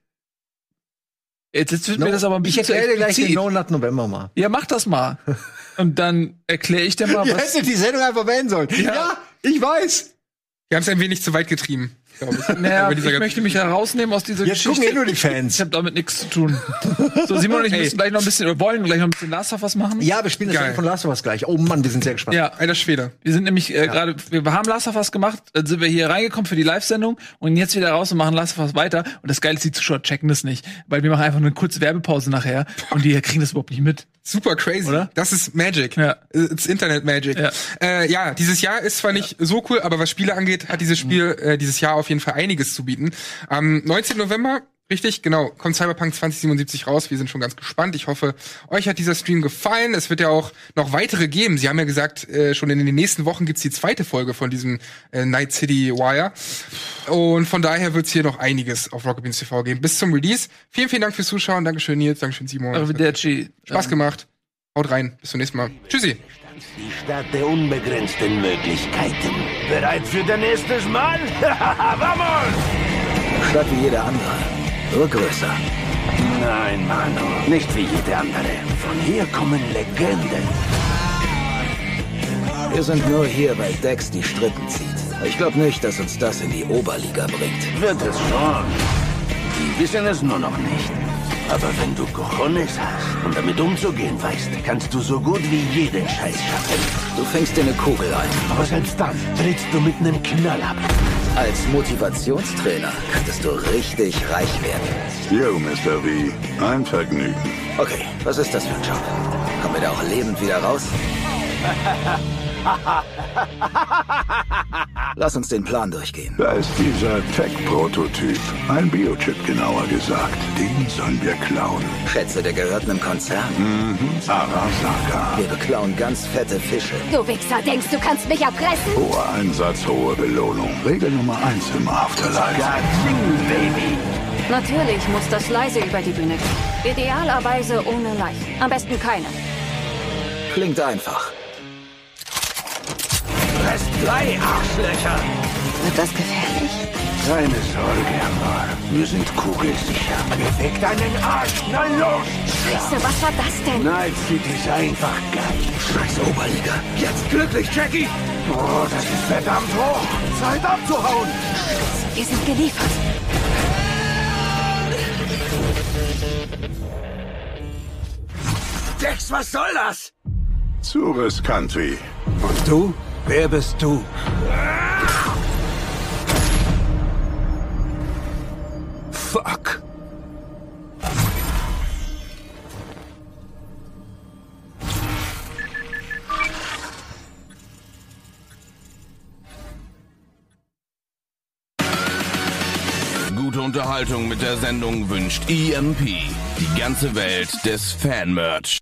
S4: Jetzt, jetzt wird
S3: No,
S4: mir das aber ein
S3: ich
S4: bisschen zu
S3: erkläre dir gleich den Nut November mal.
S4: Ja, mach das mal. [laughs] Und dann erkläre ich dir mal,
S3: Ihr
S4: was.
S3: hättet die Sendung einfach beenden sollen. Ja, ich weiß.
S1: Wir haben es ein wenig zu weit getrieben, ich.
S4: Naja, ich möchte mich herausnehmen aus dieser
S3: Jetzt
S4: Geschichte.
S3: gucken eh nur die Fans.
S4: Ich habe damit nichts zu tun. So, Simon und ich müssen gleich noch ein bisschen, oder wollen gleich noch ein bisschen Last of Us machen.
S3: Ja, wir spielen das
S1: Geil.
S3: Ende von Last of Us gleich. Oh Mann, wir sind sehr gespannt.
S4: Ja,
S1: Alter Schwede.
S4: wir sind nämlich äh, gerade, wir haben Last of Us gemacht, dann sind wir hier reingekommen für die Live-Sendung und jetzt wieder raus und machen Last of Us weiter. Und das Geile ist, die Zuschauer checken das nicht, weil wir machen einfach nur eine kurze Werbepause nachher und die kriegen das überhaupt nicht mit.
S1: Super crazy.
S4: Oder?
S1: Das ist Magic.
S4: Ja.
S1: It's Internet Magic.
S4: Ja.
S1: Äh, ja, dieses Jahr ist zwar nicht so cool, aber was Spiele angeht, hat dieses Spiel äh, dieses Jahr auf jeden Fall einiges zu bieten. Am 19. November, richtig, genau, kommt Cyberpunk 2077 raus. Wir sind schon ganz gespannt. Ich hoffe, euch hat dieser Stream gefallen. Es wird ja auch noch weitere geben. Sie haben ja gesagt, äh, schon in den nächsten Wochen gibt's die zweite Folge von diesem äh, Night City Wire. Und von daher wird's hier noch einiges auf Rocket Beans TV geben. Bis zum Release. Vielen, vielen Dank fürs Zuschauen. Dankeschön Nils, Dankeschön Simon.
S4: Arrivederci.
S1: Spaß gemacht. Haut rein. Bis zum nächsten Mal. Tschüssi.
S7: Die Stadt der unbegrenzten Möglichkeiten. Bereit für dein erstes Mal? [laughs] Vamos!
S20: Stadt wie jeder andere. Nur größer.
S7: Nein, Manu, nicht wie jede andere. Von hier kommen Legenden.
S20: Wir sind nur hier, weil Dex die Strippen zieht. Ich glaube nicht, dass uns das in die Oberliga bringt.
S7: Wird es schon. Die wissen es nur noch nicht. Aber wenn du Cojones hast und damit umzugehen weißt, kannst du so gut wie jeden Scheiß schaffen.
S20: Du fängst dir eine Kugel ein.
S7: Aber selbst dann trittst du mit einem Knall ab.
S20: Als Motivationstrainer könntest du richtig reich werden.
S8: Yo, Mr. V, ein Vergnügen.
S20: Okay, was ist das für ein Job? Kommen wir da auch lebend wieder raus? [laughs] [laughs] Lass uns den Plan durchgehen.
S8: Da ist dieser Tech-Prototyp. Ein Biochip genauer gesagt. Den sollen wir klauen.
S20: Schätze, der gehört einem Konzern.
S8: Mhm. Arasaka.
S20: Wir beklauen ganz fette Fische.
S21: Du Wichser, denkst du kannst mich erpressen?
S8: Hoher Einsatz, hohe Belohnung. Regel Nummer eins im Afterlife.
S7: Baby.
S21: Natürlich muss das leise über die Bühne gehen. Idealerweise ohne Leichen. Am besten keine.
S20: Klingt einfach.
S7: Rest drei Arschlöcher.
S21: Wird das gefährlich?
S7: Keine Sorge, Amor. Wir sind kugelsicher. Beweg deinen Arsch. Na los!
S21: Scheiße, was war das denn?
S7: Night City ist einfach geil.
S20: Scheiß Oberliga.
S7: Jetzt glücklich, Jackie. Oh, das ist verdammt hoch. Zeit abzuhauen.
S21: Wir sind geliefert.
S7: Dex, was soll das?
S8: Zu riskant wie.
S7: Und du? Wer bist du? Fuck.
S2: Gute Unterhaltung mit der Sendung wünscht EMP. Die ganze Welt des Fan-Merch.